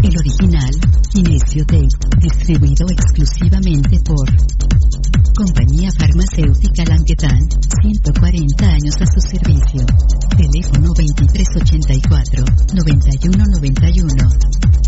El original, Kinesio Tape, distribuido exclusivamente por Compañía Farmacéutica Languetan, 140 años a su servicio. Teléfono 2384-9191.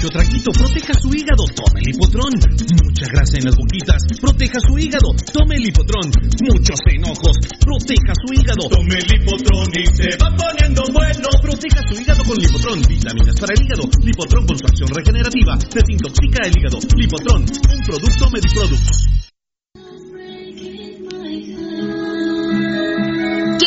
Mucho traquito, proteja su hígado, tome el hipotrón. Mucha grasa en las boquitas, proteja su hígado, tome el hipotrón. Muchos enojos, proteja su hígado. Tome el hipotrón y se va poniendo bueno. Proteja su hígado con lipotrón, vitaminas para el hígado. Lipotrón con su acción regenerativa, desintoxica el hígado. Lipotrón, un producto Mediproducts.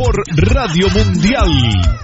Por Radio Mundial.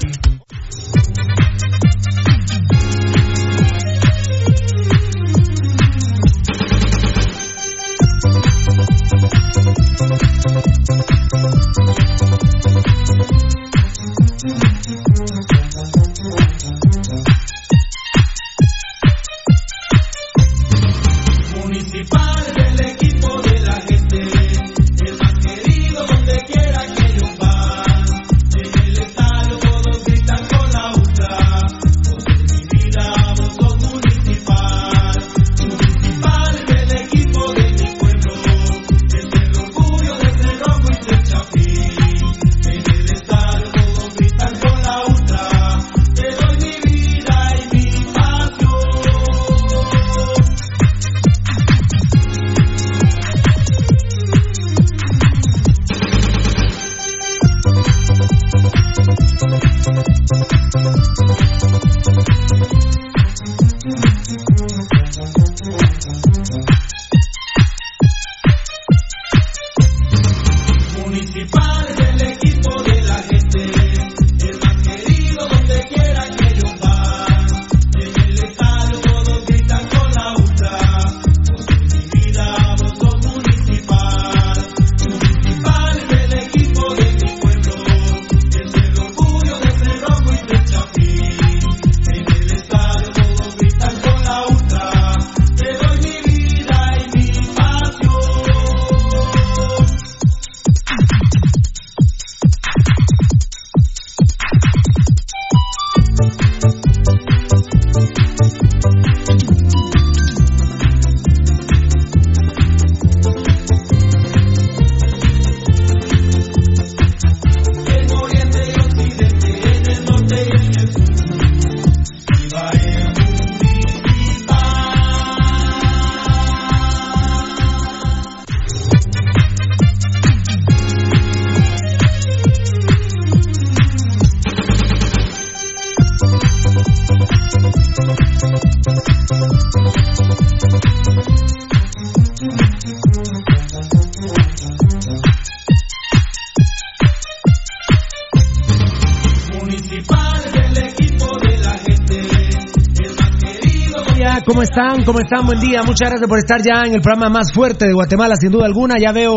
Están? ¿Cómo están? Buen día. Muchas gracias por estar ya en el programa más fuerte de Guatemala, sin duda alguna. Ya veo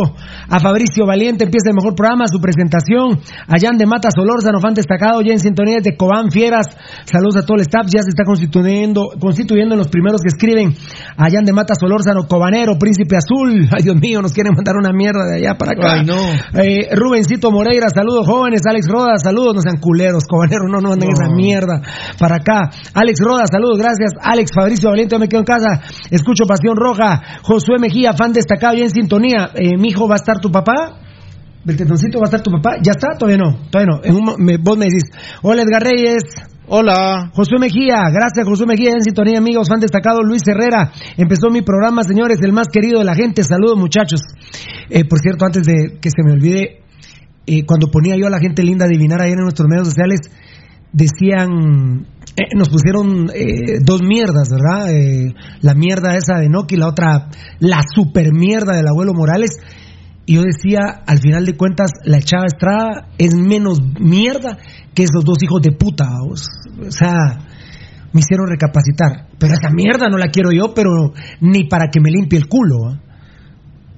a Fabricio Valiente, empieza el mejor programa, su presentación. A Jan de Mata Solórzano, fan destacado, ya en sintonía de Cobán Fieras. Saludos a todo el staff, ya se está constituyendo, constituyendo en los primeros que escriben. A Jan de Mata Solórzano, Cobanero, Príncipe Azul. Ay, Dios mío, nos quieren mandar una mierda de allá para acá. Ay, no. Eh, Rubencito Moreira, saludos jóvenes. Alex Roda, saludos, no sean culeros, Cobanero, no, no manden esa mierda para acá. Alex Roda, saludos, gracias. Alex Fabricio Valiente, yo me quedo en casa. Escucho Pasión Roja. Josué Mejía, fan destacado, ya en sintonía. Eh, mi hijo va a estar tu papá. Beltetoncito va a estar tu papá. ¿Ya está? Todavía no. Todavía no. En un me- vos me decís. Hola Edgar Reyes. Hola. Josué Mejía, gracias Josué Mejía en sintonía amigos, fan destacado Luis Herrera, empezó mi programa señores, el más querido de la gente, saludos muchachos. Eh, por cierto, antes de que se me olvide, eh, cuando ponía yo a la gente linda a adivinar ayer en nuestros medios sociales, decían, eh, nos pusieron eh, dos mierdas, ¿verdad? Eh, la mierda esa de Noki, la otra, la super mierda del abuelo Morales. Y yo decía, al final de cuentas, la Chava Estrada es menos mierda que esos dos hijos de puta. O sea, me hicieron recapacitar. Pero esa mierda no la quiero yo, pero ni para que me limpie el culo. ¿ah?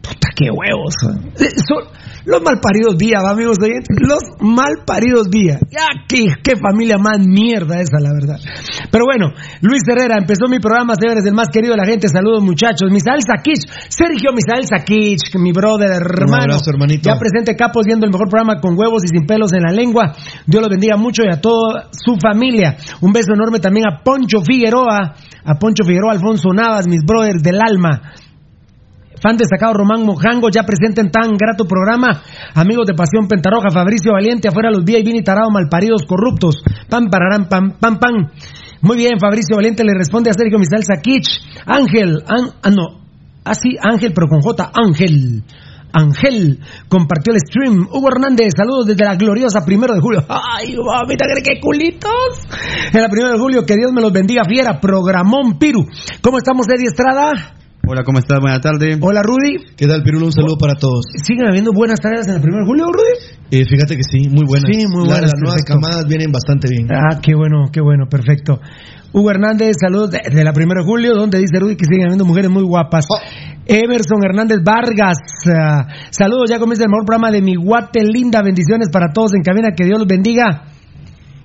Puta, qué huevos. Eh, son los malparidos vía, ¿va, amigos oyentes. Los malparidos vía. Ya, qué, qué familia más mierda esa, la verdad. Pero bueno, Luis Herrera, empezó mi programa, señores, el más querido de la gente. Saludos, muchachos. Misael Sakich, Sergio Misael Sakich, mi brother, hermano. abrazo, hermanito. Ya presente Capos, viendo el mejor programa con huevos y sin pelos en la lengua. Dios los bendiga mucho y a toda su familia. Un beso enorme también a Poncho Figueroa, a Poncho Figueroa, Alfonso Navas, mis brothers del alma. Fan destacado Román Mojango, ya presente en tan grato programa. Amigos de Pasión Pentarroja, Fabricio Valiente, afuera los y Vini Tarado, malparidos, corruptos. Pam, pararán, pam, pam, pam. Muy bien, Fabricio Valiente le responde a Sergio Misal Sakich. Ángel, an, ah, no, así, Ángel, pero con J, Ángel. Ángel compartió el stream. Hugo Hernández, saludos desde la gloriosa primero de julio. Ay, mamita, qué culitos. En la primero de julio, que Dios me los bendiga, fiera. Programón Piru. ¿Cómo estamos, Eddie Estrada? Hola, ¿cómo estás? Buenas tardes. Hola, Rudy. ¿Qué tal, Pirulo? Un saludo para todos. ¿Siguen habiendo buenas tareas en el primero de julio, Rudy? Eh, fíjate que sí, muy buenas. Sí, muy La- buenas, Las nuevas camadas vienen bastante bien. Ah, qué bueno, qué bueno, perfecto. Hugo Hernández, saludos de, de la primera de julio, donde dice Rudy que siguen habiendo mujeres muy guapas. Emerson Hernández Vargas, ah, saludos, ya comienza el mejor programa de mi guate linda, bendiciones para todos en cabina, que Dios los bendiga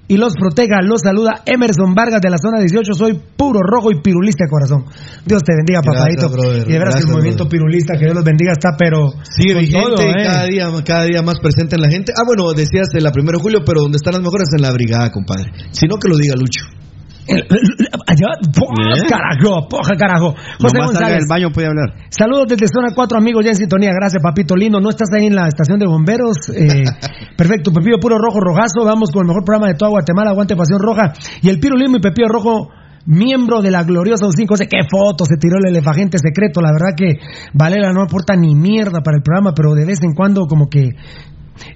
y los proteja. Los saluda Emerson Vargas de la zona 18, soy puro rojo y pirulista de corazón. Dios te bendiga, papadito. y de veras que el movimiento brother. pirulista, que Dios los bendiga, está pero Sigue con vigente todo, y eh. cada día, cada día más presente en la gente. Ah, bueno, decías el primero de julio, pero donde están las mejores en la brigada, compadre. Si no, que lo diga Lucho. Allá, ¡poja, carajo, poja, carajo. José Nomás salga González. del baño puede hablar. Saludos desde zona 4, amigos, ya en sintonía. Gracias, papito lindo. ¿No estás ahí en la estación de bomberos? Eh, perfecto, Pepillo Puro Rojo Rojazo. Vamos con el mejor programa de toda Guatemala. Aguante Pasión Roja. Y el Piro Limo y Pepillo Rojo, miembro de la gloriosa 5. Sé qué foto se tiró el elefagente secreto. La verdad que Valela no aporta ni mierda para el programa, pero de vez en cuando, como que.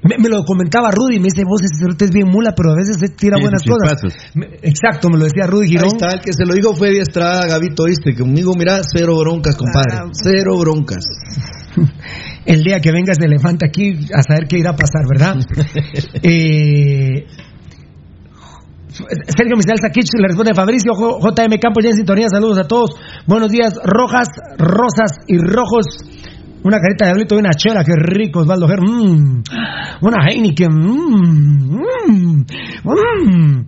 Me, me lo comentaba Rudy, me dice, vos ese es bien mula, pero a veces se tira buenas cosas. Me- Exacto, me lo decía Rudy Ahí Girón. está, el que se lo dijo fue Eddie Estrada, Gavito, ¿viste? Conmigo, mira, cero broncas, compadre. Ah. Cero broncas. el día que venga ese elefante aquí a saber qué irá a pasar, ¿verdad? Eh, Sergio Misal Saquich le responde a Fabricio J- JM Campos ya en sintonía, saludos a todos. Buenos días, rojas, rosas y rojos. Una carita de diablito y una chela, qué rico, Osvaldo Ger. Mm. Una Heineken. Mm. Mm. Mm.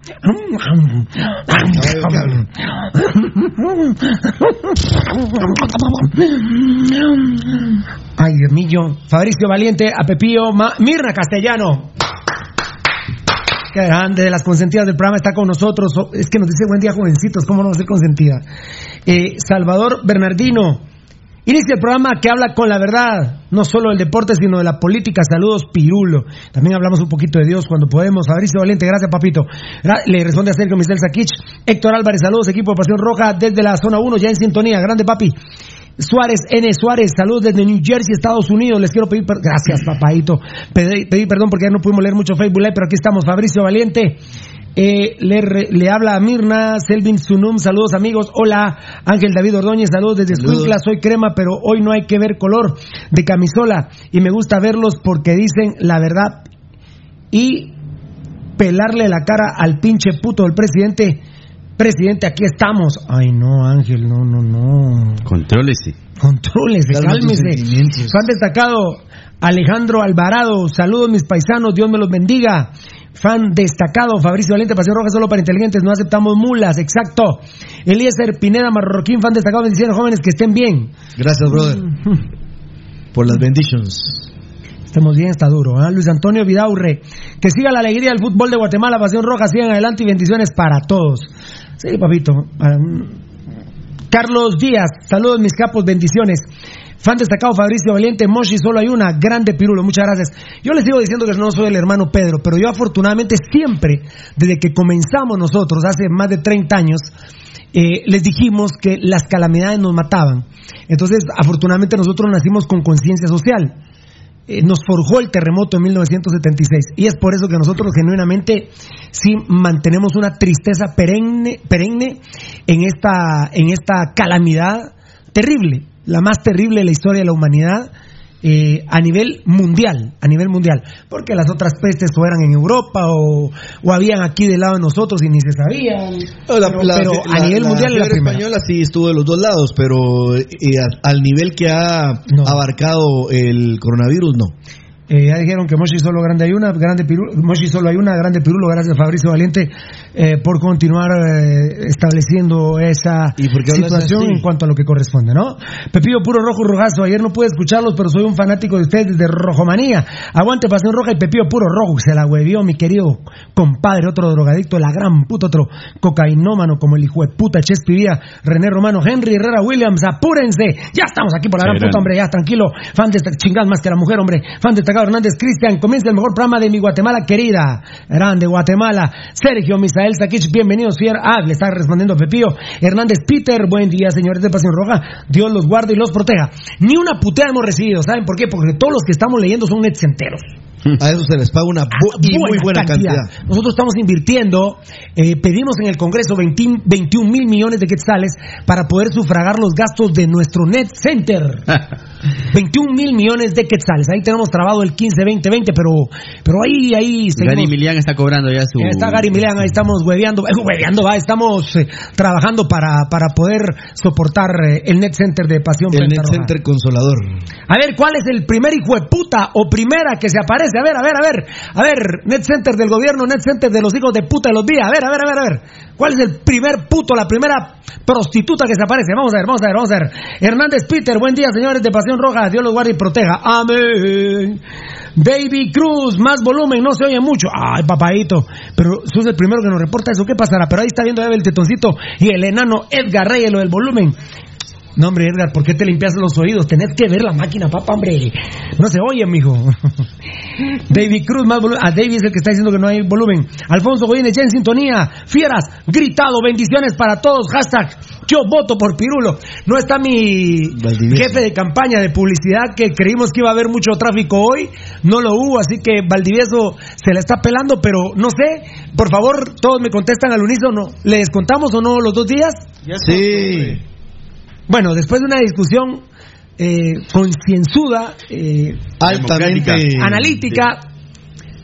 Ay, Dios mío. Fabricio Valiente, a Ma- Mirna Castellano. Qué grande, de las consentidas del programa está con nosotros. Es que nos dice buen día, jovencitos, ¿cómo no va a ser consentida? Eh, Salvador Bernardino. Inicia el programa que habla con la verdad, no solo del deporte, sino de la política. Saludos, Pirulo. También hablamos un poquito de Dios cuando podemos. Fabricio Valiente, gracias, papito. Le responde a Sergio Misel Saquich. Héctor Álvarez, saludos, equipo de Pasión Roja desde la zona 1, ya en sintonía. Grande, papi. Suárez N. Suárez, saludos desde New Jersey, Estados Unidos. Les quiero pedir, per- gracias, papadito. Pedí, pedí perdón porque ya no pudimos leer mucho Facebook Live, pero aquí estamos. Fabricio Valiente. Eh, le, re- le habla a Mirna, Selvin Sunum, saludos amigos, hola, Ángel David Ordóñez, saludos desde. Escuintla, soy crema, pero hoy no hay que ver color de camisola y me gusta verlos porque dicen la verdad y pelarle la cara al pinche puto del presidente. Presidente, aquí estamos. Ay, no, Ángel, no, no, no. Contrólese. Contrólese, cálmese. sentimientos. Fan destacado, Alejandro Alvarado. Saludos, mis paisanos. Dios me los bendiga. Fan destacado, Fabricio Valiente, Pasión Roja, solo para inteligentes. No aceptamos mulas, exacto. Eliezer Pineda Marroquín, fan destacado. Bendiciones, jóvenes, que estén bien. Gracias, brother. Por las benditions. Estemos bien, está duro. ¿ah? Luis Antonio Vidaurre. Que siga la alegría del fútbol de Guatemala, Pasión Roja. Sigan adelante y bendiciones para todos. Sí, papito. Ah, Carlos Díaz. Saludos, mis capos. Bendiciones. Fan destacado Fabricio Valiente, Moshi, solo hay una, grande Pirulo, muchas gracias. Yo les sigo diciendo que no soy el hermano Pedro, pero yo afortunadamente siempre, desde que comenzamos nosotros, hace más de 30 años, eh, les dijimos que las calamidades nos mataban. Entonces, afortunadamente nosotros nacimos con conciencia social. Eh, nos forjó el terremoto en 1976 y es por eso que nosotros genuinamente sí mantenemos una tristeza perenne, perenne en esta en esta calamidad terrible, la más terrible de la historia de la humanidad eh, a nivel mundial, a nivel mundial, porque las otras pestes o eran en Europa o, o habían aquí del lado de nosotros y ni se sabían. La- pero la- pero a nivel mundial la primera. española sí estuvo de los dos lados, pero eh, al nivel que ha No. abarcado el coronavirus, no. Eh, ya dijeron que Moshi solo grande hay una, grande Pirulo, Moshi solo hay una, grande Pirulo, gracias Fabricio Valiente eh, por continuar eh, estableciendo esa ¿Y por qué hablas situación en cuanto a lo que corresponde, ¿no? Pepillo Puro Rojo Rojazo, ayer no pude escucharlos, pero soy un fanático de ustedes desde Rojomanía. Aguante Pasión Roja y Pepillo Puro Rojo, se la huevió mi querido compadre, otro drogadicto, la gran puta, otro cocainómano como el hijo de puta Chespi Vía, René Romano, Henry Herrera Williams, apúrense, ya estamos aquí por la gran puta, hombre, ya tranquilo, fan de chingada más que la mujer, hombre, fan destacado Hernández Cristian, comienza el mejor programa de mi Guatemala querida, grande Guatemala, Sergio Misael Sakich, bienvenidos, fier, ah, le está respondiendo Pepillo, Hernández Peter, buen día, señores de Pasión Roja, Dios los guarde y los proteja, ni una putea hemos recibido, ¿saben por qué? Porque todos los que estamos leyendo son netcenteros. A eso se les paga una bu- y muy buena cantidad. Nosotros estamos invirtiendo, eh, pedimos en el Congreso 20 21 mil millones de quetzales para poder sufragar los gastos de nuestro Net Center. 21 mil millones de quetzales. Ahí tenemos trabado el 15-20-20, pero, pero ahí, ahí seguimos. Gary Milian está cobrando ya su. Está Gary Milán, ahí estamos hueveando, eh, hueveando, va, estamos eh, trabajando para, para poder soportar eh, el Net Center de Pasión El Net. Center Consolador. A ver, ¿cuál es el primer hijo de puta o primera que se aparece? A ver, a ver, a ver. A ver, Net Center del gobierno, Net Center de los hijos de puta de los días. A ver, a ver, a ver, a ver. ¿Cuál es el primer puto, la primera prostituta que se aparece? Vamos a ver, vamos a ver, vamos a ver. Hernández Peter, buen día, señores de Pasión Roja. Dios los guarde y proteja. Amén. Baby Cruz, más volumen, no se oye mucho. Ay, papadito. Pero sos el primero que nos reporta eso. ¿Qué pasará? Pero ahí está viendo el tetoncito y el enano Edgar Reyes, lo del volumen. No, hombre, Edgar, ¿por qué te limpias los oídos? Tenés que ver la máquina, papá, hombre. No se oye, mijo. David Cruz, más volumen. Ah, David es el que está diciendo que no hay volumen. Alfonso Godínez, ya en sintonía. Fieras, gritado, bendiciones para todos. Hashtag, yo voto por Pirulo. No está mi Valdivieso. jefe de campaña de publicidad que creímos que iba a haber mucho tráfico hoy. No lo hubo, así que Valdivieso se la está pelando, pero no sé. Por favor, todos me contestan al unísono. ¿Le descontamos o no los dos días? Sí. Bueno, después de una discusión eh, concienzuda, eh, Altamente. analítica,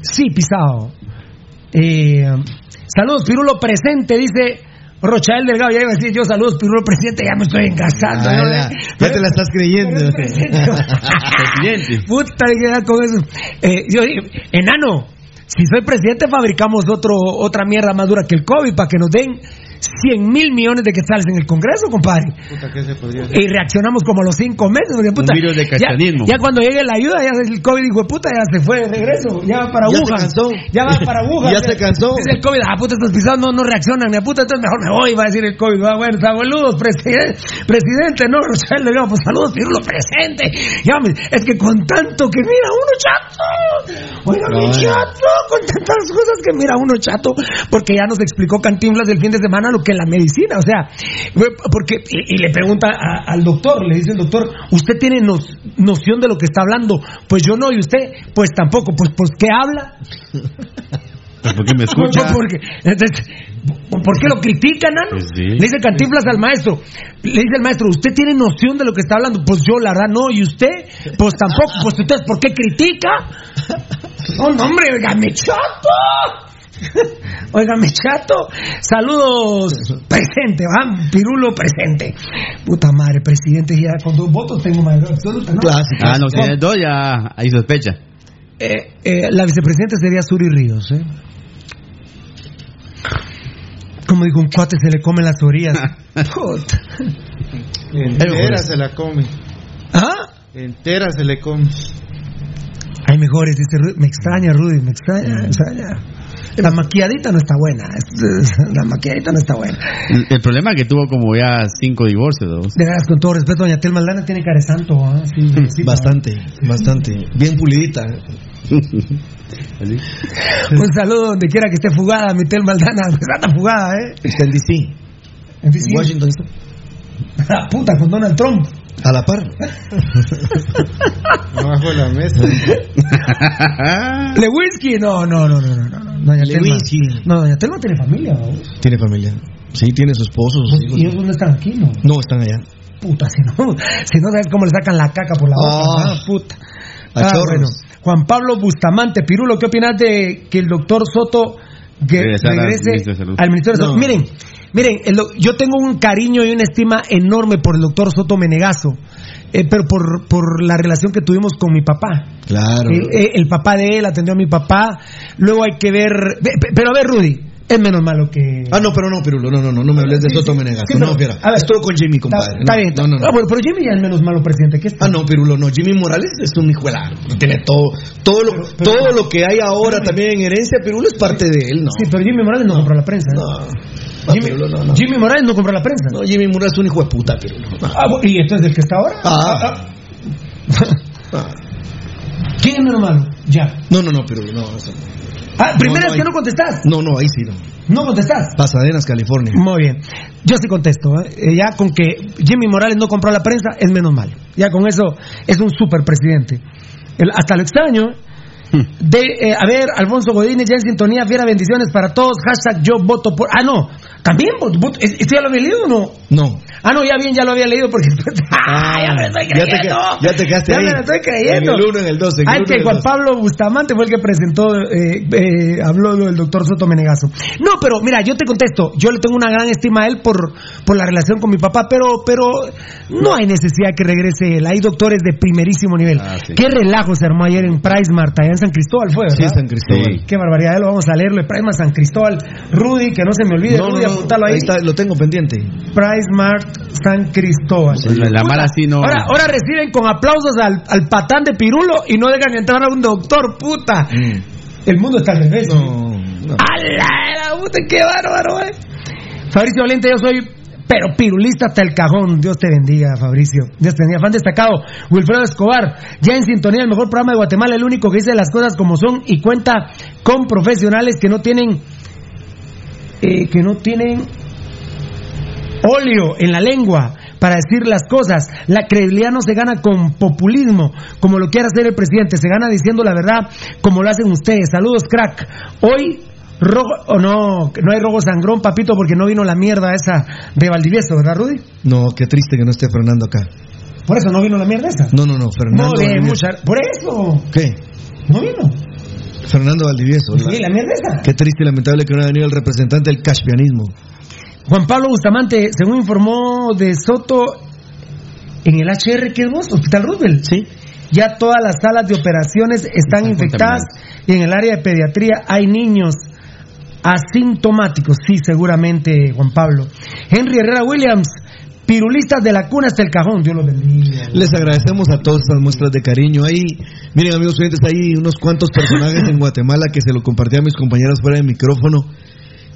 sí, pisado. Eh, saludos, Pirulo presente, dice Rochael Delgado. Ya iba a decir yo, saludos, Pirulo presente, ya me estoy engasando. ¿no? Ah, ya te la estás creyendo. Presidente. Puta, ya con eso. Eh, yo enano, si soy presidente, fabricamos otro, otra mierda más dura que el COVID para que nos den 100 mil millones de quetzales en el Congreso, compadre. Y reaccionamos como a los cinco meses. Porque, puta, virus de ya, castanismo. ya cuando llegue la ayuda, ya el COVID dijo, puta, ya se fue de regreso. Ya va para Ya se Wuhan. cansó. Ya va para Wuhan. Ya se cansó. Dice el COVID, ah, puta, estos pisados no, no reaccionan. Ni puta, entonces mejor me voy, va a decir el COVID. Ah, bueno, saludos, presidente. Presidente, no, Rochelle, le digo, pues saludos, Pirulo, presente. Ya, es que con tanto que mira uno chato. Oiga, mi chato, con tantas cosas que mira uno chato. Porque ya nos explicó Cantinflas del fin de semana lo que la medicina. O sea, porque, y, y le pregunta a- al doctor, le dice el doctor, ¿usted tiene nos- noción de lo que está hablando? Pues yo no, y usted, pues tampoco. Pues, pues ¿qué habla? Pues, ¿Por qué me escucha? Porque, ¿Por qué lo critican? Pues sí. Le dice Cantinflas al maestro. Le dice el maestro, ¿usted tiene noción de lo que está hablando? Pues yo, la verdad, no. ¿Y usted? Pues tampoco. Pues entonces, ¿por qué critica? No, no, hombre, oígame chato. Oígame chato. Saludos. Presente, va. Pirulo presente. Puta madre, presidente, ya con dos votos tengo mayoría absoluta, ¿no? Ah, no, si tienes dos ya hay sospecha. Eh, eh, la vicepresidenta sería Suri Ríos, ¿eh? Como dijo un cuate, se le comen las orillas. Puta. Entera se la come. ¿Ah? Entera se le come. Hay mejores, dice Rudy. Me extraña, Rudy, me extraña, me extraña. La maquilladita no está buena. La maquilladita no está buena. El, el problema es que tuvo como ya cinco divorcios. ¿no? De veras, con todo respeto, doña Telma Aldana tiene cara de santo. ¿ah? Sí, sí, Bastante, bastante. Bien pulidita. Un saludo donde quiera que esté fugada, mi Telma Aldana. Anda fugada, ¿eh? Está en DC. En DC. Washington está. La puta, con Donald Trump. A la par. Abajo de la mesa. Lewinsky, no, no, no, no, no, no, no. Doña Telma. Lewinsky. No, doña Telma tiene familia, ¿no? Tiene familia. Sí, tiene su esposo, sus hijos. ¿Y ellos dónde están aquí, no? No, están allá. Puta, si no, si no sabes cómo le sacan la caca por la boca, Ah. ah, puta. A Ah, bueno. Juan Pablo Bustamante, Pirulo, ¿qué opinas de que el doctor Soto que regrese Ministerio de Salud. al Ministerio de Salud? No. Miren, miren, el yo tengo un cariño y una estima enorme por el doctor Soto Menegazo, eh, pero por, por la relación que tuvimos con mi papá. Claro. El, eh, el papá de él atendió a mi papá. Luego hay que ver. ve- pe- Pero a ver, Rudy, es menos malo que. Ah, no, pero no, Pirulo, no, no, no, no me hables de Soto Menegas. Sí, no, fiera. a ver. Estuvo con Jimmy, compadre. está bien. No, no, no. Ah, bueno, pero Jimmy ya es menos malo presidente que este. Ah, no, Pirulo, no. Jimmy Morales es un hijo de la... Tiene todo, todo lo, todo lo que hay ahora también en herencia, Pirulo es parte de él, ¿no? Sí, pero Jimmy Morales no, compró la prensa. ¿eh? No, Jimmy, Pirulo, no, no. Jimmy Morales no compró la prensa. No, Jimmy Morales es un hijo de puta, Pirulo. No. Ah, ¿Y esto es del que está ahora? Ah. Ah. ¿Quién es menos malo? Ya. No, no, no, Pirulo, no. eso. Ah, primera No, no vez que no contestás. No, no, ahí sí, no. No contestás. Pasadenas, California. Muy bien. Yo sí contesto. ¿eh? Eh, Ya con que Jimmy Morales no compró la prensa es menos malo. Ya con eso es un super presidente. El- hasta lo extraño. De, eh, a ver, Alfonso Godínez ya en sintonía, fiera bendiciones para todos. Hashtag yo voto por. Ah, no. También, vot- voto- ¿esto ya lo había leído o no? No. Ah, no, ya bien, ya lo había leído porque. ¡Ah, ya me estoy ya te creyendo! ya te quedaste Ya ahí. me lo estoy creyendo. En el uno, en el dos, en el Ay, uno, que el Juan. Pablo Bustamante fue el que presentó, eh, eh, habló del doctor Soto Menegazo. No, pero mira, yo te contesto, yo le tengo una gran estima a él por, por la relación con mi papá, pero, pero no hay necesidad que regrese él. Hay doctores de primerísimo nivel. Ah, sí. Qué relajo se armó ayer en Price Mart, allá en San Cristóbal fue, ¿verdad? Sí, San Cristóbal. Sí. Qué barbaridad, ya lo vamos a leerlo, Price San Cristóbal. Rudy, que no se me olvide, no, Rudy, ahí. ahí está, lo tengo pendiente. Price Mart San Cristóbal. La, la mala sí no. Ahora, ahora reciben con aplausos al, al patán de Pirulo y no dejan entrar a un doctor, puta. El mundo está al revés. Mm. No, no. ¡Ala, la puta, qué bárbaro, eh! Fabricio Valente, yo soy pero pirulista hasta el cajón. Dios te bendiga, Fabricio. Dios te bendiga. Fan destacado, Wilfredo Escobar, ya en sintonía, el mejor programa de Guatemala, el único que dice las cosas como son y cuenta con profesionales que no tienen, eh, que no tienen óleo en la lengua para decir las cosas. La credibilidad no se gana con populismo, como lo quiere hacer el presidente, se gana diciendo la verdad, como lo hacen ustedes. Saludos, crack. Hoy, rojo, o no, no hay robo sangrón, papito, porque no vino la mierda esa de Valdivieso, ¿verdad, Rudy? No, qué triste que no esté Fernando acá. Por eso no vino la mierda esa. No, no, no, Fernando. Bien, Valdivieso. mucha- por eso. ¿Qué? No vino. Fernando Valdivieso. Sí, la mierda esa. Qué triste y lamentable que no haya venido el representante del caspianismo. Juan Pablo Bustamante, según informó de Soto, en el HR, ¿qué es vos? Hospital Roosevelt. Sí. Ya todas las salas de operaciones están, Están infectadas y en el área de pediatría hay niños asintomáticos. Sí, seguramente, Juan Pablo. Henry Herrera Williams, pirulistas de la cuna hasta el cajón. Dios los bendiga. Les agradecemos a todas estas muestras de cariño. Ahí, miren amigos oyentes, hay unos cuantos personajes en Guatemala que se lo compartí a mis compañeras fuera de micrófono,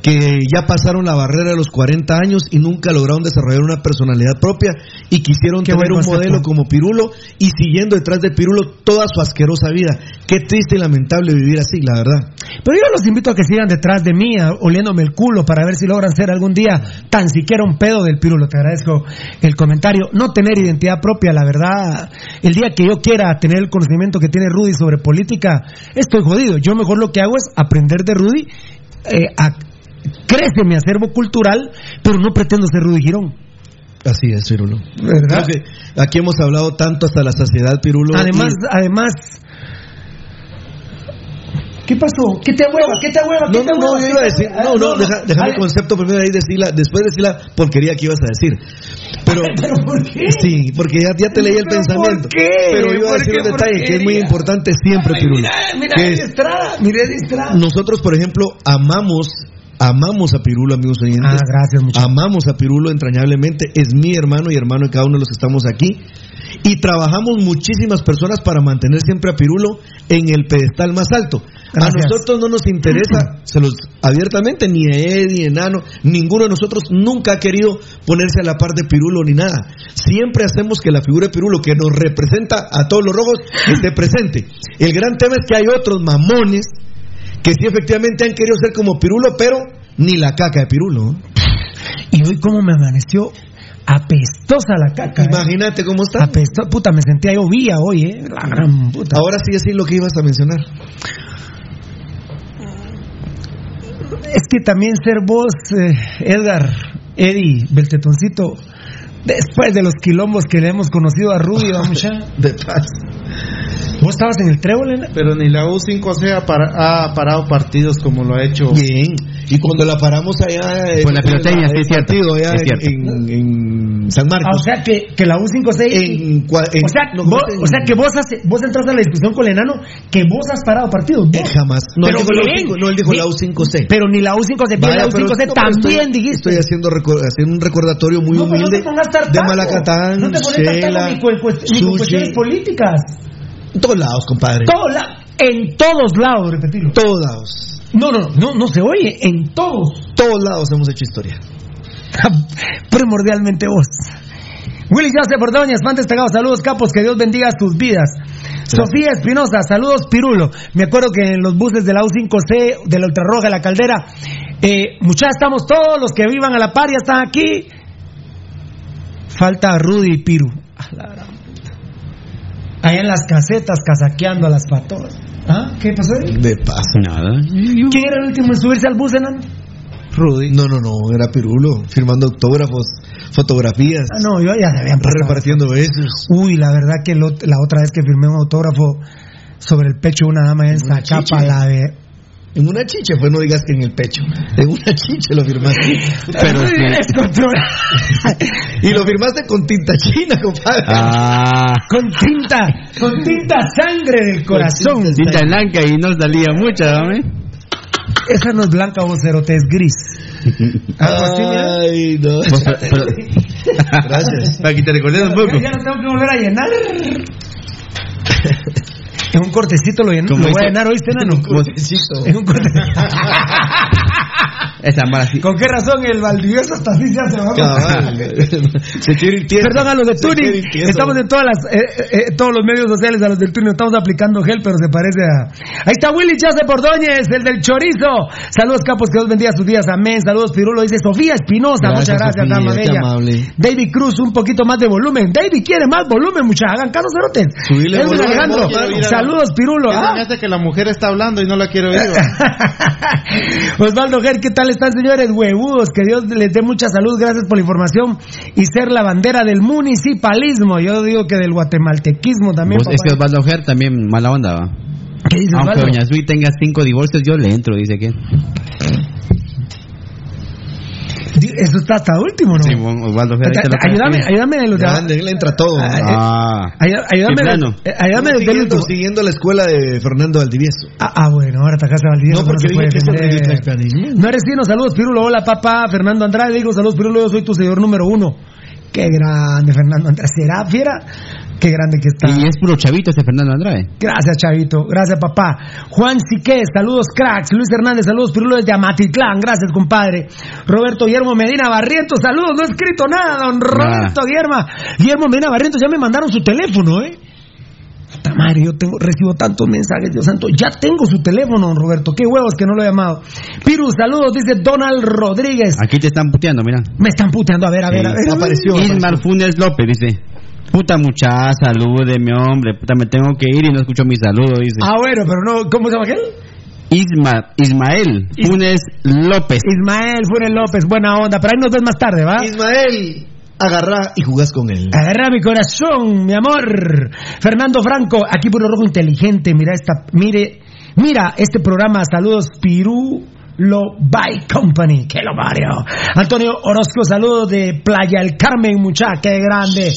que ya pasaron la barrera de los 40 años y nunca lograron desarrollar una personalidad propia y quisieron Qué tener un modelo como Pirulo y siguiendo detrás de Pirulo toda su asquerosa vida. Qué triste y lamentable vivir así, la verdad. Pero yo los invito a que sigan detrás de mí, oliéndome el culo, para ver si logran ser algún día tan siquiera un pedo del pirulo. Te agradezco el comentario. No tener identidad propia, la verdad. El día que yo quiera tener el conocimiento que tiene Rudy sobre política, estoy jodido. Yo mejor lo que hago es aprender de Rudy, eh, a- crece mi acervo cultural, pero no pretendo ser Rudy Girón. Así es, Pirulo. ¿Verdad? Creo que aquí hemos hablado tanto hasta la saciedad, Pirulo. Además, y- además. ¿Qué pasó? ¿Qué te hueva? ¿Qué te hueva? ¿Qué No, te no, hueva? yo ¿Qué iba a decir, no, no, deja, Ale- concepto primero ahí decirla, después decir la porquería que ibas a decir. Pero, ¿Pero por qué? sí, porque ya, ya te leí el ¿Pero pensamiento. por qué? Pero iba a ¿Por decir un detalle que es muy importante siempre, Ay, Pirulo. Mira, mira, Estrada, mira Estrada. nosotros, por ejemplo, amamos, amamos a Pirulo, amigos oyentes. Ah, gracias, muchachos. Amamos a Pirulo entrañablemente. Es mi hermano y hermano de cada uno de los que estamos aquí. Y trabajamos muchísimas personas para mantener siempre a Pirulo en el pedestal más alto. Gracias. A nosotros no nos interesa, se los abiertamente, ni a Eddie, Enano, ninguno de nosotros nunca ha querido ponerse a la par de Pirulo ni nada. Siempre hacemos que la figura de Pirulo, que nos representa a todos los rojos, esté presente. El gran tema es que hay otros mamones que sí efectivamente han querido ser como Pirulo, pero ni la caca de Pirulo. Y hoy cómo me amaneció apestosa la caca. ¿eh? Imagínate cómo está. Apestosa, puta, me sentía yo vía hoy, eh. La gran puta. Ahora sí es lo que ibas a mencionar. Es que también ser vos, eh, Edgar, Eddie, Beltetoncito, después de los quilombos que le hemos conocido a Rudy, vamos ya. De paz. ¿Vos estabas en el trébol? Pero ni la U5C ha, para- ha parado partidos como lo ha hecho. Bien. Y cuando la paramos allá. Pues la piloteña, sí, el es cierto, partido allá es cierto. en, en San Ah, Marcos. o sea que, que la U5C. En cua- en- o, sea, no, vos, en- o sea que vos, has, vos entras a la discusión con el enano que vos has parado partidos. Eh, jamás. No, él Pero dijo la bien, U5, no, él dijo la U5C. Pero ni la U5C, bien, Vaya, la pero- U5C no, también estoy, dijiste. Estoy haciendo, haciendo un recordatorio muy No, humilde te pongas tartaco. de Malacatán, No te pones Shela, ni con, ni con cuestiones políticas. En todos lados, compadre. Todo la- en todos lados, repetirlo. todos lados. No, no, no, no se oye. En todos. Todos lados hemos hecho historia. Primordialmente vos. Willy Joseph Ordóñez, fan destacado, saludos capos, que Dios bendiga sus vidas. Sofía Espinosa, saludos Pirulo. Me acuerdo que en los buses de la U5C, de la Ultrarroja, la Caldera, eh, muchachos, estamos todos los que vivan a la par, ya están aquí. Falta Rudy y Piru. A la gran. Allá en las casetas casaqueando a las patoras. ¿Ah? ¿Qué pasó ahí? De paso. Nada. ¿Quién era el último en subirse al bus, enano? Rudy. No, no, no, era Pirulo, firmando autógrafos, fotografías, Ah, no, yo ya se habían pasado. repartiendo besos. Uy, la verdad que lo- la otra vez que firmé un autógrafo sobre el pecho de una dama en chicha. la de... En una chicha, pues no digas que en el pecho. En una chicha lo firmaste. Pero Y lo firmaste con tinta china, compadre. Ah. con tinta, con tinta sangre del corazón. tinta Tinta blanca y no salía mucha, ¿dame? Esa no es blanca, vocerote, es gris. Algo así, mira. Ay, no. Vos, pero- Gracias. Para que te recordes un poco. Ya no tengo que volver a llenar. En un cortecito lo, llen- lo voy a llenar, ¿oíste, nano? Cortecito. En un cortecito. Esa mala sí. ¿Con qué razón el Valdivieso hasta así se hace? Perdón a los de Tuning. Estamos en todas las, eh, eh, eh, todos los medios sociales a los del Tuning. Estamos aplicando gel, pero se parece a. Ahí está Willy Joseph Ordóñez, el del chorizo. Saludos, capos, que Dios bendiga sus días. Amén. Saludos, Pirulo. Dice Sofía Espinosa. Muchas gracias, Sofía, dama bella. amable. David Cruz, un poquito más de volumen. David quiere más volumen, muchachos. Hagan caso, cerotes. Edwin Alejandro. Saludos, Pirulo. Ah. me hace que la mujer está hablando y no la quiero oír. ¿va? Osvaldo Ger, ¿qué tal están, señores? Huevudos, que Dios les dé mucha salud, gracias por la información y ser la bandera del municipalismo. Yo digo que del guatemaltequismo también. Vos, es que. Osvaldo también mala onda, va. ¿Qué Aunque? Doña Sui tenga cinco divorcios, yo le entro, dice que. Eso está hasta último, ¿no? Sí, Osvaldo lo ayúdame, ayúdame de los de- él entra todo. Ah, Ah. Ayú- Ayúdame, de- eh, ayúdame el siguiendo, último. siguiendo la escuela de Fernando Valdivieso. Ah, ah, bueno, ahora te casa Valdivieso. No, porque se puede defender. No eres sino, saludos Pirulo, hola papá, Fernando Andrade, digo saludos Pirulo, yo soy tu seguidor número uno. Qué grande Fernando Andrade, ¿será fiera? Qué grande que está. Y es puro chavito este Fernando Andrade. Gracias, Chavito. Gracias, papá. Juan Siqué, saludos, cracks. Luis Hernández, saludos, Pirulo desde Amatitlán. Gracias, compadre. Roberto Guillermo Medina Barrientos, saludos. No he escrito nada, don Roberto Guillermo. Guillermo Medina Barrientos, ya me mandaron su teléfono, ¿eh? Puta madre, yo tengo, recibo tantos mensajes, Dios santo. Ya tengo su teléfono, don Roberto. Qué huevos que no lo he llamado. Piru, saludos, dice Donald Rodríguez. Aquí te están puteando, mira. Me están puteando, a ver, a ver, a ver. a ver. Apareció. Ismar Funes López dice. Puta muchacha, salúdeme, hombre. Puta, me tengo que ir y no escucho mi saludo, dice. Ah, bueno, pero no, ¿cómo se llama aquel? Isma, Ismael Funes López. Ismael Funes López, buena onda. Pero ahí nos ves más tarde, ¿va? Ismael, agarra y jugás con él. Agarra mi corazón, mi amor. Fernando Franco, aquí puro rojo inteligente. Mira esta, mire, mira este programa. Saludos, Pirú. Lo Bike Company, que lo Mario. Antonio Orozco, saludos de Playa El Carmen, muchacha, qué grande.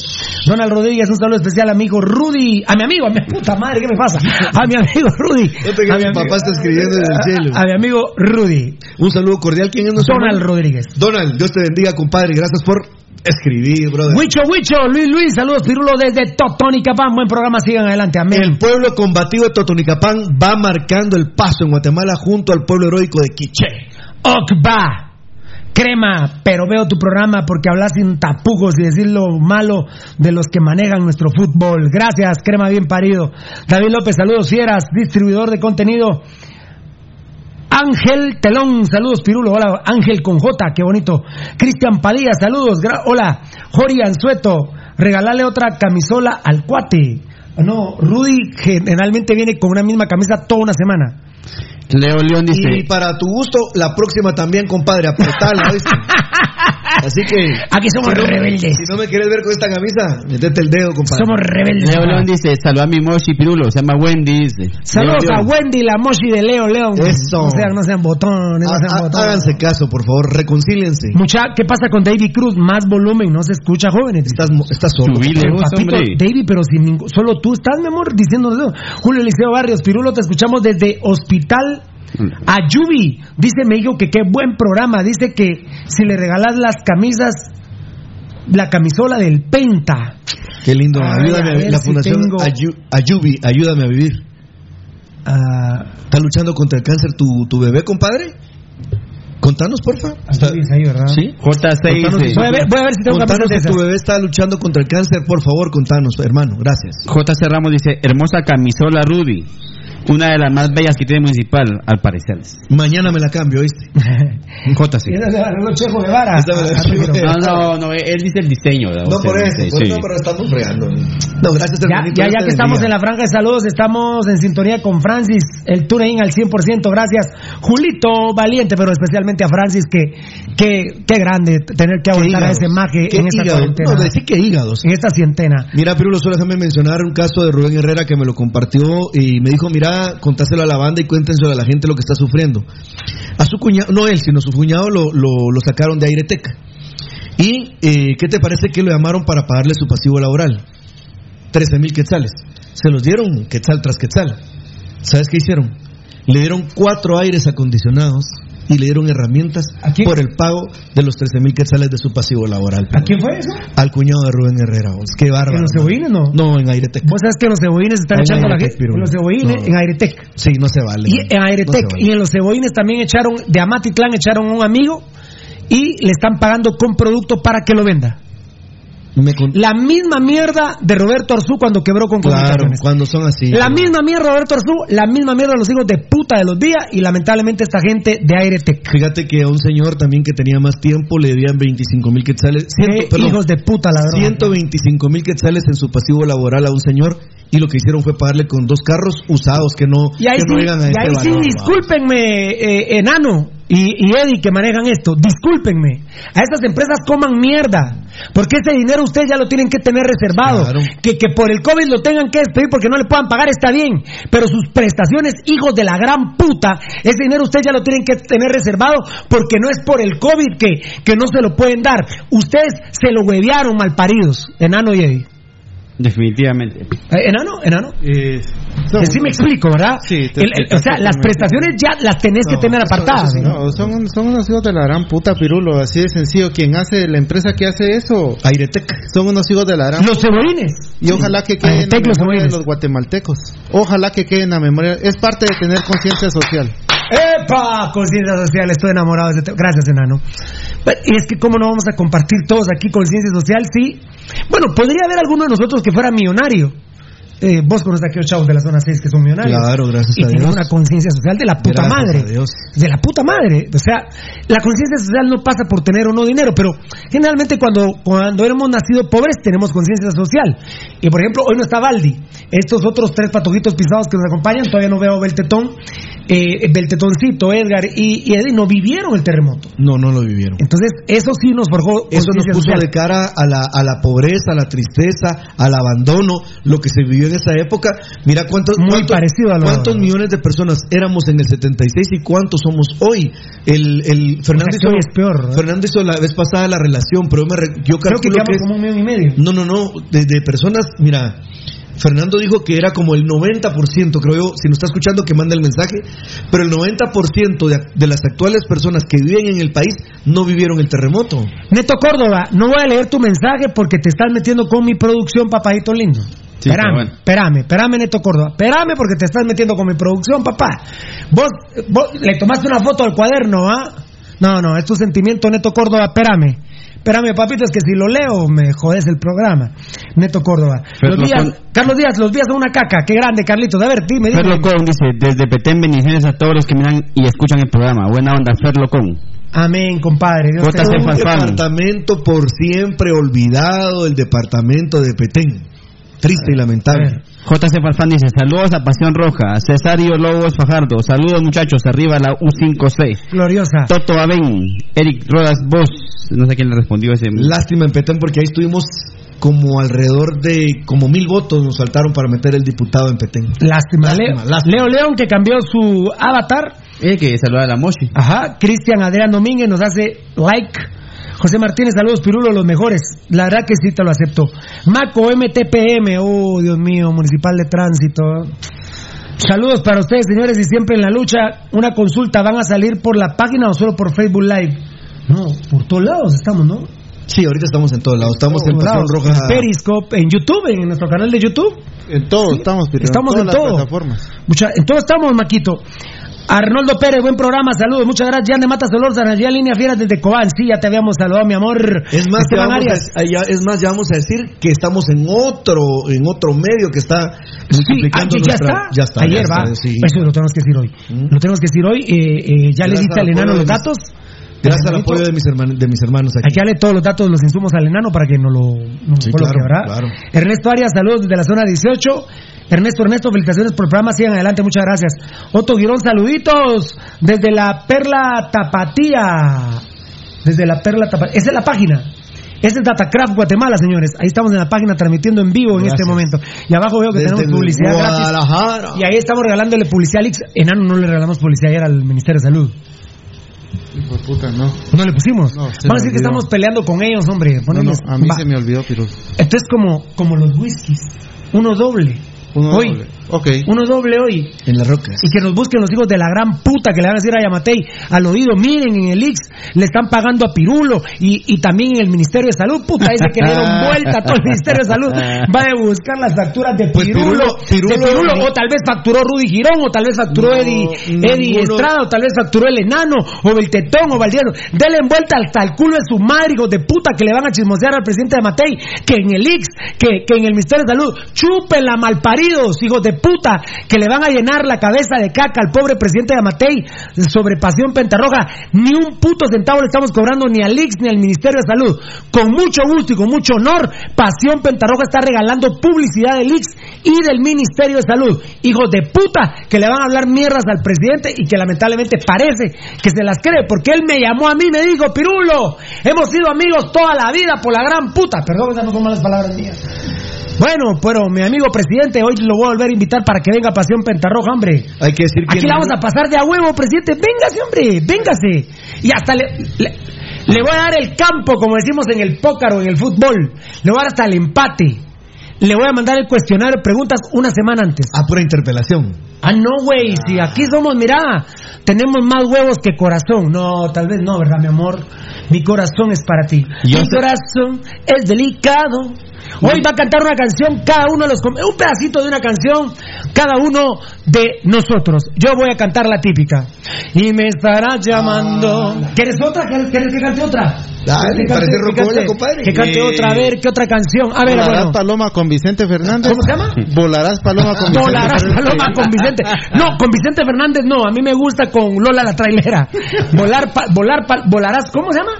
Donald Rodríguez, un saludo especial, amigo Rudy. A mi amigo, a mi puta madre, ¿qué me pasa? A mi amigo Rudy. No te A mi amigo- papá está escribiendo desde el cielo. A, a mi amigo Rudy. Un saludo cordial. ¿Quién es nuestro Donald? Rodríguez. Donald, Dios te bendiga, compadre. Gracias por escribir, brother. Huicho, Huicho, Luis Luis, saludos Pirulo desde Totónica, Buen programa, sigan adelante, amén. El pueblo combativo de Totonicapán va marcando el paso en Guatemala junto al pueblo heroico de Quiché. Okba. Crema, pero veo tu programa porque hablas sin tapujos y decir lo malo de los que manejan nuestro fútbol. Gracias, Crema bien parido. David López, saludos fieras, distribuidor de contenido. Ángel Telón, saludos Pirulo, hola Ángel con J, qué bonito. Cristian Padilla, saludos, hola. Jori Anzueto, regalale otra camisola al cuate. No, Rudy generalmente viene con una misma camisa toda una semana. Leo León dice. Y para tu gusto, la próxima también, compadre, apretala, ¿viste? Así que. Aquí somos si no- rebeldes. Si no me quieres ver con esta camisa, metete el dedo, compadre. Somos rebeldes. Leo León dice, saluda a mi Moshi Pirulo, se llama Wendy, dice. Saludos Leo a León. Wendy, la mochi de Leo León. Eso. No sean, no sean botones, no sean botones. Háganse caso, por favor, reconcíliense. Mucha, ¿qué pasa con David Cruz? Más volumen, no se escucha, jóvenes. Estás, estás solo. Subile Pero, vos, papito, hombre. David, pero sin ningún, solo tú estás, mi amor, diciéndonos eso. Julio Liceo Barrios, Pirulo, te escuchamos desde Hospital Ayubi. Dice, me dijo que qué buen programa. Dice que si le regalas las camisas, la camisola del Penta. Qué lindo. Ay, ayúdame a ver La si Fundación tengo- Ayu- Ayubi, ayúdame a vivir. Ah, ¿Está luchando contra el cáncer tu, tu bebé, compadre? Contanos, porfa. Ayubi es ahí, ¿verdad? ¿Sí? J6 Contanos dice, Voy a ver, voy a ver si tengo Contanos si tu bebé está luchando contra el cáncer, por favor, contanos, hermano. Gracias. JC Ramos dice, hermosa camisola Rudy, una de las más bellas que tiene Municipal, al parecer. Mañana me la cambio, ¿viste? Regaló. pero- No, no, no, él dice el diseño. ¿no? No por eso, sí, por sí. eso, pero estamos fregando. No, gracias, Ya, hermanito. ya, ya te que estamos en la franja de saludos, estamos en sintonía con Francis, el TuneIn al 100%, gracias. Julito Valiente, pero especialmente a Francis, que, que, qué grande tener que aguantar a ese maje qué en esta hígados. cuarentena. No, decir que hígados. En esta cientena. Mira, Pirulo, solo déjame mencionar un caso de Rubén Herrera que me lo compartió y me dijo, mira, contáselo a la banda y cuéntenselo a la gente lo que está sufriendo. A su cuñado, no él, sino su cuñado lo, lo, lo sacaron de Airetec. ¿Y eh, qué te parece que lo llamaron para pagarle su pasivo laboral? 13 mil quetzales. Se los dieron quetzal tras quetzal. ¿Sabes qué hicieron? Le dieron cuatro aires acondicionados y le dieron herramientas por el pago de los 13 mil quetzales de su pasivo laboral. ¿A quién fue eso? Al cuñado de Rubén Herrera. vos. Qué bárbaro. ¿En los cebollines no? No, en Airetec. Vos sabes que los cebollines están En echando a la Airetec, gente. En los cebollines, No. en Airetec. Sí, no se vale. Y en Airetec vale. y en los cebollines también echaron, de Amatitlán echaron un amigo y le están pagando con producto para que lo venda. Con- La misma mierda de Roberto Arzú cuando quebró con Claro, cuando son así. La misma mierda de Roberto Arzú, la misma mierda de los hijos de puta de los días y lamentablemente esta gente de Airetec. Fíjate que a un señor también que tenía más tiempo le debían 25 mil quetzales. Ciento- perdón, hijos de puta, la verdad. 125 mil quetzales en su pasivo laboral a un señor y lo que hicieron fue pagarle con dos carros usados que no, Y ahí que no sí, llegan a y este ahí sí valor, va. discúlpenme, eh, Enano y, y Eddie que manejan esto, discúlpenme. A estas empresas coman mierda, porque ese dinero ustedes ya lo tienen que tener reservado. Claro. Que, que por el COVID lo tengan que despedir porque no le puedan pagar está bien, pero sus prestaciones, hijos de la gran puta, ese dinero ustedes ya lo tienen que tener reservado porque no es por el COVID que, que no se lo pueden dar. Ustedes se lo huevearon malparidos, Enano y Eddie. Definitivamente. Eh, ¿Enano? ¿Enano? Eh, Que sí me explico, ¿verdad? Sí, te El- o sea, las prestaciones ya las tenés que tener eso- apartadas. eso- ¿no? No, son, son unos hijos de la gran puta pirulo, así de sencillo. Quien hace, la empresa que hace eso, Airetec. son unos hijos de la gran Los cebollines. Y ojalá que quede en la Airetec, los memoria de cebollines. los guatemaltecos. Ojalá que quede en la memoria. Es parte de tener conciencia social. ¡Epa! Conciencia social, estoy enamorado de ese tema. Gracias, enano. Y es que, ¿cómo no vamos a compartir todos aquí conciencia social? Sí. Bueno, podría haber alguno de nosotros que fuera millonario. Eh, vos conoces a aquellos chavos de la zona 6 que son millonarios. Claro, gracias y a Dios. una conciencia social de la puta Gracias madre. De la puta madre. O sea, la conciencia social no pasa por tener o no dinero, pero generalmente cuando, cuando hemos nacido pobres tenemos conciencia social. Y por ejemplo, hoy no está Baldi. Estos otros tres patojitos pisados que nos acompañan, todavía no veo Beltetón, eh, Beltetoncito, Edgar y, y Eddie, no vivieron el terremoto. No, no lo vivieron. Entonces, eso sí nos forjó Eso nos puso social. de cara a la, a la pobreza, a la tristeza, al abandono, lo que se vivió en esa época. Mira cuántos, Muy cuántos, parecido a cuántos millones de personas éramos en el 76 y cuántos somos hoy. El, el Fernando, O sea, hoy es peor. Fernando hizo la vez pasada la relación, pero yo, me yo Creo que que es- como un millón y medio. No, no, no, de, de personas, mira, Fernando dijo que era como el 90%, creo yo, si nos está escuchando que manda el mensaje, pero el 90% de, de las actuales personas que viven en el país no vivieron el terremoto. Neto Córdoba, no voy a leer tu mensaje porque te estás metiendo con mi producción, papadito lindo. Sí, espérame, bueno. espérame, espérame, Neto Córdoba. Espérame porque te estás metiendo con mi producción, papá. Vos, vos le tomaste una foto al cuaderno, ¿ah? No, no, es tu sentimiento, Neto Córdoba, espérame. Espérame, papito, es que si lo leo me jodes el programa. Neto Córdoba. Pero Los lo días, con- Carlos Díaz, los días son una caca. Qué grande, Carlitos. A ver, dime, dime. Fer Locón dice, desde Petén, bendiciones a todos los que miran y escuchan el programa. Buena onda, Fer Locón. Amén, compadre. Dios te. Un departamento por siempre olvidado, el departamento de Petén. Triste y lamentable. JC Farfán dice, saludos a Pasión Roja, Cesario Lobos Fajardo, saludos muchachos, arriba la U5C. Gloriosa. Toto Aben, Eric Rodas Vos, no sé quién le respondió ese. Lástima en Petén porque ahí estuvimos como alrededor de como mil votos nos faltaron para meter el diputado en Petén. Lástima. Lástima, Leo, lástima. Leo León que cambió su avatar. Eh, que saluda a la Moshi. Ajá. Cristian Adrián Domínguez nos hace like. José Martínez, saludos Pirulo, los mejores. La verdad que sí te lo acepto. Maco MTPM, oh Dios mío, Municipal de Tránsito. Saludos para ustedes, señores, y siempre en la lucha. Una consulta, ¿van a salir por la página o solo por Facebook Live? No, por todos lados estamos, ¿no? Sí, ahorita estamos en todos lados. Estamos en Pasión. Roja. Periscope, en YouTube, en nuestro canal de YouTube. En todo estamos, Pirulo, Estamos en en todas las todo. plataformas. Mucha- en todo estamos, Maquito. Arnoldo Pérez, buen programa, saludos, muchas gracias. Jan de Mata Solórzano, ya línea fiera desde Cobán, sí, ya te habíamos saludado, mi amor. Es más, ya vamos a, ya- es más, ya vamos a decir que estamos en otro, en otro medio que está multiplicando Ah, ya nuestra- está. Ya está. Ayer ya va. está, sí. Eso lo tenemos que decir hoy. Lo tenemos que decir hoy. eh, eh, ya le diste al enano los mis- datos. Gracias al apoyo de mis, hermanos, de mis hermanos aquí. Hay que darle todos los datos, los insumos al enano para que no lo, no Sí, claro, claro. Ernesto Arias, saludos desde la zona 18. Ernesto, Ernesto, felicitaciones por el programa, sigan adelante, muchas gracias. Otto Girón, saluditos desde la Perla Tapatía. Desde la Perla Tapatía. Esa es la página. Esa es Datacraft Guatemala, señores. Ahí estamos en la página transmitiendo en vivo en este momento. Y abajo veo que Desde tenemos publicidad Guadalajara. gratis. Y ahí estamos regalándole publicidad al Ix. Enano no le regalamos publicidad ayer al Ministerio de Salud. Hijo de puta, no. No le pusimos. No, Vamos a decir que estamos peleando con ellos, hombre. No, no, Ponemos- a mí Va. se me olvidó, Pirulo. Esto es como, como los whiskies. Uno doble. Uno hoy. doble. Ok. Uno doble hoy. En las rocas. Y que nos busquen los hijos de la gran puta que le van a decir a Yamatei al oído. Miren, en el Ix le están pagando a Pirulo y, y también en el Ministerio de Salud. Puta, dice que le dieron vuelta a todo el Ministerio de Salud. Va a buscar las facturas de Pues Pirulo. Pirulo- de Pirulo-. O tal vez facturó Rudy Girón, o tal vez facturó No, Eddie, Eddie ninguno. Estrada, o tal vez facturó el enano, o el tetón, o Valdiano. Denle vuelta hasta el culo de su madre, hijos de puta, que le van a chismosear al presidente de Matei, que en el Ix, que, que en el Ministerio de Salud, chúpenla malparidos, hijos de puta, que le van a llenar la cabeza de caca al pobre presidente de Matei sobre Pasión Pentarroja. Ni un puto centavo le estamos cobrando ni al Ix ni al Ministerio de Salud. Con mucho gusto y con mucho honor, Pasión Pentarroja está regalando publicidad del Ix y del Ministerio de Salud. Hijos de puta, que le van a hablar mierdas al presidente y que lamentablemente parece que se las cree, porque él me llamó a mí y me dijo, Pirulo, hemos sido amigos toda la vida por la gran puta. Perdón, esas no son malas palabras mías. Bueno, pero mi amigo presidente, hoy lo voy a volver a invitar para que venga a Pasión Pentarroja, hombre. Hay que decir que. Aquí la vamos a pasar de a huevo, presidente. Véngase, hombre, véngase. Y hasta le, le, le voy a dar el campo, como decimos en el póker o en el fútbol. Le voy a dar hasta el empate. Le voy a mandar el cuestionario preguntas una semana antes. A pura interpelación. Ah, no, güey, si aquí somos, mira, tenemos más huevos que corazón. No, tal vez no, ¿verdad, mi amor? Mi corazón es para ti. Yo mi sé- corazón es delicado. Hoy va a cantar una canción, cada uno de los... Un pedacito de una canción, cada uno de nosotros. Yo voy a cantar la típica. Y me estarás llamando... ¿Quieres otra? ¿Quieres, que cante otra? Dale, Que cante- que cante- compadre. Que cante otra, a ver, ¿qué otra canción? A ver, Volarás bueno. Paloma con Vicente Fernández. ¿Cómo se llama? Volarás Paloma con Vicente Volarás. Paloma con Vicente. No, con Vicente Fernández no. A mí me gusta con Lola la trailera. Volar, pa- volar, pa- volarás. ¿Cómo se llama?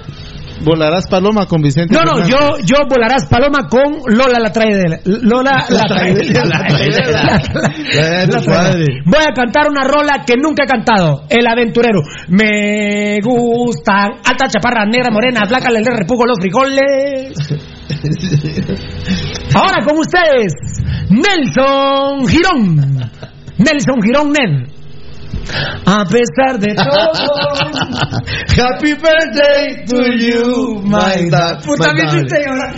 Volarás Paloma con Vicente No, no, yo, yo volarás paloma con Lola la traidera. Lola la traidera. Voy a cantar una rola que nunca he cantado. El aventurero. Me gustan alta chaparra negra morena blanca le repujo los frijoles. Ahora con ustedes, Nelson Girón. Nelson Girón Ned. A pesar de todo. Happy birthday to you, my dad. Puta, me hiciste llorar.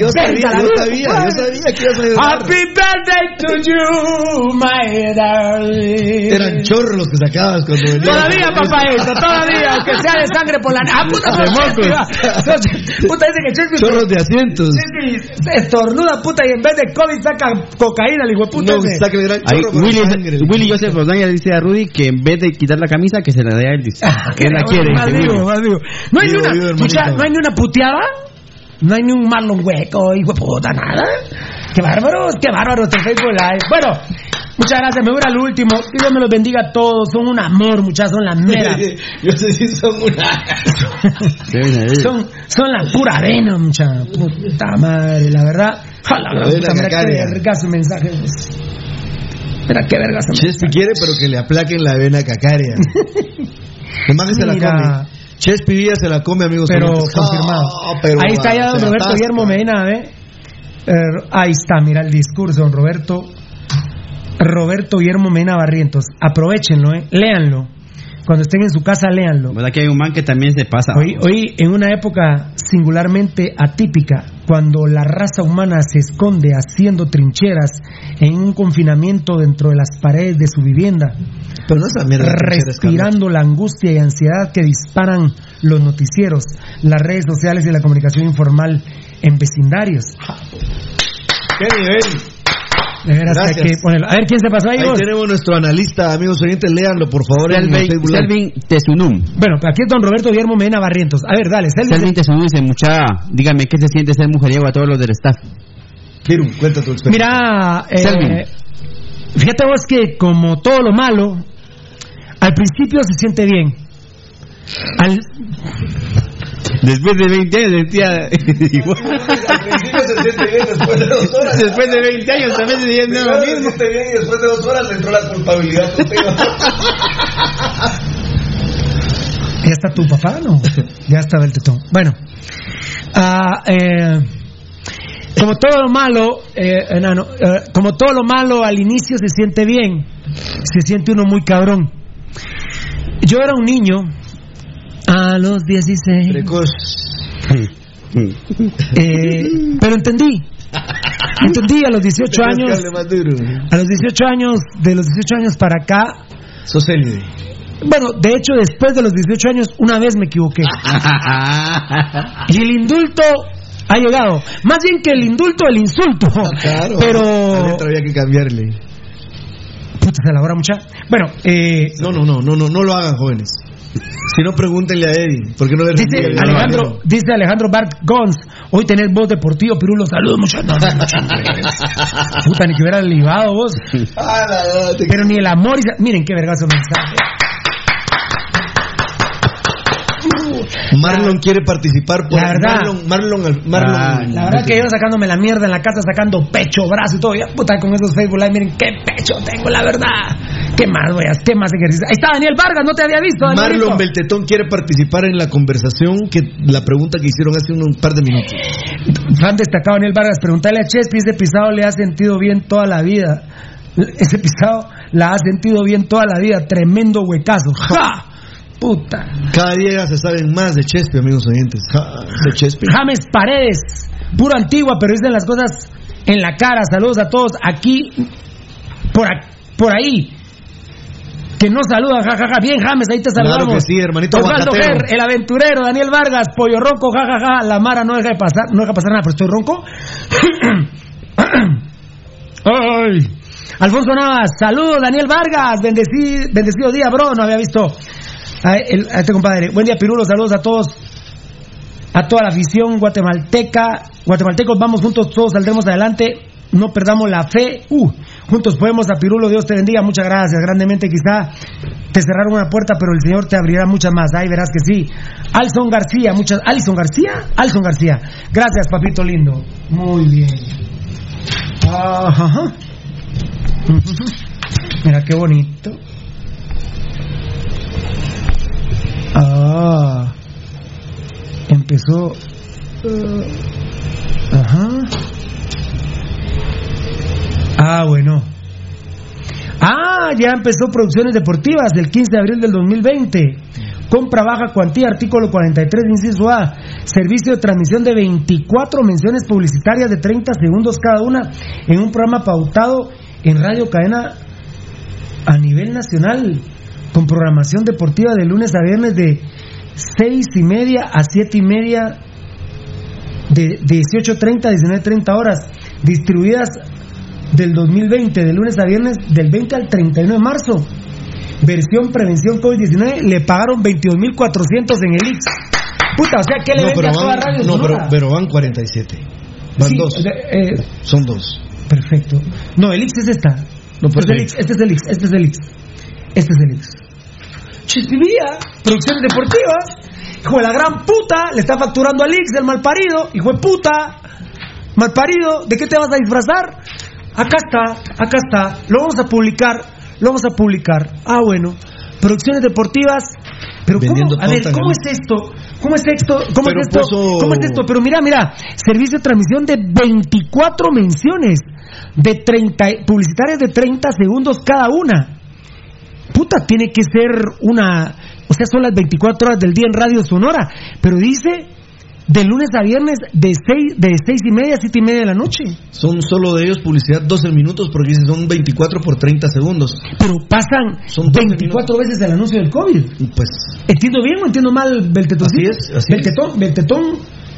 Yo sabía, yo sabía, yo sabía que ibas a llorar. Happy birthday to you, my darling. Eran chorros los que sacabas cuando venían. Todavía, papá, eso, todavía, aunque sea de sangre por la... ¡Ah, puta, De mocos. Puta, dice que Chesky... Chorros de asientos. Se estornuda, puta, y en vez de COVID saca cocaína, hijo de puta. No, saca el gran Ahí, chorro por Willy, sangre. Willy Joseph Rodaña le dice a Rudy que en vez de quitar la camisa, que se la dé a él. Dice, que la quiere. Más dice digo, Willy. más digo. No hay ni una, vivo, escucha, hermanito. no hay ni una puteada, no hay ni un Marlon hueco, hijo puta, nada. Qué bárbaros, qué bárbaros en Facebook Live. Bueno, muchas gracias, me voy al último. Que Dios me los bendiga a todos, son un amor, muchachos, son la mera. Yo sé si son una. Son, son la pura arena, mucha puta madre, la verdad. Puta, vena mira Mira qué vergazo Chespi quiere, pero que le aplaquen la vena cacaria. Además que se la come. Chespi Villa se la come, amigos. Pero confirmado. Ah, pero ahí está ya don Roberto atasca. Guillermo Medina, ¿ve? Eh, ahí está, mira el discurso, don Roberto. Roberto Guillermo Medina Barrientos. Aprovechenlo, ¿eh? Léanlo. Cuando estén en su casa, léanlo. ¿Verdad que hay un man que también se pasa? Hoy, hoy, en una época singularmente atípica, cuando la raza humana se esconde haciendo trincheras en un confinamiento dentro de las paredes de su vivienda, Pero no respirando la angustia y ansiedad que disparan los noticieros, las redes sociales y la comunicación informal en vecindarios. ¿Qué nivel? De veras que hay Gracias. que ponerlo. A ver quién se pasó ahí. Ahí vos? tenemos nuestro analista, amigos oyentes, léanlo por favor Selvin. Selvin Tesunum. Bueno, aquí es don Roberto Guillermo Medina Barrientos. A ver, dale, Selvin. Selvin Tesunum dice, mucha, dígame qué se siente ser mujeriego a todos los del staff. Cuenta tu experiencia. Mira, eh, Selvin. fíjate vos que como todo lo malo, al principio se siente bien. Al, Después de 20 años sentía igual. Al principio se siente bien, después de dos horas. Después de 20 años también se siente lo mismo. siente bien y después de dos horas le entró la culpabilidad contigo. ¿Ya está tu papá? No. Ya estaba el tetón. Bueno. ah, eh, como todo lo malo, eh, enano, eh, como todo lo malo al inicio se siente bien, se siente uno muy cabrón. Yo era un niño a los 16, Precoz. eh, pero entendí. Entendí a los 18 años, a los 18 años, de los 18 años para acá, Sos élite. bueno, de hecho después de los 18 años una vez me equivoqué. Y el indulto ha llegado. Más bien que el indulto, el insulto. Claro. La Pero. había que cambiarle. Puta, se elabora mucha. Bueno, eh, No, no, no, no, no, no lo hagan jóvenes. Si no, pregúntenle a Eddie. ¿Por qué no le dice Alejandro, dice Alejandro Bart Gons. Hoy tenés voz deportivo, Pirulo. Saludos, muchachos. No, no. Puta, ni que hubiera libado vos. Ah, Pero ni el amor. y- Miren qué vergazo mensaje. Marlon quiere participar por La verdad. Marlon, Marlon, Marlon. Ah, La verdad que yo sacándome la mierda en la casa, sacando pecho, brazo y todo. Ya, puta, con esos Facebook Live, miren qué pecho tengo, la verdad. ¿Qué más hacer? ¿Qué más ejercicio? Ahí está Daniel Vargas, no te había visto, Danielito. Marlon Beltetón quiere participar en la conversación que la pregunta que hicieron hace un par de minutos. Fan destacado Daniel Vargas, preguntarle a Chespi, ese pisado le ha sentido bien toda la vida. Ese pisado la ha sentido bien toda la vida. Tremendo huecazo. ¡Ja! Puta. Cada día se saben más de Chespi, amigos oyentes. Ja, De Chespi. James Paredes, puro antigua, pero dicen las cosas en la cara. Saludos a todos aquí, por, por ahí. Que no saluda, jajaja. Bien, James, ahí te saludamos. Claro que sí, hermanito Osvaldo. Ger, el aventurero, Daniel Vargas, Pollo Ronco, jajaja. La Mara no deja de pasar, no deja pasar nada, pero estoy ronco. Ay. Alfonso Navas, saludos, Daniel Vargas, bendecido, bendecido día, bro, no había visto a, este compadre. Buen día, Pirulo, saludos a todos, a toda la afición guatemalteca, guatemaltecos, vamos juntos, todos saldremos adelante, no perdamos la fe, uh, juntos podemos. A Pirulo, Dios te bendiga, muchas gracias, grandemente quizá te cerraron una puerta, pero el Señor te abrirá muchas más, ahí verás que sí. Alson García, muchas, Alison García, Alson García, gracias, papito lindo, muy bien. Ajá. Mira qué bonito. Ah. Empezó. ajá. Ah, bueno. Ah, ya empezó producciones deportivas del 15 de abril del 2020. Compra baja cuantía, artículo 43, inciso A. Servicio de transmisión de 24 menciones publicitarias de 30 segundos cada una en un programa pautado en radio cadena a nivel nacional con programación deportiva de lunes a viernes de 6 y media a 7 y media de 18.30 a 19.30 horas distribuidas del 2020 de lunes a viernes del 20 al 31 de marzo versión prevención COVID-19 le pagaron 22.400 en el IX puta, o sea que le No, pero a toda van, radio no, pero, pero van 47. Van Sí, dos. eh, Son dos. Perfecto. No, el Ix es esta. No, este, es el Ix, este es el Ix, este es el Ix. Este es el Ix. Chispivía, producciones deportivas. Hijo de la gran puta, le está facturando al Ix, el mal parido. Hijo de puta. Malparido, ¿de qué te vas a disfrazar? Acá está, acá está. Lo vamos a publicar, lo vamos a publicar. Ah, bueno. Producciones deportivas. Pero ¿cómo, a ver, ¿cómo es esto? ¿Cómo es esto? ¿Cómo Pero es esto? puso- ¿Cómo es esto? Pero mira, mira, servicio de transmisión de 24 menciones de 30 publicitarias de 30 segundos cada una. Puta, tiene que ser una, o sea, son las 24 horas del día en Radio Sonora, pero dice de lunes a viernes de 6 de seis y media a 7 y media de la noche. Son solo de ellos publicidad 12 minutos porque dice son 24 por 30 segundos. Pero pasan Son 12 24 veces el anuncio del COVID. Pues ¿Entiendo bien o entiendo mal, Beltetón? Así es, así es. Beltetón, Beltetón.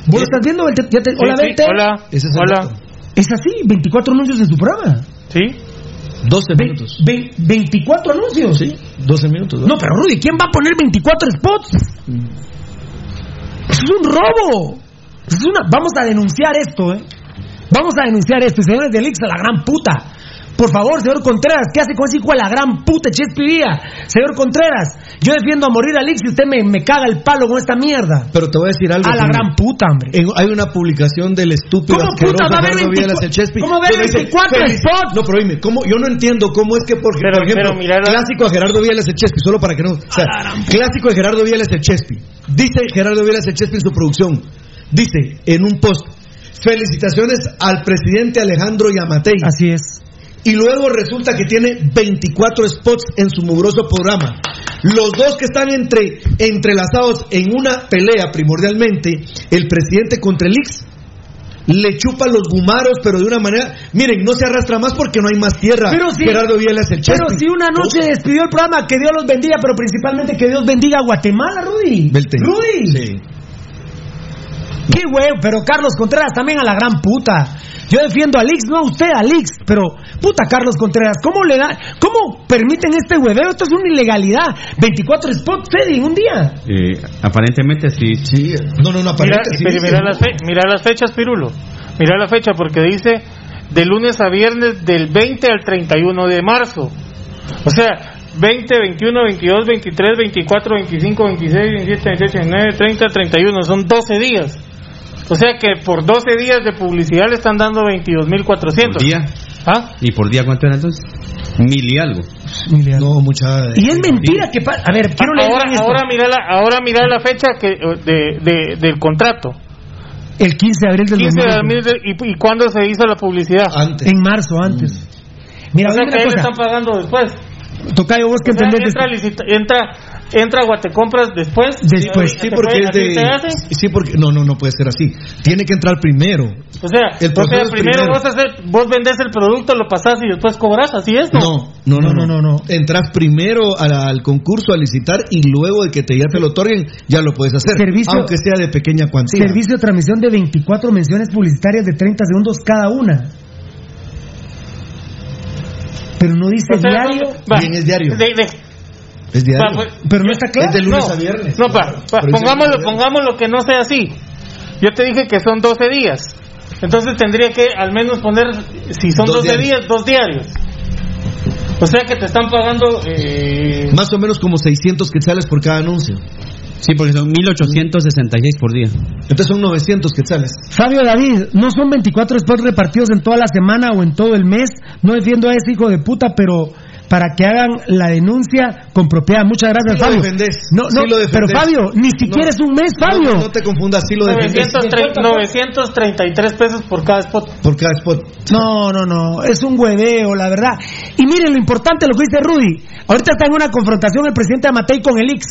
¿Vos lo estás viendo, Beltetón? Ya te- Sí, Hola, sí, Belte. hola. ese es Hola. dato. Es así, 24 anuncios en su programa. ¿Sí? 12 Ve- minutos. ve- 24 anuncios. Sí, 12 minutos. ¿no? No, pero Rudy, ¿quién va a poner 24 spots? Eso es un robo. Eso es una... Vamos a denunciar esto, ¿eh? Vamos a denunciar esto. Y señores de Elix, a la gran puta. Por favor, señor Contreras, ¿qué hace con ese hijo de la gran puta Chespi Vía? Señor Contreras, yo defiendo a morir a Elix y usted me, me caga el palo con esta mierda. Pero te voy a decir algo. A la gran puta, hombre. En- hay una publicación del estúpido ¿Cómo puta va a haber Gerardo 24 Viales el Chespi. ¿Cómo dice, 24 "Felici- spots? No, pero dime, ¿cómo? yo no entiendo cómo es que, Pero- por ejemplo, pero mira la- clásico a Gerardo Viales el Chespi, solo para que no. O sea, clásico de Gerardo Viales el Chespi. Dice Gerardo Viales el Chespi en su producción. Dice en un post: Felicitaciones al presidente Alejandro Yamatei. Así es. Y luego resulta que tiene 24 spots en su mugroso programa. Los dos que están entre, entrelazados en una pelea primordialmente, el presidente contra el Ix, le chupa los gumaros, pero de una manera, miren, no se arrastra más porque no hay más tierra. Pero si, Gerardo Viales el pero si una noche despidió el programa, que Dios los bendiga, pero principalmente que Dios bendiga a Guatemala, Rudy. Rudy. Sí. Qué huevo, pero Carlos Contreras también a la gran puta. Yo defiendo a Lix, no a usted, a Lix, pero puta Carlos Contreras, ¿cómo le da, cómo permiten este hueveo? Esto es una ilegalidad. 24 spots, Teddy, en un día. Eh, aparentemente sí. Sí, no, no, no, Mira, aparente, sí, pero sí. mira las fe- mira las fechas, Pirulo. Mira la fecha porque dice de lunes a viernes del 20 al 31 de marzo. O sea, 20, 21, 22, 23, 24, 25, 26, 27, 28, 29, 30, 31. Son 12 días. O sea que por 12 días de publicidad le están dando 22.400. ¿Por día? ¿Ah? ¿Y por día cuánto era entonces? Mil y algo. No, mucha. Y es mentira que A ver, quiero leer Ahora, esto. ahora mira la, ahora mira la fecha que, de, de- del contrato. El 15 de abril del 15 de 2020. abril de- y, y cuándo se hizo la publicidad. Antes. En marzo, antes. Mira, o sea que una ahí le cosa. están pagando después. Tocayo, vos que O sea, entendés entra, licita- entra, entra a Guatecompras después. Después. ¿Se Sí, porque es de. Sí, porque. No, no, no puede ser así. Tiene que entrar primero. O sea, El o proceso sea primero, primero. Vos, hacer, vos vendés el producto, lo pasás y después cobras, ¿así es? No, no, no, No, no, no, no. Entras primero al, al concurso a licitar y luego de que te, ya te lo otorguen, ya lo puedes hacer. Servicio- aunque sea de pequeña cuantía. Servicio de transmisión de 24 menciones publicitarias de 30 segundos cada una. Pero no dice O sea, diario. va, Bien, es diario. de- de- Es diario. pues, Pero no está claro. Es de lunes no, a viernes. No, pa, pongámoslo que no sea así. Yo te dije que son 12 días. Entonces tendría que al menos poner, si son Dos 12 diarios. días, dos diarios. O sea que te están pagando. Eh, Más o menos como 600 quetzales por cada anuncio. Sí, porque son 1866 por día. Entonces son 900 quetzales. Fabio David, no son 24 spots repartidos en toda la semana o en todo el mes. No defiendo a ese hijo de puta, pero para que hagan la denuncia con propiedad. Muchas gracias, Sí lo Fabio. defendés, No, sí no, lo defendés. pero Fabio, ni siquiera No. es un mes, Fabio. No, no te confundas, sí lo defendés 930 933 pesos por cada spot. por cada spot. No, no, no, es un hueveo, la verdad. Y miren lo importante, lo que dice Rudy. Ahorita está en una confrontación el presidente Amatei con el Ix.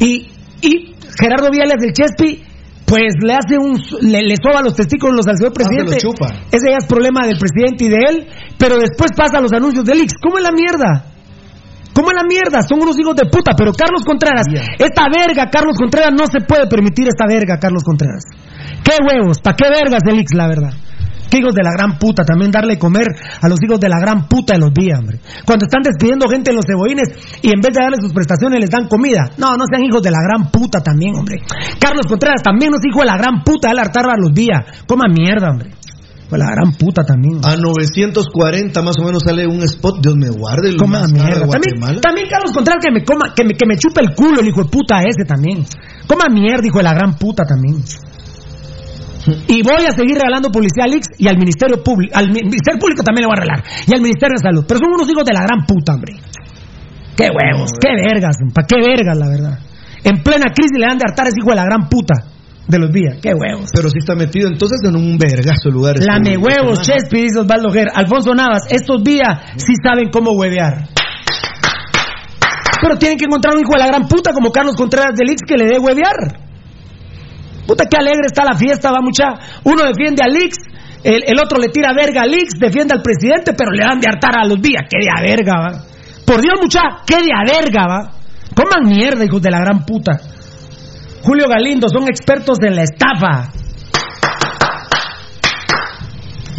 Y, y Gerardo Viales del Chespi, pues le hace un. le, le soba los testículos al señor Ah, presidente. chupa. Ese ya es problema del presidente y de él. Pero después pasa los anuncios del Ix. ¿Cómo es la mierda? ¿Cómo es la mierda? Son unos hijos de puta. Pero Carlos Contreras, esta verga, Carlos Contreras, no se puede permitir esta verga, Carlos Contreras. ¿Qué huevos? ¿Para qué vergas el Ix, la verdad? ¿Qué hijos de la gran puta? También darle comer a los hijos de la gran puta de los días, hombre. Cuando están despidiendo gente en los cebollines y en vez de darles sus prestaciones les dan comida. No, no sean hijos de la gran puta también, hombre. Carlos Contreras también no es hijo de la gran puta, de hartar a los días. Coma mierda, hombre. La gran puta también. A 940 más o menos sale un spot, Dios me guarde. el Coma mierda. También, también Carlos Contreras que me coma, que me, que me chupe el culo el hijo de puta ese también. Coma mierda, hijo de la gran puta también. Y voy a seguir regalando publicidad al IX y al Ministerio Público. Al Mi- Ministerio Público también le voy a regalar. Y al Ministerio de Salud. Pero son unos hijos de la gran puta, hombre. Qué huevos, qué vergas, pa' qué vergas, la verdad. En plena crisis le dan de hartar a ese hijo de la gran puta de los días. Qué huevos. Pero sí está metido entonces en un vergazo de lugares. Lame huevos, Chespi, dice Osvaldo Ger. Alfonso Navas, estos días sí saben cómo huevear. Pero tienen que encontrar un hijo de la gran puta como Carlos Contreras del Ix que le dé huevear. Puta, qué alegre está la fiesta, va mucha. Uno defiende al Ix, el, el otro le tira verga al Ix, defiende al presidente, pero le dan de hartar a los días. Qué de a verga, va. Por Dios, mucha, qué de a verga, va. Coman mierda, hijos de la gran puta. Julio Galindo, son expertos en la estafa.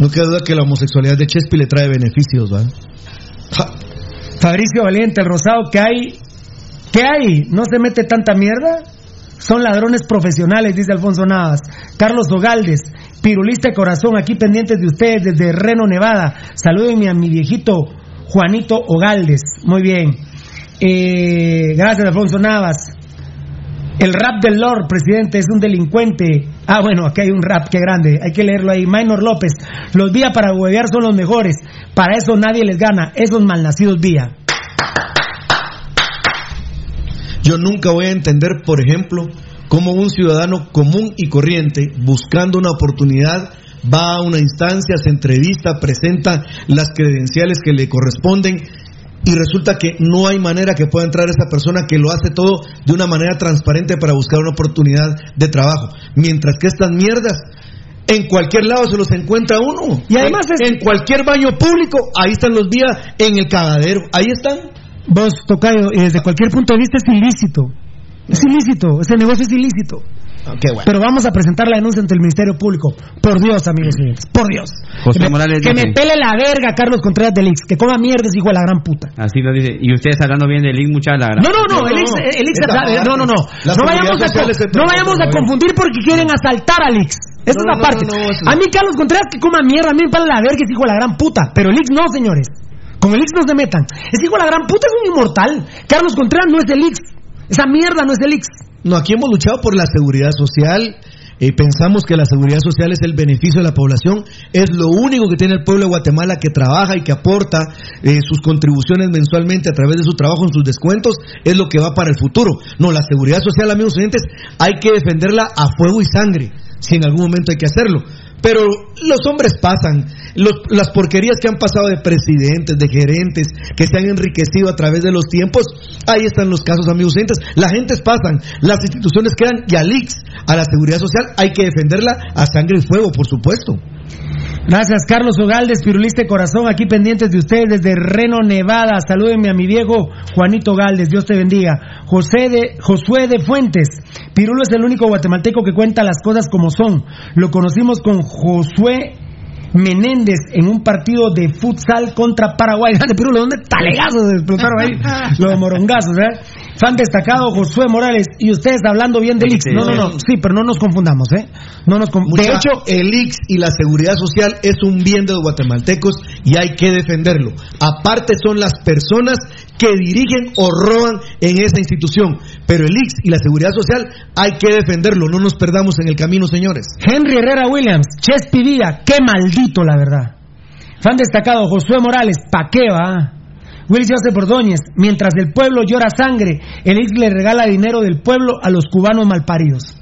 No queda duda que la homosexualidad de Chespi le trae beneficios, ¿va? Fabricio Valiente, el rosado que hay, ¿qué hay? ¿No se mete tanta mierda? Son ladrones profesionales, dice Alfonso Navas. Carlos Ogaldes, pirulista de corazón, aquí pendientes de ustedes desde Reno, Nevada. Salúdenme a mi viejito Juanito Ogaldes. Muy bien. Eh, gracias, Alfonso Navas. El rap del Lord, presidente, es un delincuente. Ah, bueno, aquí hay un rap, qué grande. Hay que leerlo ahí. Minor López. Los vía para huevear son los mejores. Para eso nadie les gana. Esos malnacidos vía. Yo nunca voy a entender, por ejemplo, cómo un ciudadano común y corriente, buscando una oportunidad, va a una instancia, se entrevista, presenta las credenciales que le corresponden y resulta que no hay manera que pueda entrar esa persona que lo hace todo de una manera transparente para buscar una oportunidad de trabajo. Mientras que estas mierdas en cualquier lado se los encuentra uno. Y además en, en cualquier baño público, ahí están los vías en el cagadero, ahí están. Vos, Tocayo, y desde cualquier punto de vista es ilícito. Es ilícito, ese negocio es ilícito. bueno. Pero vamos a presentar la denuncia ante el Ministerio Público. Por Dios, amigos oyentes, por Dios. José que me, Morales que dice- me pele la verga Carlos Contreras del Ix, que coma mierda hijo de la gran puta. Así lo dice. Y ustedes hablando bien del link, muchas la No, no, no, el Ix, el Ix- Esta no, no, no. No vayamos a, no vayamos a confundir porque quieren asaltar al Ix. Esa es la no, parte. no, A mí Carlos Contreras que coma mierda, a mí me pela la verga ese hijo de la gran puta. Pero el Ix no, señores. Con el Ix no se metan. Ese hijo de la gran puta es un inmortal. Carlos Contreras no es el Ix. Esa mierda no es el Ix. No, aquí hemos luchado por la seguridad social. eh, pensamos que la seguridad social es el beneficio de la población. Es lo único que tiene el pueblo de Guatemala que trabaja y que aporta eh, sus contribuciones mensualmente a través de su trabajo en sus descuentos. Es lo que va para el futuro. No, la seguridad social, amigos oyentes, hay que defenderla a fuego y sangre. Si en algún momento hay que hacerlo. Pero los hombres pasan, los- las porquerías que han pasado de presidentes, de gerentes, que se han enriquecido a través de los tiempos, ahí están los casos, amigos oyentes. Las gentes pasan, las instituciones quedan y al a la seguridad social, hay que defenderla a sangre y fuego, por supuesto. Gracias, Carlos Ogaldes, pirulista de corazón, aquí pendientes de ustedes desde Reno, Nevada. Salúdenme a mi viejo Juanito Galdes, Dios te bendiga. José de, Josué de Fuentes, Pirulo es el único guatemalteco que cuenta las cosas como son. Lo conocimos con Josué Menéndez en un partido de futsal contra Paraguay. Grande Pirulo, ¿dónde talegazos explotaron ahí? Los morongazos, ¿eh? Fan destacado Josué Morales y ustedes hablando bien del Ix. No, no, no, sí, pero no nos confundamos, ¿eh? No nos conf- De hecho, el IX y la seguridad social es un bien de los guatemaltecos y hay que defenderlo. Aparte son las personas que dirigen o roban en esa institución. Pero el IX y la seguridad social hay que defenderlo. No nos perdamos en el camino, señores. Henry Herrera Williams, Chespi Villa, qué maldito la verdad. Fan destacado Josué Morales, pa' qué va. Willis Joseph Ordóñez, mientras el pueblo llora sangre, el Ix le regala dinero del pueblo a los cubanos malparidos.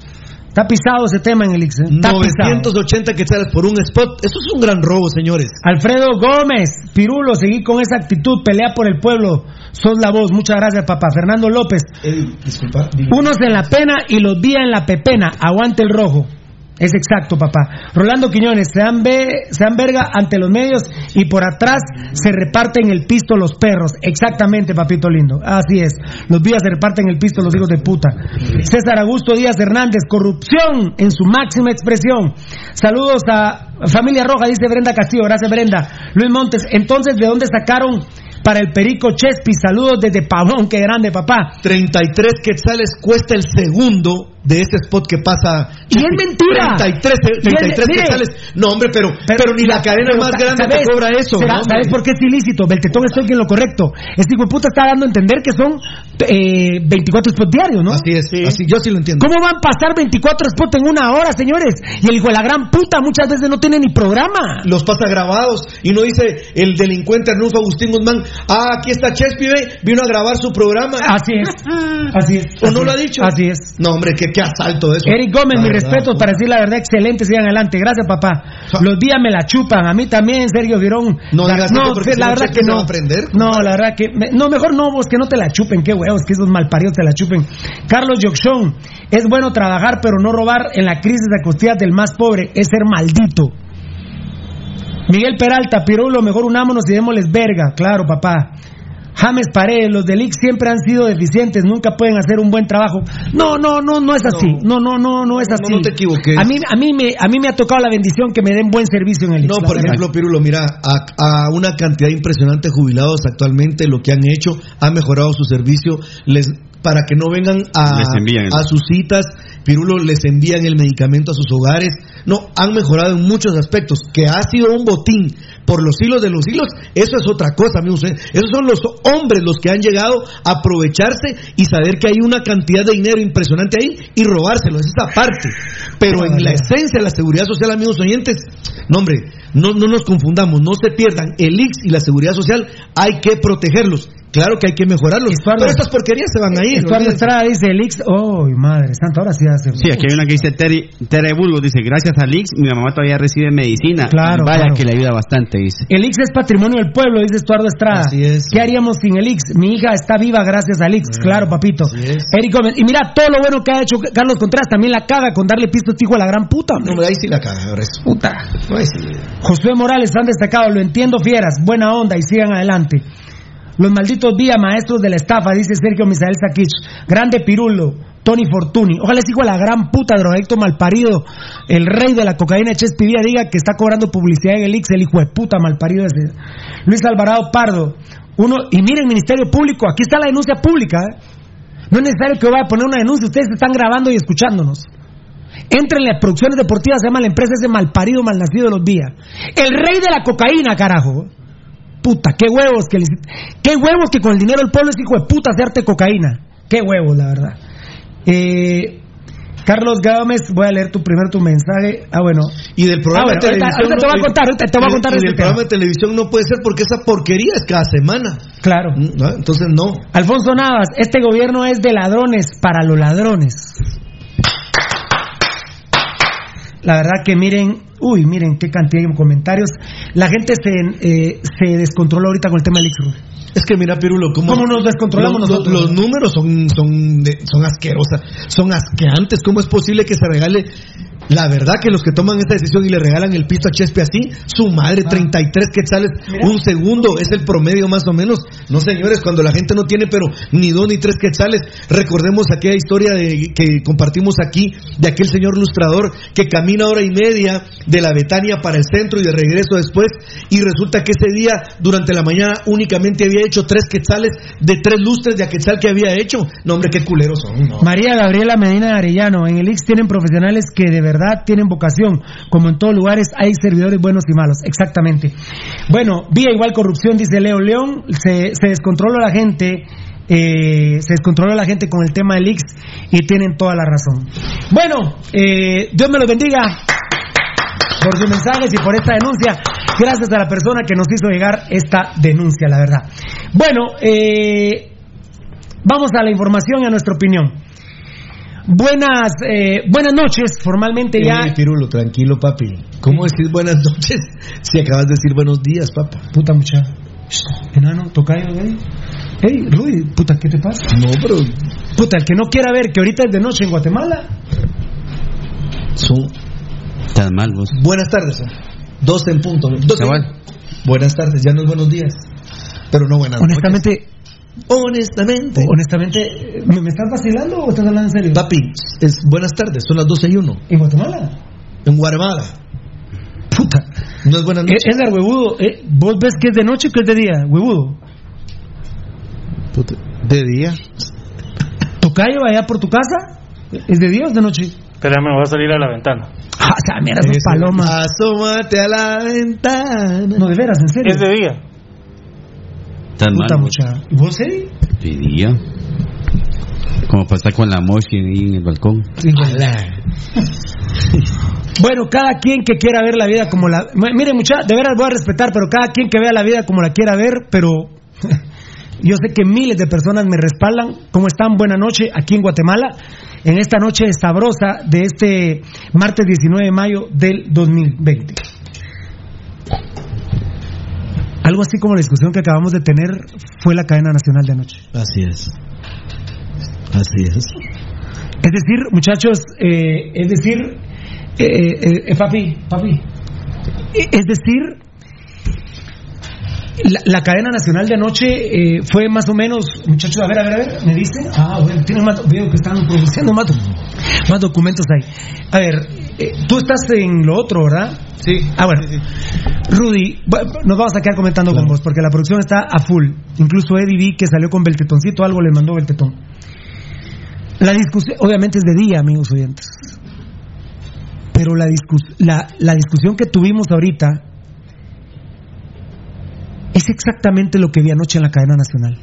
Está pisado ese tema en el Ix, ¿eh? Está pisado. 980 quetzales por un spot. Eso es un gran robo, señores. Alfredo Gómez, Pirulo, seguí con esa actitud, pelea por el pueblo, sos la voz, muchas gracias papá. Fernando López, disculpa. unos en la pena y los vía en la pepena, aguante el rojo. Es exacto, papá. Rolando Quiñones, se dan, se verga ante los medios y por atrás se reparten el pisto los perros. Exactamente, papito lindo. Así es. Los vías se reparten el pisto los hijos de puta. César Augusto Díaz Hernández, corrupción en su máxima expresión. Saludos a Familia Roja, dice Brenda Castillo. Gracias, Brenda. Luis Montes, entonces, ¿de dónde sacaron para el Perico Chespi? Saludos desde Pavón, qué grande, papá. 33 quetzales cuesta el segundo de ese spot que pasa. Y es mentira. 33, Y es- 33 mire. quetzales. No, hombre, pero, pero, ni la cadena Pero, más grande ¿sabes? te cobra eso. Será- ¿no? ¿Sabes por qué es ilícito? Beltetón estoy en lo correcto. Este hijo de puta está dando a entender que son eh, 24 spots diarios, ¿no? Así es, así, yo sí lo entiendo. ¿Cómo van a pasar 24 spots en una hora, señores? Y el hijo de la gran puta muchas veces no tiene ni programa. Los pasa grabados y no dice el delincuente Arnulfo Agustín Guzmán, ah, aquí está Chespi, ve, vino a grabar su programa. Así es. Así es. ¿O así no es, lo ha dicho? Así es. No, hombre, qué, qué asalto eso. Eric Gómez, verdad, respetos para decir la verdad, excelente, sigan adelante. Gracias, papá. Los días me la chupan, a mí también, Sergio Girón. No La- si la no, verdad que no. va a prender. No, la verdad que. me- no, mejor no, vos que no te la chupen, qué huevos, que esos malparidos te la chupen. Carlos Yoxón, es bueno trabajar, pero no robar en la crisis de costillas del más pobre, es ser maldito. Miguel Peralta, Pirulo, mejor unámonos y démosles verga, claro, papá. James Paredes, los del IX siempre han sido deficientes, nunca pueden hacer un buen trabajo. No, no, no, no es así. No, no, no, no es así. no te equivoques. A mí, a mí me, a mí me ha tocado la bendición que me den buen servicio en el IX. No, por verdad. ejemplo, Pirulo, mira, a, a una cantidad impresionante de jubilados actualmente lo que han hecho, han mejorado su servicio, les para que no vengan a sus citas, Pirulo les envían el medicamento a sus hogares. No, han mejorado en muchos aspectos. Que ha sido un botín por los hilos de los hilos, eso es otra cosa, amigos. ¿eh? Esos son los hombres los que han llegado a aprovecharse y saber que hay una cantidad de dinero impresionante ahí y robárselo, es esa parte. Pero en la esencia de la seguridad social, amigos oyentes, no hombre, no, no nos confundamos, no se pierdan. El IX y la seguridad social hay que protegerlos. Claro que hay que mejorarlos. Pero estas porquerías se van a ir. Estuardo. Estrada dice el IX. ¡Oh, madre santa! Ahora sí Sí, aquí hay una que dice Terry, Tere Bulgo, dice, gracias a Lix, mi mamá todavía recibe medicina. Claro, Vaya claro. que le ayuda bastante, dice. El IX es patrimonio del pueblo, dice Estuardo Estrada. Así es. ¿Qué haríamos sin el IX? Mi hija está viva gracias al IX. claro, papito. Eric Gómez. Y mira, todo lo bueno que ha hecho Carlos Contreras también la caga con darle pisto a hijo a la gran puta. hombre. No, ahí sí la caga. Puta. No, ahí sí. Josué Morales, han destacado, lo entiendo, fieras, buena onda y sigan adelante. Los malditos vía maestros de la estafa, dice Sergio Misael Sakich. Grande Pirulo, Tony Fortuny. Ojalá ese hijo de la gran puta drogadicto malparido, el rey de la cocaína Chespi Vía, diga que está cobrando publicidad en el Ix, el hijo de puta malparido ese. Luis Alvarado Pardo. Uno, y miren, Ministerio Público, aquí está la denuncia pública. ¿eh? No es necesario que vaya a poner una denuncia, ustedes están grabando y escuchándonos. Entren en las producciones deportivas, se llama la empresa ese malparido, malnacido de los días. El rey de la cocaína, carajo. Puta, qué huevos que le- qué huevos que con el dinero del pueblo es hijo de puta hacerte cocaína. Qué huevos, la verdad. Eh, Carlos Gámez, voy a leer tu primero tu mensaje. Ah, bueno. Y del programa Ah, bueno, de ahorita- televisión. ahorita te voy a no- contar, ahorita te voy a y- contar Y este del tema. programa de televisión no puede ser porque esa porquería es cada semana. Claro. ¿no? Entonces no. Alfonso Navas, este gobierno es de ladrones para los ladrones. La verdad que miren, uy, miren qué cantidad de comentarios. La gente se, eh, se descontroló ahorita con el tema del Ixru. Es que mira, Pirulo, ¿cómo, ¿Cómo nos descontrolamos los, nosotros? Los, los números son, son, de- son asquerosas, son asqueantes. ¿Cómo es posible que se regale? La verdad que los que toman esta decisión y le regalan el pisto a Chespe así, su Ah. madre, 33 quetzales, un segundo, es el promedio más o menos. No, señores, cuando la gente no tiene, pero ni dos ni tres quetzales, recordemos aquella historia de, que compartimos aquí de aquel señor lustrador que camina hora y media de la Betania para el centro y de regreso después, y resulta que ese día, durante la mañana, únicamente había hecho tres quetzales de tres lustres de a quetzal que había hecho. No, hombre, qué culeros son. no. María Gabriela Medina de Arellano, en el Ix tienen profesionales que de verdad tienen vocación, como en todos lugares hay servidores buenos y malos, exactamente. Bueno, vía igual corrupción, dice Leo León, se, descontrola la gente, eh, se descontrola la gente con el tema del Ix y tienen toda la razón. Bueno, eh, Dios me los bendiga por sus mensajes y por esta denuncia. Gracias a la persona que nos hizo llegar esta denuncia, la verdad. Bueno, eh, vamos a la información y a nuestra opinión. Buenas, eh, buenas noches, formalmente ya. Ey, Pirulo, tranquilo, papi. ¿Cómo decir buenas noches si acabas de decir buenos días, papá? Puta mucha. Enano, tocayo, güey. Ey, Rudy, puta, ¿qué te pasa? No, pero. Puta, el que no quiera ver que ahorita es de noche en Guatemala. Son Estás mal vos. buenas tardes. ¿eh? Dos en punto. Dos. Buenas tardes, ya no es buenos días. Pero no buenas Honestamente, noches. Honestamente. honestamente, ¿me, me estás vacilando o estás hablando en serio? Papi, es buenas tardes, son las 12 y 1. ¿En Guatemala? En Guatemala. Puta. No es buenas noches. Eh, Edgar, huevudo, eh, ¿vos ves que es de noche o que es de día? Huevudo. Puta, De día. ¿Tocayo allá por tu casa? ¿Es de día o es de noche? Espérame, voy a salir a la ventana. Ah, esa mierda, esas Eso. palomas. Asómate a la ventana. No, de veras, en serio. Es de día. Tan Puta mal. mucha. ¿Y vos, eh? Diría. Como para estar con la mochi ahí en el balcón. Bueno, cada quien que quiera ver la vida como la... M- Miren, mucha, de veras voy a respetar, pero cada quien que vea la vida como la quiera ver, pero yo sé que miles de personas me respaldan. ¿Cómo están? Buena noche aquí en Guatemala, en esta noche sabrosa de este martes 19 de mayo del 2020. Algo así como la discusión que acabamos de tener fue la cadena nacional de anoche. Así es. Así es. Es decir, muchachos, eh, es decir, eh, eh, eh, papi, papi, eh, es decir, la, la cadena nacional de anoche eh, fue más o menos, muchachos, a ver, a ver, a ver, me dice, ah, bueno, tiene más, veo que están produciendo más, más documentos ahí. A ver, eh, tú estás en lo otro, ¿verdad? Sí. Ah, bueno. Rudy, nos vamos a quedar comentando con vos, porque la producción está a full. Incluso Eddie vi que salió con Beltetoncito, algo le mandó Beltetón. La discusión, obviamente es de día, amigos oyentes. Pero la, discus- la, la discusión que tuvimos ahorita es exactamente lo que vi anoche en la cadena nacional.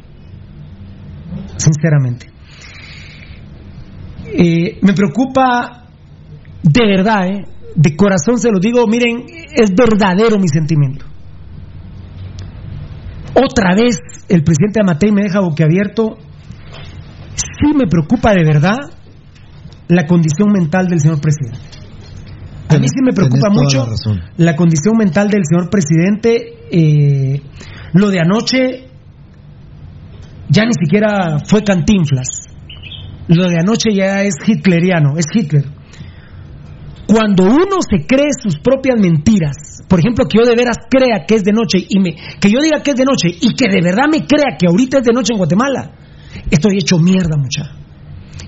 Sinceramente. Eh, me preocupa de verdad, eh, de corazón se lo digo, miren, es verdadero mi sentimiento. Otra vez el presidente Amatei me deja boquiabierto. Sí me preocupa de verdad la condición mental del señor presidente. A mí sí me preocupa mucho la condición mental del señor presidente. eh, lo de anoche ya ni siquiera fue cantinflas. Lo de anoche ya es hitleriano, es Hitler. Cuando uno se cree sus propias mentiras, por ejemplo, que yo de veras crea que es de noche y me, que yo diga que es de noche y que de verdad me crea que ahorita es de noche en Guatemala, estoy hecho mierda, mucha.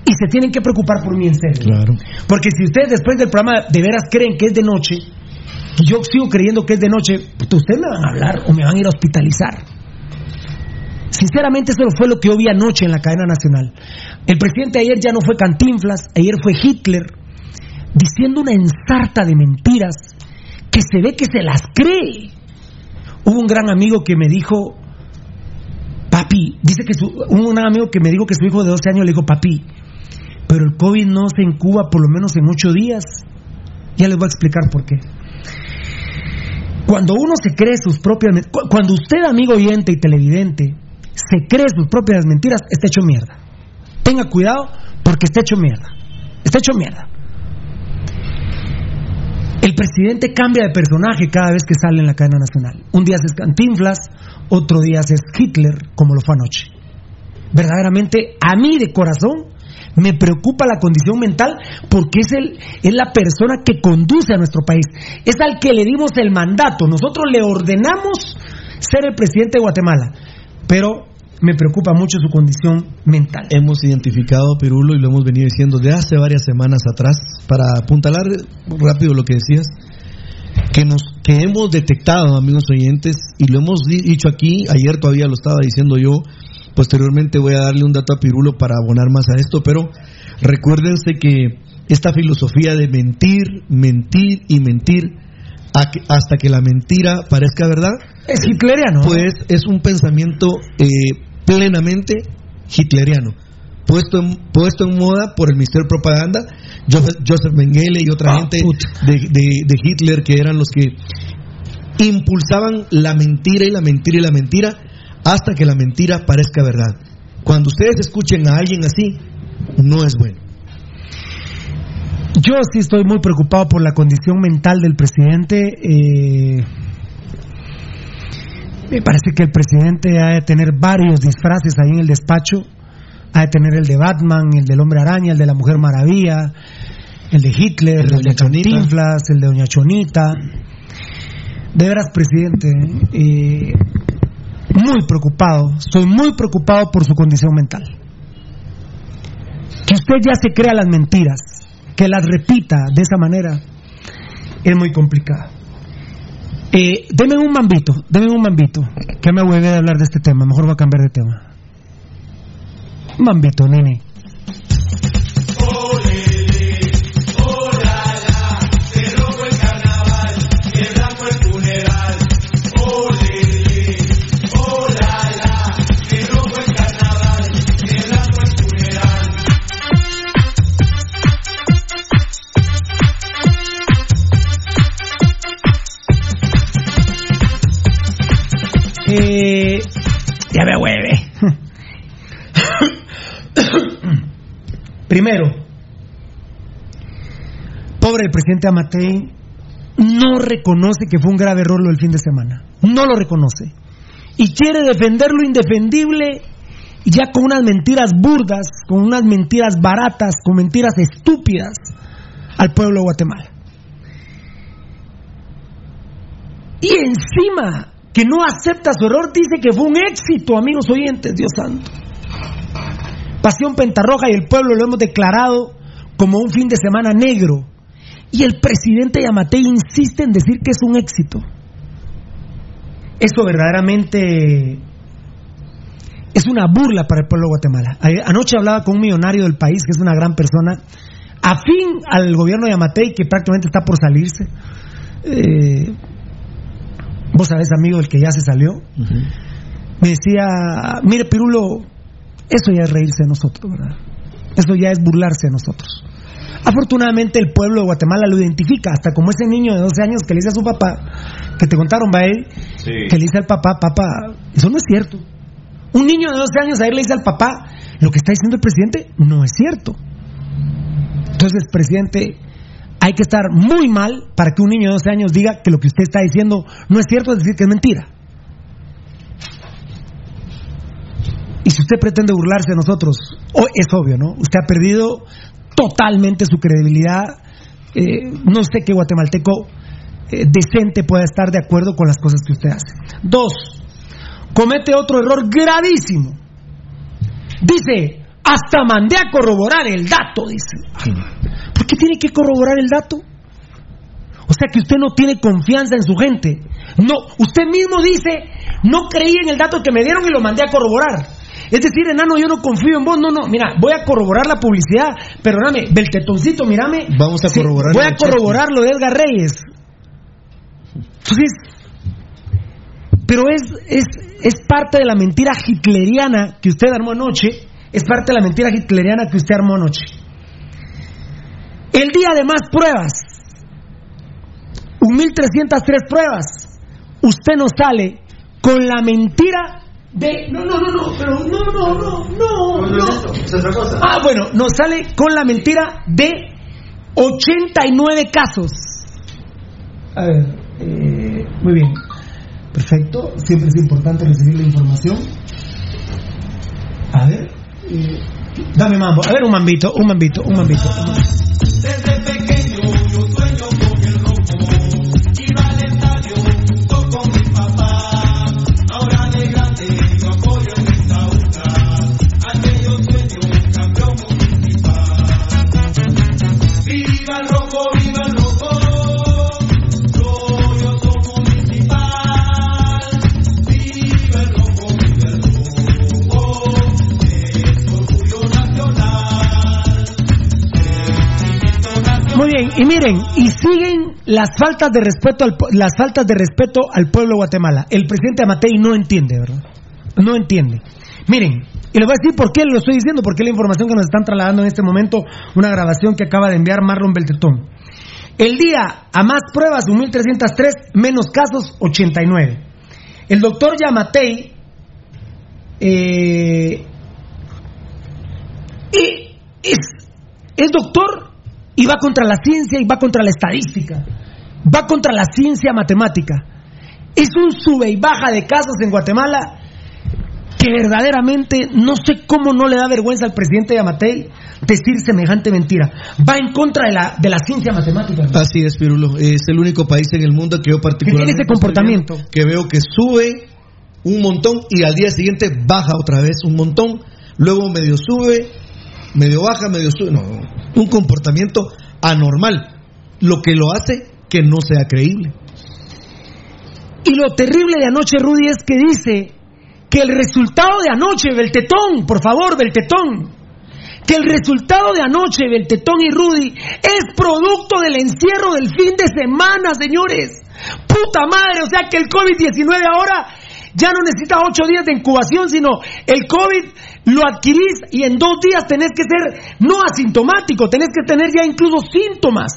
Y se tienen que preocupar por mí en serio. Claro. Porque si ustedes después del programa de veras creen que es de noche, y yo sigo creyendo que es de noche, puta, ustedes me van a hablar o me van a ir a hospitalizar. Sinceramente, eso fue lo que yo vi anoche en la cadena nacional. El presidente ayer ya no fue Cantinflas, ayer fue Hitler, diciendo una ensarta de mentiras que se ve que se las cree. Hubo un gran amigo que me dijo, papi, dice que su, un amigo que me dijo que su hijo de 12 años le dijo, papi, pero el COVID no se incuba por lo menos en 8 días. Ya les voy a explicar por qué. Cuando uno se cree sus propias men- cu- cuando usted, amigo oyente y televidente, se cree sus propias mentiras, está hecho mierda. Tenga cuidado porque está hecho mierda. Está hecho mierda. El presidente cambia de personaje cada vez que sale en la cadena nacional. Un día es Cantinflas, otro día es Hitler, como lo fue anoche. Verdaderamente, a mí de corazón, me preocupa la condición mental porque es, el, es la persona que conduce a nuestro país. Es al que le dimos el mandato. Nosotros le ordenamos ser el presidente de Guatemala. Pero me preocupa mucho su condición mental. Hemos identificado Pirulo y lo hemos venido diciendo de hace varias semanas atrás, para apuntalar rápido lo que decías, que nos que hemos detectado, amigos oyentes, y lo hemos di- dicho aquí, ayer todavía lo estaba diciendo yo, posteriormente voy a darle un dato a Pirulo para abonar más a esto, pero recuérdense que esta filosofía de mentir, mentir y mentir a hasta que la mentira parezca verdad, Es hitleriano. pues es un pensamiento eh, plenamente hitleriano, puesto en, puesto en moda por el Ministerio de Propaganda, Joseph, Joseph Mengele y otra Ah, gente de- de Hitler que eran los que impulsaban la mentira y la mentira y la mentira hasta que la mentira parezca verdad. Cuando ustedes escuchen a alguien así, no es bueno. Yo sí estoy muy preocupado por la condición mental del presidente. eh, me parece que el presidente ha de tener varios disfraces ahí en el despacho. Ha de tener el de Batman, el del Hombre Araña, el de la Mujer Maravilla, el de Hitler, El de Doña. Cantinflas, el de Doña Chonita. De veras, presidente, eh, muy preocupado. Estoy muy preocupado por su condición mental. Que usted ya se crea las mentiras, que las repita de esa manera, es muy complicado. Eh, deme un mambito, deme un mambito, que me hueve de hablar de este tema, mejor voy a cambiar de tema. Mambito, nene. Ya me hueve. Primero, pobre presidente Amatei no reconoce que fue un grave error lo del fin de semana. No lo reconoce. Y quiere defender lo indefendible ya con unas mentiras burdas, con unas mentiras baratas, con mentiras estúpidas al pueblo de Guatemala. Y encima que no acepta su error, dice que fue un éxito, amigos oyentes, Dios santo. Pasión Pentarroja y el pueblo lo hemos declarado como un fin de semana negro. Y el presidente Yamatei insiste en decir que es un éxito. Eso verdaderamente es una burla para el pueblo de Guatemala. Anoche hablaba con un millonario del país, que es una gran persona, afín al gobierno de Yamatei, que prácticamente está por salirse. Eh, vos sabés, amigo, el que ya se salió. Me decía, mire, Pirulo, eso ya es reírse de nosotros, ¿verdad? Eso ya es burlarse de nosotros. Afortunadamente el pueblo de Guatemala lo identifica, hasta como ese niño de 12 años que le dice a su papá, que te contaron, va él, que le dice al papá, papá, eso no es cierto. Un niño de 12 años a él le dice al papá, lo que está diciendo el presidente no es cierto. Entonces, presidente, hay que estar muy mal para que un niño de 12 años diga que lo que usted está diciendo no es cierto, es decir, que es mentira. Y si usted pretende burlarse de nosotros, es obvio, ¿no? Usted ha perdido totalmente su credibilidad. Eh, no sé qué guatemalteco eh, decente pueda estar de acuerdo con las cosas que usted hace. Dos, comete otro error gravísimo. Dice, hasta mandé a corroborar el dato, dice. ¿Por qué tiene que corroborar el dato? O sea que usted no tiene confianza en su gente. No, usted mismo dice, no creí en el dato que me dieron y lo mandé a corroborar. Es decir, enano, yo no confío en vos. No, no, mira, voy a corroborar la publicidad. Perdóname, Beltetoncito, mírame. Vamos a corroborar. voy a corroborar lo de Edgar Reyes. Entonces, pero es, es, es parte de la mentira hitleriana que usted armó anoche. Es parte de la mentira hitleriana que usted armó anoche. El día de más pruebas, 1303 pruebas, usted nos sale con la mentira de no no no no pero no no no no no. Ah bueno nos sale con la mentira de 89 casos. A ver eh, muy bien. Perfecto siempre es importante recibir la información. A ver eh, dame mambo a ver un mambito un mambito un mambito, un. Muy bien, y miren, y siguen las faltas de respeto al, las faltas de respeto al pueblo de Guatemala. El presidente Amatei no entiende, ¿verdad? No entiende. Miren, y les voy a decir por qué lo estoy diciendo, porque es la información que nos están trasladando en este momento, una grabación que acaba de enviar Marlon Beltetón. El día a más pruebas, 1303, menos casos, 89. El doctor Yamatei eh, es, es doctor y va contra la ciencia y va contra la estadística, va contra la ciencia matemática. Es un sube y baja de casos en Guatemala que verdaderamente no sé cómo no le da vergüenza al presidente Yamatei decir semejante mentira. Va en contra de la, de la ciencia matemática. Así es, Pirulo. Es el único país en el mundo que yo particularmente ese comportamiento. estoy viendo, que veo que sube un montón y al día siguiente baja otra vez un montón, luego medio sube, medio baja, medio no, un comportamiento anormal, lo que lo hace que no sea creíble. Y lo terrible de anoche, Rudy, es que dice que el resultado de anoche, Beltetón, por favor, Beltetón, que el resultado de anoche, Beltetón y Rudy, es producto del encierro del fin de semana, señores. Puta madre, o sea que el COVID-19 ahora ya no necesitas ocho días de incubación, sino el COVID lo adquirís y en dos días tenés que ser no asintomático, tenés que tener ya incluso síntomas.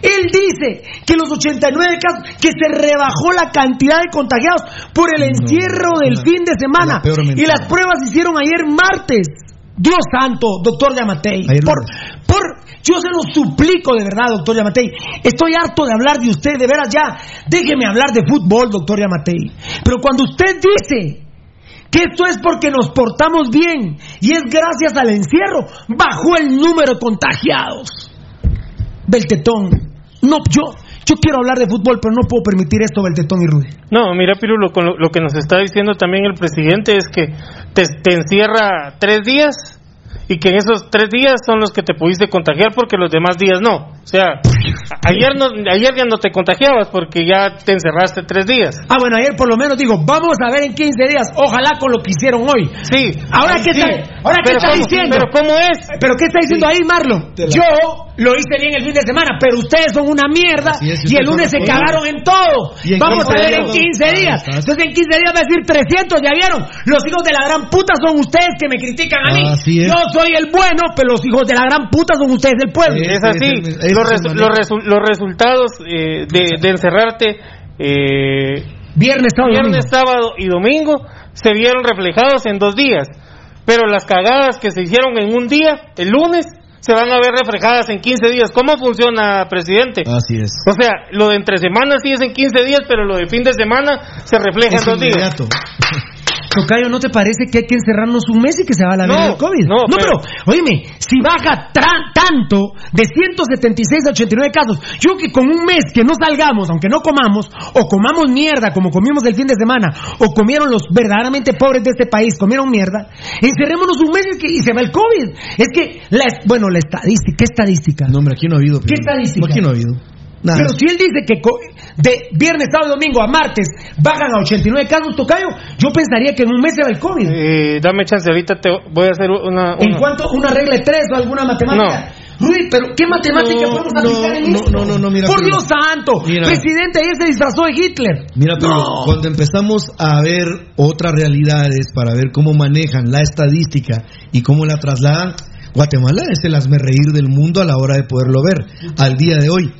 Él dice que los 89 casos, que se rebajó la cantidad de contagiados por el encierro del fin de semana. Y las pruebas se hicieron ayer martes. Dios santo, doctor Yamatei. Por, por, yo se lo suplico de verdad, doctor Yamatei. Estoy harto de hablar de usted, de veras ya. Déjeme hablar de fútbol, doctor Yamatei. Pero cuando usted dice que esto es porque nos portamos bien y es gracias al encierro, bajó el número de contagiados. Beltetón, no, yo, yo quiero hablar de fútbol, pero no puedo permitir esto, Beltetón y Rudy. No, mira, Pirulo, con lo, que nos está diciendo también el presidente es que te encierra tres días y que en esos tres días son los que te pudiste contagiar porque los demás días no. O sea, ayer no, ayer ya no te contagiabas porque ya te encerraste tres días. Ah, bueno, ayer por lo menos digo, vamos a ver en 15 días, ojalá con lo que hicieron hoy. Sí. Ahora qué Sí. está, ahora qué está ¿cómo- diciendo? pero ¿cómo es? Pero qué está diciendo ahí, Marlon? La- Yo lo hice bien el fin de semana, pero ustedes son una mierda es, y el lunes se cagaron en todo. ¿Y en Vamos a 15 ver en días? 15 Ah, días. Entonces en 15 días va a decir 300, ya vieron. Los hijos de la gran puta son ustedes que me critican a mí. Así es. Yo soy el bueno, pero los hijos de la gran puta son ustedes del pueblo. Es así. los, resu- los resu- los resultados eh, de, de encerrarte eh, viernes, sábado, viernes, sábado y domingo se vieron reflejados en dos días. Pero las cagadas que se hicieron en un día, el lunes, se van a ver reflejadas en 15 días. ¿Cómo funciona, presidente? Así es. O sea, lo de entre semanas sí es en 15 días, pero lo de fin de semana se refleja Es en dos días. Tocayo, ¿no te parece que hay que encerrarnos un mes y que se va a la No, verga el COVID? no, pero, pero- oíme, si baja tanto de 176 a 89 casos, yo que con un mes que no salgamos, aunque no comamos, o comamos mierda como comimos el fin de semana, o comieron los verdaderamente pobres de este país, comieron mierda, encerrémonos un mes y, que- y se va el COVID. Es que, la, bueno, la estadística, ¿qué estadística? No, hombre, aquí no ha habido. ¿Qué estadística? Aquí no ha habido. Nada. Pero si él dice que co- de viernes, sábado y domingo a martes bajan a 89 casos, Tocayo, yo pensaría que en un mes se va el COVID. Eh, dame chance, ahorita te voy a hacer una... ¿En cuanto una regla de tres o alguna matemática? Rudy, pero ¿qué matemática No, podemos no, aplicar en no, esto? no, no, no, mira, Por pero- Dios santo, Mira. presidente ayer se disfrazó de Hitler. Mira, pero No. cuando empezamos a ver otras realidades para ver cómo manejan la estadística y cómo la trasladan, Guatemala es el reír del mundo a la hora de poderlo ver al día de hoy.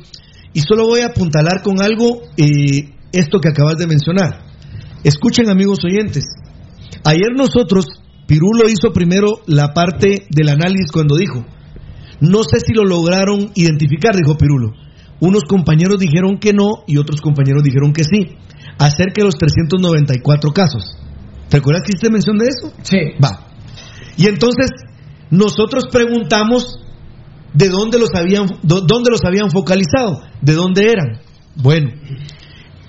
Y solo voy a apuntalar con algo eh, esto que acabas de mencionar. Escuchen amigos oyentes. Ayer nosotros, Pirulo hizo primero la parte del análisis cuando dijo, no sé si lo lograron identificar, dijo Pirulo. Unos compañeros dijeron que no y otros compañeros dijeron que sí, acerca de los 394 casos. ¿Te acuerdas que hiciste mención de eso? Sí. Va. Y entonces nosotros preguntamos de dónde los habían, dónde los habían focalizado, de dónde eran. Bueno,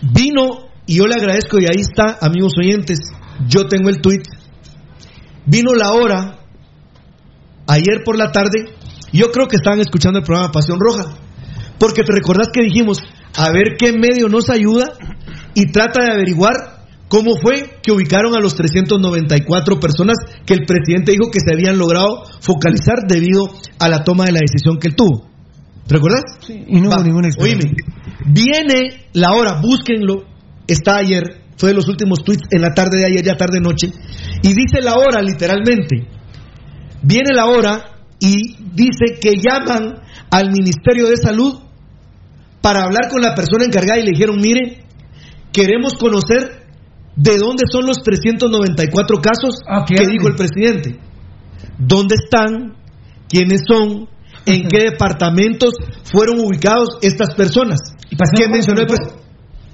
vino, y yo le agradezco, y ahí está, amigos oyentes, yo tengo el tweet. Vino la hora, ayer por la tarde, yo creo que estaban escuchando el programa Pasión Roja, porque te recordás que dijimos, a ver qué medio nos ayuda y trata de averiguar cómo fue que ubicaron a los 394 personas que el presidente dijo que se habían logrado focalizar debido a la toma de la decisión que él tuvo. ¿Te recuerdas? Y no hubo ninguna experiencia. Oíme, viene la hora, búsquenlo, está ayer, fue de los últimos tweets en la tarde de ayer, ya tarde noche, y dice la hora literalmente, viene la hora y dice que llaman al Ministerio de Salud para hablar con la persona encargada y le dijeron, mire, queremos conocer de dónde son los 394 casos Ah, ¿qué que dijo el presidente. ¿Dónde están? ¿Quiénes son? ¿En qué departamentos fueron ubicados estas personas? ¿Y ¿Qué mencionó el presidente?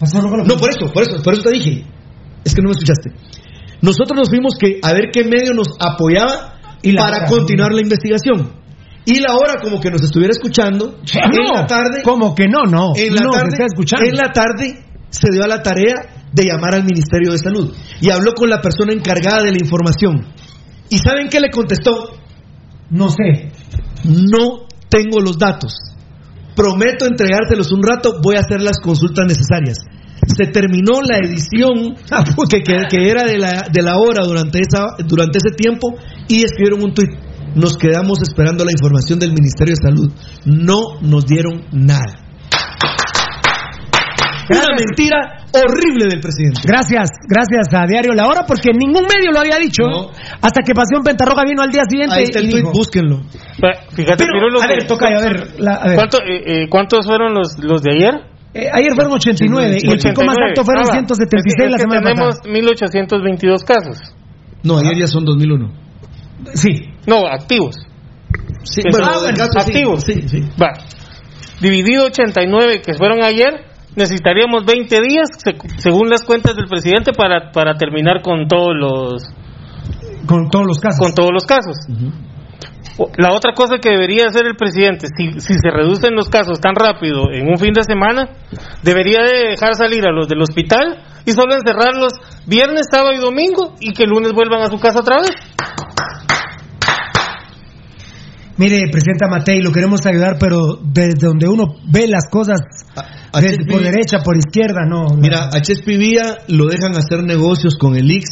No, por eso, por eso, por eso te dije. Es que no me escuchaste. Nosotros nos fuimos que a ver qué medio nos apoyaba Y la para hora. continuar la investigación. Y la hora como que nos estuviera escuchando en la tarde. Como que no, no. En la no, tarde, está escuchando. en la tarde se dio a la tarea de llamar al Ministerio de Salud y habló con la persona encargada de la información. ¿Y saben qué le contestó? No sé. No tengo los datos. Prometo entregárselos un rato, voy a hacer las consultas necesarias. Se terminó la edición que, que- que era de la, de la hora durante, esa, durante ese tiempo y escribieron un tuit. Nos quedamos esperando la información del Ministerio de Salud. No nos dieron nada. Una mentira horrible del presidente. Gracias, gracias a Diario La Hora, porque ningún medio lo había dicho. Hasta que Pasión Pentarroja vino al día siguiente. Ahí está el y tweet, dijo, búsquenlo. Fíjate, Pero, Pirulo, a ver, que- toca, a ver, la- a ver. ¿Cuánto- eh, eh, ¿Cuántos fueron los, los de ayer? Eh, ayer fueron 89 y el pico más 89. alto fueron Ah, va. 176 Es que- la semana tenemos pasada. 1822 casos. No, ayer ya son 2001. Sí. No, activos. Sí, bueno, de casos sí. activos. Sí, sí. Va. Dividido 89 que fueron ayer, necesitaríamos 20 días, se- según las cuentas del presidente, para, para terminar con todos los Con todos los casos. con todos los casos. La otra cosa que debería hacer el presidente, si, si se reducen los casos tan rápido en un fin de semana, debería de dejar salir a los del hospital y solo encerrarlos viernes, sábado y domingo y que el lunes vuelvan a su casa otra vez. Mire, Presidenta Matei, lo queremos ayudar, pero desde donde uno ve las cosas por derecha, por izquierda, no. no. Mira, a Chespi Vía lo dejan hacer negocios con el IX,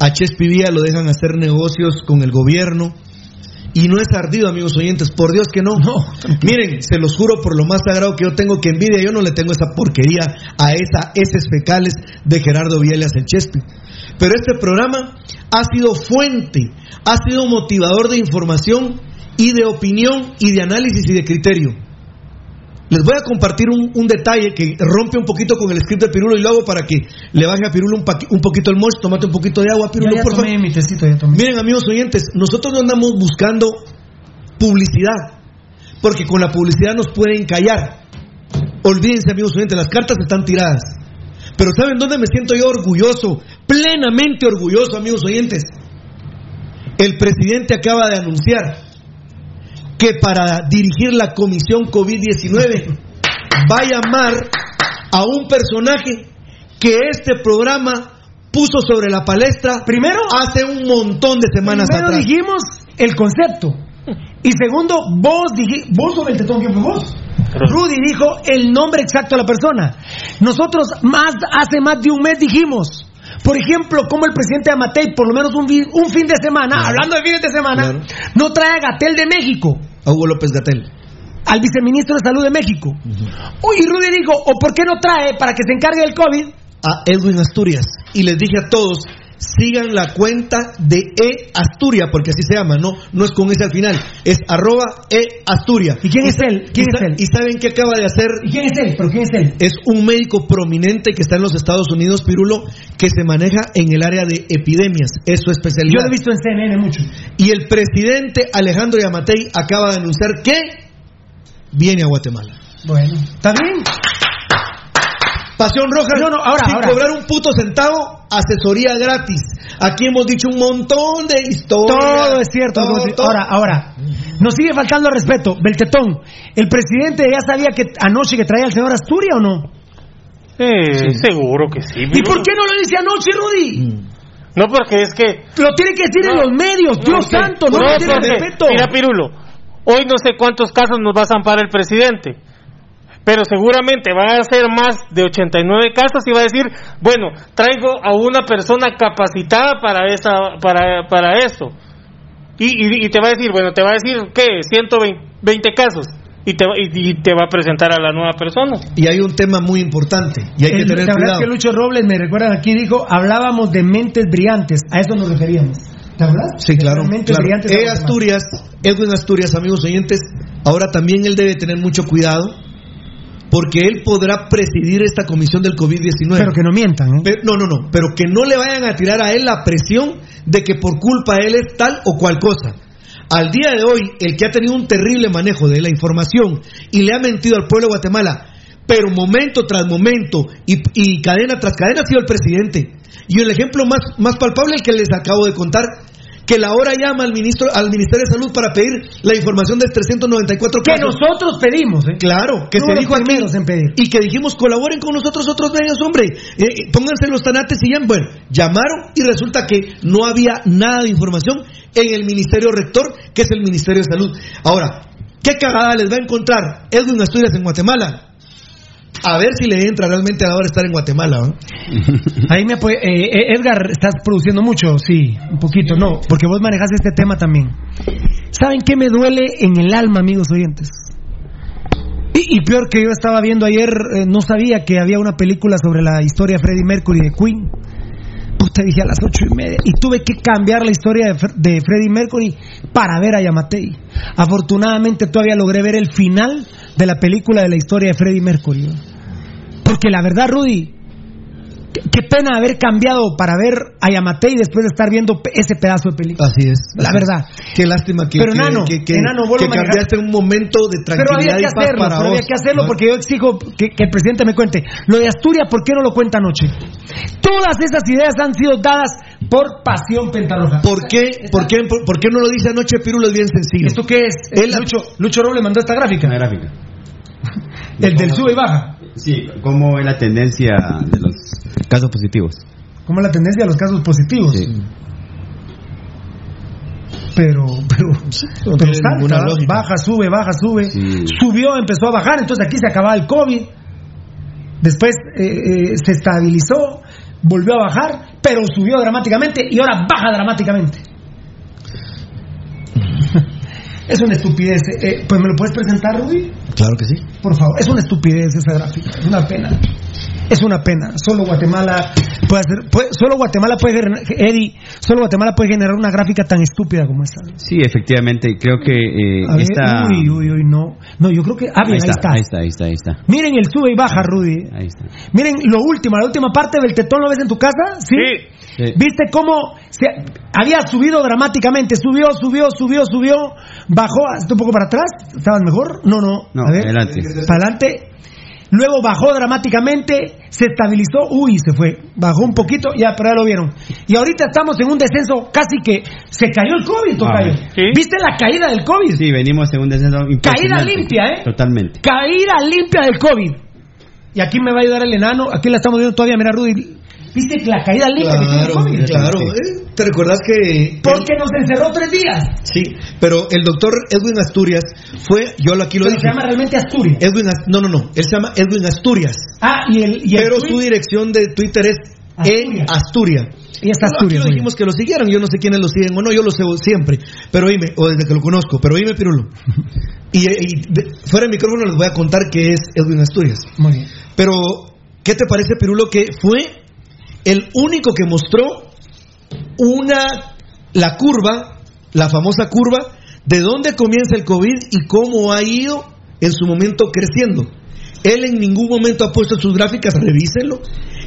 a Chespi Vía lo dejan hacer negocios con el gobierno. Y no es ardido, amigos oyentes, por Dios que no. Miren, se los juro por lo más sagrado que yo tengo que envidia, yo no le tengo esa porquería a esa heces fecales de Gerardo Vielas el Chespi. Pero este programa ha sido fuente, ha sido motivador de información y de opinión y de análisis y de criterio. Les voy a compartir un, un detalle que rompe un poquito con el script de Pirulo y lo hago para que le baje a Pirulo un, un poquito el mocho, tomate un poquito de agua, Pirulo, Ya, ya por favor. tomé mi tecito, ya tomé. Miren, amigos oyentes, nosotros no andamos buscando publicidad, porque con la publicidad nos pueden callar. Olvídense, amigos oyentes, las cartas están tiradas. Pero ¿saben dónde me siento yo orgulloso? Plenamente orgulloso, amigos oyentes. El presidente acaba de anunciar que para dirigir la comisión COVID-19 va a llamar a un personaje que este programa puso sobre la palestra Primero- hace un montón de semanas Primero atrás. dijimos el concepto. Y segundo, vos dijiste, vos o Beltetón, ¿quién fue vos? Rudy dijo el nombre exacto de la persona. Nosotros más hace más de un mes dijimos, por ejemplo, como el presidente Amatei, por lo menos un, un fin de semana, hablando de fines de semana, Claro. no trae a Gatel de México, A Hugo López Gatel. al viceministro de Salud de México. Uy, Y Rudy dijo, ¿o por qué no trae para que se encargue del COVID? a Edwin Asturias y les dije a todos sigan la cuenta de E Asturias porque así se llama no no es con ese al final es arroba E Asturias ¿Y quién es él? ¿Quién y es él? y saben qué acaba de hacer ¿Y quién es él? ¿Pero quién es él? es un médico prominente que está en los Estados Unidos Pirulo que se maneja en el área de epidemias es su Yo especialidad lo he visto en CNN mucho. y el presidente Alejandro Yamatei acaba de anunciar que viene a Guatemala Bueno, ¿está bien? Pasión Roja, No, no, ahora, sin ahora. cobrar un puto centavo, asesoría gratis. Aquí hemos dicho un montón de historias. Todo es cierto. Todo, todo. Ahora, ahora. Nos sigue faltando respeto. Beltetón, ¿el presidente ya sabía que anoche que traía al señor Asturia o no? Eh, Seguro que sí. ¿Y por qué no lo dice anoche, Rudy? No, porque es que... Lo tiene que decir en los medios, no, Dios santo, no, no, le tiene respeto. Mira, Pirulo, hoy no sé cuántos casos nos va a zampar el presidente, pero seguramente van a ser más de 89 casos y va a decir, bueno, traigo a una persona capacitada para esa para, para esto. Y, y- y te va a decir, bueno, te va a decir, ¿qué? 120 casos. Y te, va- y, y te va a presentar a la nueva persona. Y hay un tema muy importante y hay que tener ¿te acuerdas cuidado. que Lucho Robles, me recuerdan aquí, dijo, hablábamos de mentes brillantes, a eso nos referíamos. ¿Te acuerdas? Sí, claro. Mentes claro. brillantes. E Asturias, Edwin Asturias, amigos oyentes, ahora también él debe tener mucho cuidado porque él podrá presidir esta comisión del COVID-19. Pero que no mientan, ¿eh? Pero- no, no, no, pero que no le vayan a tirar a él la presión de que por culpa de él es tal o cual cosa. Al día de hoy, el que ha tenido un terrible manejo de la información y le ha mentido al pueblo de Guatemala, pero momento tras momento y, y cadena tras cadena ha sido el presidente. Y el ejemplo más, más palpable, el que les acabo de contar, que la hora llama al ministro al Ministerio de Salud para pedir la información de 394 Que casos. nosotros pedimos, ¿eh? Claro, que Fuimos se dijo aquí en pedir. y que dijimos colaboren con nosotros otros medios, hombre, Eh, eh, pónganse los tanates y ya, bueno, llamaron y resulta que no había nada de información en el Ministerio Rector, que es el Ministerio de Salud. Ahora, ¿qué cagada les va a encontrar Edwin Asturias en Guatemala? A ver si le entra realmente a la hora de estar en Guatemala. ¿no? Ahí me apoya- eh, eh, Edgar, estás produciendo mucho, sí, un poquito, no, porque vos manejas este tema también. ¿Saben qué me duele en el alma, amigos oyentes? Y, Y, y peor que yo estaba viendo ayer, eh, no sabía que había una película sobre la historia de Freddie Mercury de Queen. Puta, dije a las ocho y media. Y tuve que cambiar la historia de, de Freddie Mercury para ver a Yamatei. Afortunadamente todavía logré ver el final de la película de la historia de Freddie Mercury. Porque la verdad, Rudy, qué, pena haber cambiado para ver a Yamatei después de estar viendo ese pedazo de película. Así es. La así es. verdad. Qué lástima que, Pero, que, enano, que, que- enano, que cambiaste un momento de Pero tranquilidad había que y paz hacerlo, para pero vos. había que hacerlo ¿no? porque yo exijo que, que el presidente me cuente. Lo de Asturias, ¿por qué no lo cuenta anoche? Todas esas ideas han sido dadas por Pasión Pentarroja. ¿Por qué, por, qué, por, por qué no lo dice anoche Pirulo? Es bien sencillo. ¿Esto qué es? Él- Lucho, Lucho Roble mandó esta gráfica. Una gráfica. El del sube y baja. Sí, ¿cómo es la tendencia de los casos positivos? ¿Cómo es la tendencia de los casos positivos? Sí. Pero, pero, no pero salta, baja, sube, baja, sube. Sí. Subió, empezó a bajar, entonces aquí se acababa el COVID. Después eh, eh, se estabilizó, volvió a bajar, pero subió dramáticamente y ahora baja dramáticamente. Es una estupidez. Eh, pues me lo puedes presentar, Rudy, Claro que sí. por favor. Es una estupidez esa gráfica, es una pena. Es una pena. Solo Guatemala puede hacer, puede- solo Guatemala puede generar, Eddie, solo Guatemala puede generar una gráfica tan estúpida como esta. Sí, efectivamente, creo que eh, A ver, esta... uy, uy, uy, no. No, yo creo que. Ah, bien, ahí, está, ahí está, ahí está, ahí está. Miren el sube y baja, Rudy. Ahí está. Miren lo último, la última parte del tetón, ¿lo ves en tu casa? ¿Sí? Sí. ¿Viste cómo se había subido dramáticamente? Subió, subió, subió, subió, bajó, hasta un poco para atrás. ¿Estabas mejor? No, no. No, A ver. adelante. Para adelante. Luego bajó dramáticamente, se estabilizó, uy, se fue. Bajó un poquito, ya, pero ya lo vieron. Y ahorita estamos en un descenso casi que se cayó el COVID, tocayo. Ah, sí. ¿Viste la caída del COVID? Sí, venimos en un descenso Caída limpia, ¿eh? Totalmente. Caída limpia del COVID. Y aquí me va a ayudar el enano. Aquí la estamos viendo todavía. Mira, Rudy. ¿Viste que la caída limpia que tiene el Claro, COVID? claro. ¿eh? ¿Te recuerdas que Porque nos encerró tres días. Sí, pero el doctor Edwin Asturias fue, yo aquí lo Pero dije. se llama realmente Asturias. Edwin, no, no, no, él se llama Edwin Asturias. Ah, y el. Y el pero tweet- su dirección de Twitter es Asturias. en Asturia. Y es Aquí Asturias. lo dijimos que lo siguieran, yo no sé quiénes lo siguen o no, yo lo sé siempre, pero oíme, o desde que lo conozco, pero oíme, Pirulo. Y, y de- fuera de micrófono les voy a contar que es Edwin Asturias. Muy bien. Pero, ¿qué te parece, Pirulo, que fue el único que mostró una, la curva, la famosa curva, de dónde comienza el COVID y cómo ha ido en su momento creciendo? Él en ningún momento ha puesto sus gráficas, revísenlo,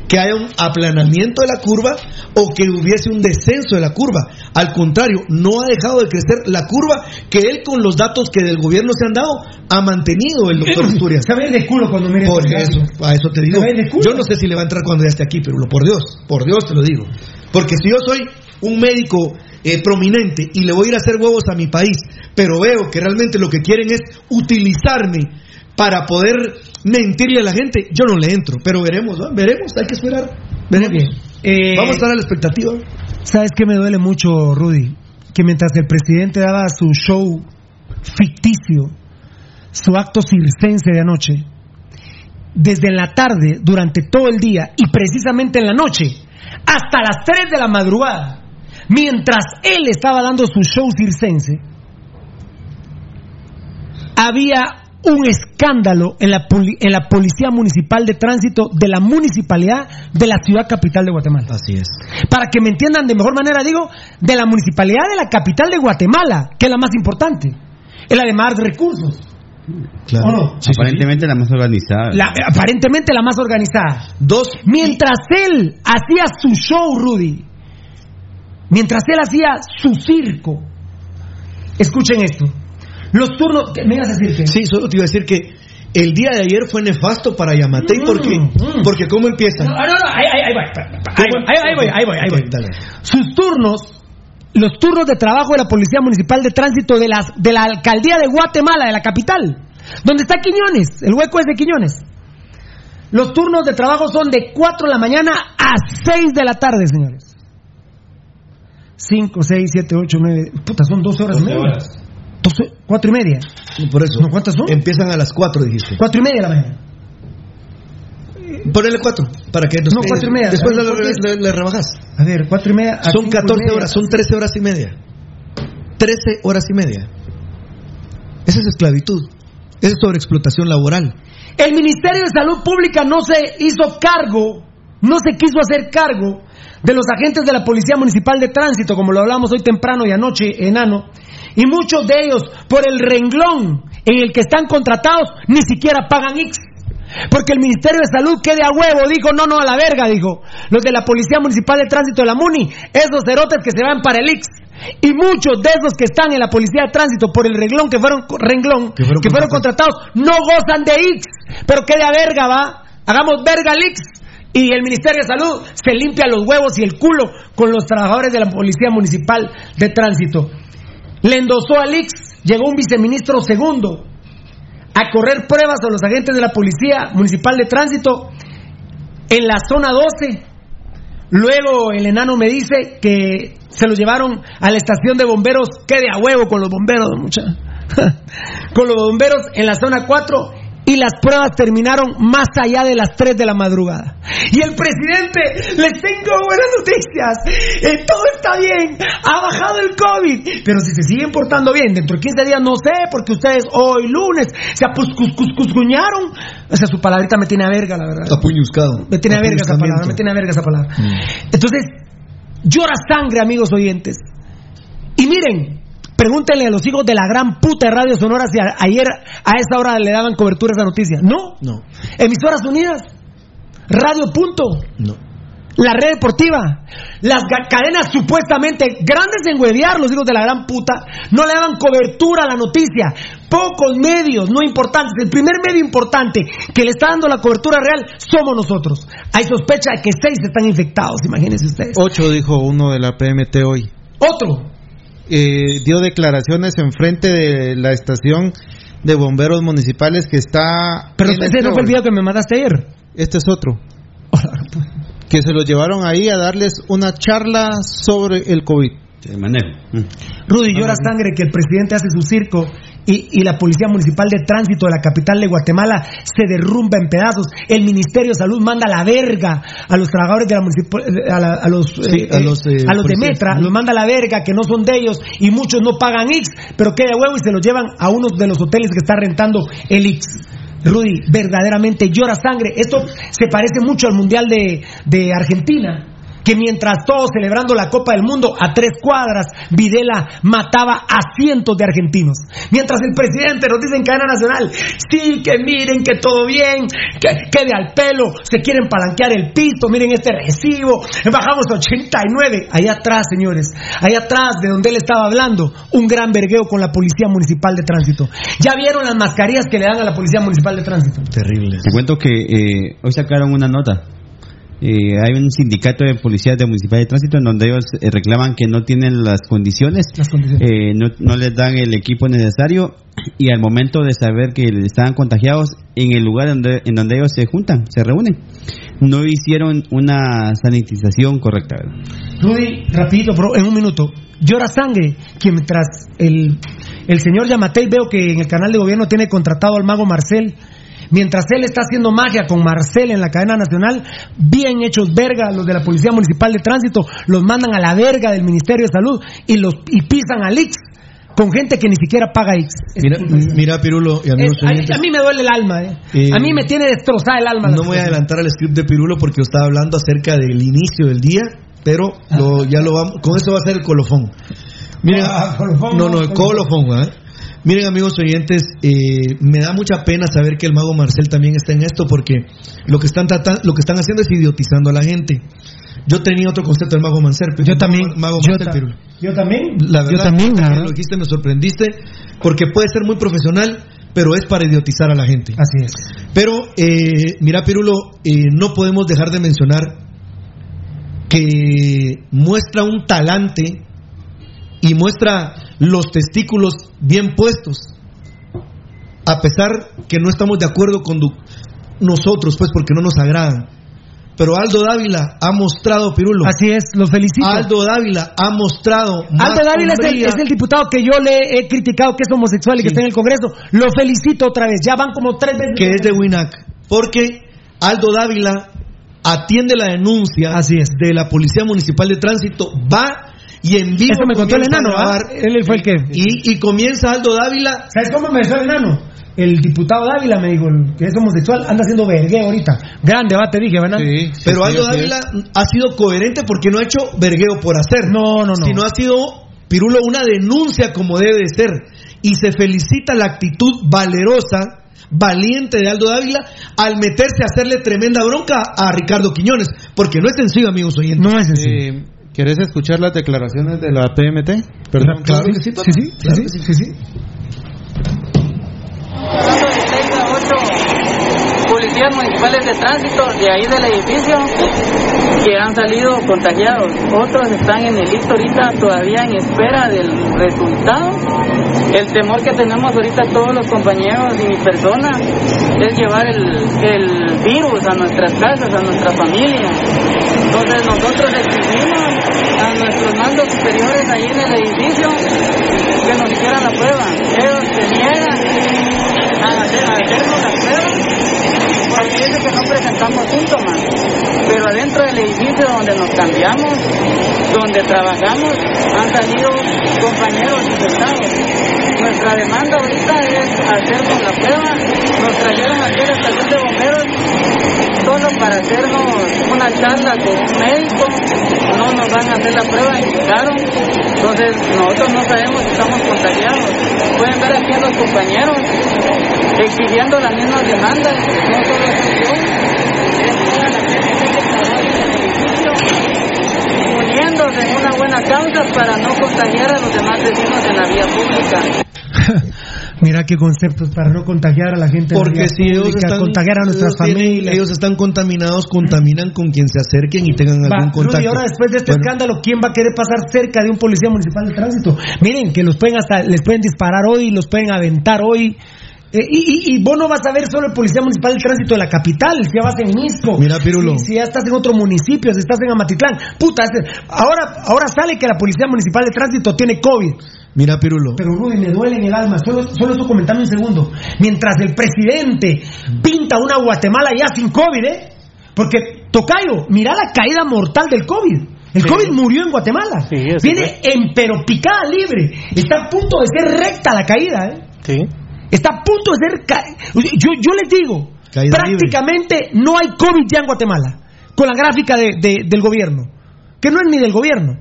que haya un aplanamiento de la curva o que hubiese un descenso de la curva. Al contrario, no ha dejado de crecer la curva que él con los datos que del gobierno se han dado ha mantenido el doctor Asturias. Se ve de culo cuando mires Por eso, a eso te digo. Yo no sé si le va a entrar cuando ya esté aquí, pero por Dios, por Dios te lo digo. Porque si yo soy un médico eh, prominente y le voy a ir a hacer huevos a mi país, pero veo que realmente lo que quieren es utilizarme para poder mentirle a la gente, yo no le entro. Pero veremos, ¿va? veremos, hay que esperar. Veremos. Eh, Vamos a estar a la expectativa. ¿Sabes qué me duele mucho, Rudy? Que mientras el presidente daba su show ficticio, su acto circense de anoche, desde la tarde, durante todo el día y precisamente en la noche, hasta las 3 de la madrugada, mientras él estaba dando su show circense, había un escándalo en la, en la Policía Municipal de Tránsito de la Municipalidad de la Ciudad Capital de Guatemala. Así es. Para que me entiendan de mejor manera, digo, de la Municipalidad de la Capital de Guatemala, que es la más importante, es la de más recursos. Claro. Aparentemente la más organizada. La- aparentemente la más organizada. Dos. Mientras él hacía su show, Rudy, mientras él hacía su circo, escuchen esto, los turnos, ¿qué me ibas a decir que? Sí, solo te iba a decir que el día de ayer fue nefasto para Yamatei. ¿Por qué? Mm, mm. Porque ¿cómo empieza? No, no, no, ahí, ahí- ahí voy, ahí voy, ahí, voy, ahí voy, ahí voy. Ok, dale. Sus turnos, los turnos de trabajo de la Policía Municipal de Tránsito de, las, de la Alcaldía de Guatemala, de la capital, donde está Quiñones, el hueco es de Quiñones. Los turnos de trabajo son de 4 de la mañana a 6 de la tarde, señores. 5, 6, 7, 8, 9, puta, son 12 horas y media. 12, 4 y media. Por eso. ¿No, cuántas son? Empiezan a las 4, dijiste. 4 y media la mañana. Ponele 4, para que nos No, cuatro y media. Después le, le- le rebajas. A ver, 4 y media. a Son cinco y 14 media. horas, son 13 horas y media. 13 horas y media. Esa es esclavitud. Es sobreexplotación laboral. El Ministerio de Salud Pública no se hizo cargo, no se quiso hacer cargo de los agentes de la Policía Municipal de Tránsito, como lo hablamos hoy temprano y anoche, enano, y muchos de ellos, por el renglón en el que están contratados, ni siquiera pagan X. Porque el Ministerio de Salud quede a huevo, dijo, no, no, a la verga, dijo. Los de la Policía Municipal de Tránsito de la MUNI, esos cerotes que se van para el X. Y muchos de esos que están en la Policía de Tránsito por el renglón que fueron, renglón, que fueron, que fueron contratados, no gozan de X. Pero quede a verga, va. Hagamos verga al X. Y el Ministerio de Salud se limpia los huevos y el culo con los trabajadores de la Policía Municipal de Tránsito. Le endosó al X, llegó un viceministro segundo a correr pruebas a los agentes de la Policía Municipal de Tránsito en la zona 12. Luego el enano me dice que se lo llevaron a la estación de bomberos, quede a huevo con los bomberos, mucha. con los bomberos en la zona 4 y las pruebas terminaron más allá de las 3 de la madrugada. Y el presidente, les tengo buenas noticias, eh, todo está bien, ha bajado el COVID, pero si se siguen portando bien, dentro de 15 días no sé, porque ustedes hoy lunes se apuscuscuñaron, o sea, su palabrita me tiene a verga, la verdad. Apuñuscado. Me tiene a verga esa palabra, me tiene a verga esa palabra. Mm. Entonces, llora sangre, amigos oyentes. Y miren, Pregúntenle a los hijos de la gran puta de Radio Sonora si a- ayer a esa hora le daban cobertura a esa noticia. No. No. Emisoras Unidas. Radio Punto. No. La red deportiva. Las cadenas supuestamente grandes en huevear, los hijos de la gran puta, no le daban cobertura a la noticia. Pocos medios, no importantes. El primer medio importante que le está dando la cobertura real somos nosotros. Hay sospecha de que seis están infectados, imagínense ustedes. Ocho dijo uno de la PMT hoy. Otro. Eh, dio declaraciones enfrente de la estación de bomberos municipales que está. Pero en ese no fue el video que me mandaste ayer. Este es otro. Que se los llevaron ahí a darles una charla sobre el COVID. De manera. Rudy, llora sangre que el presidente hace su circo y, y la Policía Municipal de Tránsito de la capital de Guatemala se derrumba en pedazos. El Ministerio de Salud manda a la verga a los trabajadores de la municipal, a, la- a los, Sí, eh, a los, eh, a los de. Metra, los manda a la verga que no son de ellos y muchos no pagan X, pero queda huevo y se los llevan a uno de los hoteles que está rentando el X. Rudy, verdaderamente llora sangre. Esto se parece mucho al Mundial de, de Argentina que mientras todos celebrando la Copa del Mundo a tres cuadras, Videla mataba a cientos de argentinos. Mientras el presidente nos dice en cadena nacional, sí, que miren que todo bien, que quede al pelo, se quieren palanquear el piso, miren este recibo, bajamos a 89. Allá atrás, señores, allá atrás de donde él estaba hablando, un gran vergueo con la Policía Municipal de Tránsito. ¿Ya vieron las mascarillas que le dan a la Policía Municipal de Tránsito? Terrible. Te cuento que eh, hoy sacaron una nota. Eh, hay un sindicato de policías de municipal de tránsito en donde ellos eh, reclaman que no tienen las condiciones, eh, no, no les dan el equipo necesario y al momento de saber que estaban contagiados en el lugar donde, en donde ellos se juntan, se reúnen, no hicieron una sanitización correcta. Rudy, rapidito, bro, en un minuto. Llora sangre que mientras el, el señor Yamatei veo que en el canal de gobierno tiene contratado al mago Marcel. Mientras él está haciendo magia con Marcel en la cadena nacional, bien hechos verga los de la Policía Municipal de Tránsito, los mandan a la verga del Ministerio de Salud y los y pisan al Ix con gente que ni siquiera paga Ix. Mira, mira Pirulo y amigos es- a, oyentes, a mí me duele el alma, eh. Eh, a mí me tiene destrozada el alma. No voy a adelantar al script de Pirulo porque yo estaba hablando acerca del inicio del día, pero lo- ya lo vamos, con eso va a ser el colofón. Miren, Ah, colofón, no, no, el colofón. ¿ah? Miren amigos oyentes, eh, me da mucha pena saber que el mago Marcel también está en esto porque lo que están tratando, lo que están haciendo es idiotizando a la gente. Yo tenía otro concepto del mago Marcel, pero Yo también. mago yo, Marcel, ta- Pirulo. yo también. La verdad, yo también, lo dijiste, me sorprendiste, porque puede ser muy profesional, pero es para idiotizar a la gente. Así es. Pero, eh, mira, Pirulo, eh, no podemos dejar de mencionar que muestra un talante y muestra los testículos bien puestos, a pesar que no estamos de acuerdo con nosotros, pues porque no nos agradan. Pero Aldo Dávila ha mostrado, Pirulo. Así es, los felicito. Aldo Dávila ha mostrado. más Aldo Dávila es el, es diputado que yo le he criticado que es homosexual y que está en el Congreso. Lo felicito otra vez. Ya van como tres veces. que es de Winac, porque Aldo Dávila atiende la denuncia de la Policía Municipal de Tránsito, va y en vivo Eso me contó el enano, ¿ah? Él fue el que. y, y comienza Aldo Dávila ¿Sabes cómo me decía el enano? el diputado Dávila me dijo el que es homosexual, anda haciendo vergueo ahorita. Gran debate, dije, ¿verdad? Pero Aldo Dávila ha sido coherente porque no ha hecho vergueo por hacer. No, no, no. Sino ha sido, Pirulo, una denuncia como debe de ser. Y se felicita la actitud valerosa, valiente de Aldo Dávila al meterse a hacerle tremenda bronca a Ricardo Quiñones. Porque no es sencillo, amigos oyentes. No es sencillo. Eh, ¿Quieres escuchar las declaraciones de la PMT? Perdón, Claro que sí, Sí, sí, Claro sí, sí. sí, sí. Hablando de seis a ocho policías municipales de tránsito de ahí del edificio que han salido contagiados. Otros están en el listo ahorita todavía en espera del resultado. El temor que tenemos ahorita todos los compañeros y mi persona es llevar el, el virus a nuestras casas, a nuestra familia. Entonces nosotros exigimos a nuestros mandos superiores ahí en el edificio que nos hicieran la prueba. Ellos se niegan a, dicen que no presentamos síntomas. Pero adentro del edificio donde nos cambiamos, donde trabajamos, han salido compañeros infectados. Nuestra demanda ahorita es hacernos la prueba. Nos trajeron aquí a la estación de bomberos solo para hacernos una charla con un médico. No nos van a hacer la prueba, indicaron. Entonces nosotros no sabemos si estamos contagiados. Pueden ver aquí a los compañeros exigiendo las mismas demandas solo soy yo, es toda la gente que trabaja en el edificio, en una buena causa para no contagiar a los demás vecinos en la vía pública. Mira qué conceptos para no contagiar a la gente. en la Porque vía si ellos pública, están, contagiar a nuestras ellos tienen- familias. ellos están contaminados, contaminan con quien se acerquen y tengan Va, algún contacto. Rudy, ahora después de este Bueno, escándalo, ¿quién va a querer pasar cerca de un policía municipal de tránsito? Miren, que los pueden hasta, les pueden disparar hoy, los pueden aventar hoy. Eh, y, y- y vos no vas a ver solo el policía municipal de tránsito de la capital, si ya vas en Misco. Mira, Pirulo. Si, si ya estás en otro municipio, si estás en Amatitlán. Puta, ese- ahora, ahora sale que la policía municipal de tránsito tiene COVID. Mira, Pirulo. Pero Rudy, me duele en el alma. Solo, solo eso comentame un segundo. Mientras el presidente pinta una Guatemala ya sin COVID, ¿eh? Porque, Tocayo, mira la caída mortal del COVID. El Sí. COVID murió en Guatemala. Sí, Viene en pero picada libre. Está a punto de ser recta la caída, ¿eh? Sí. Está a punto de ser... ca- Yo, yo les digo, Caída prácticamente no hay COVID ya en Guatemala. Con la gráfica de- de- del gobierno. Que no es ni del gobierno.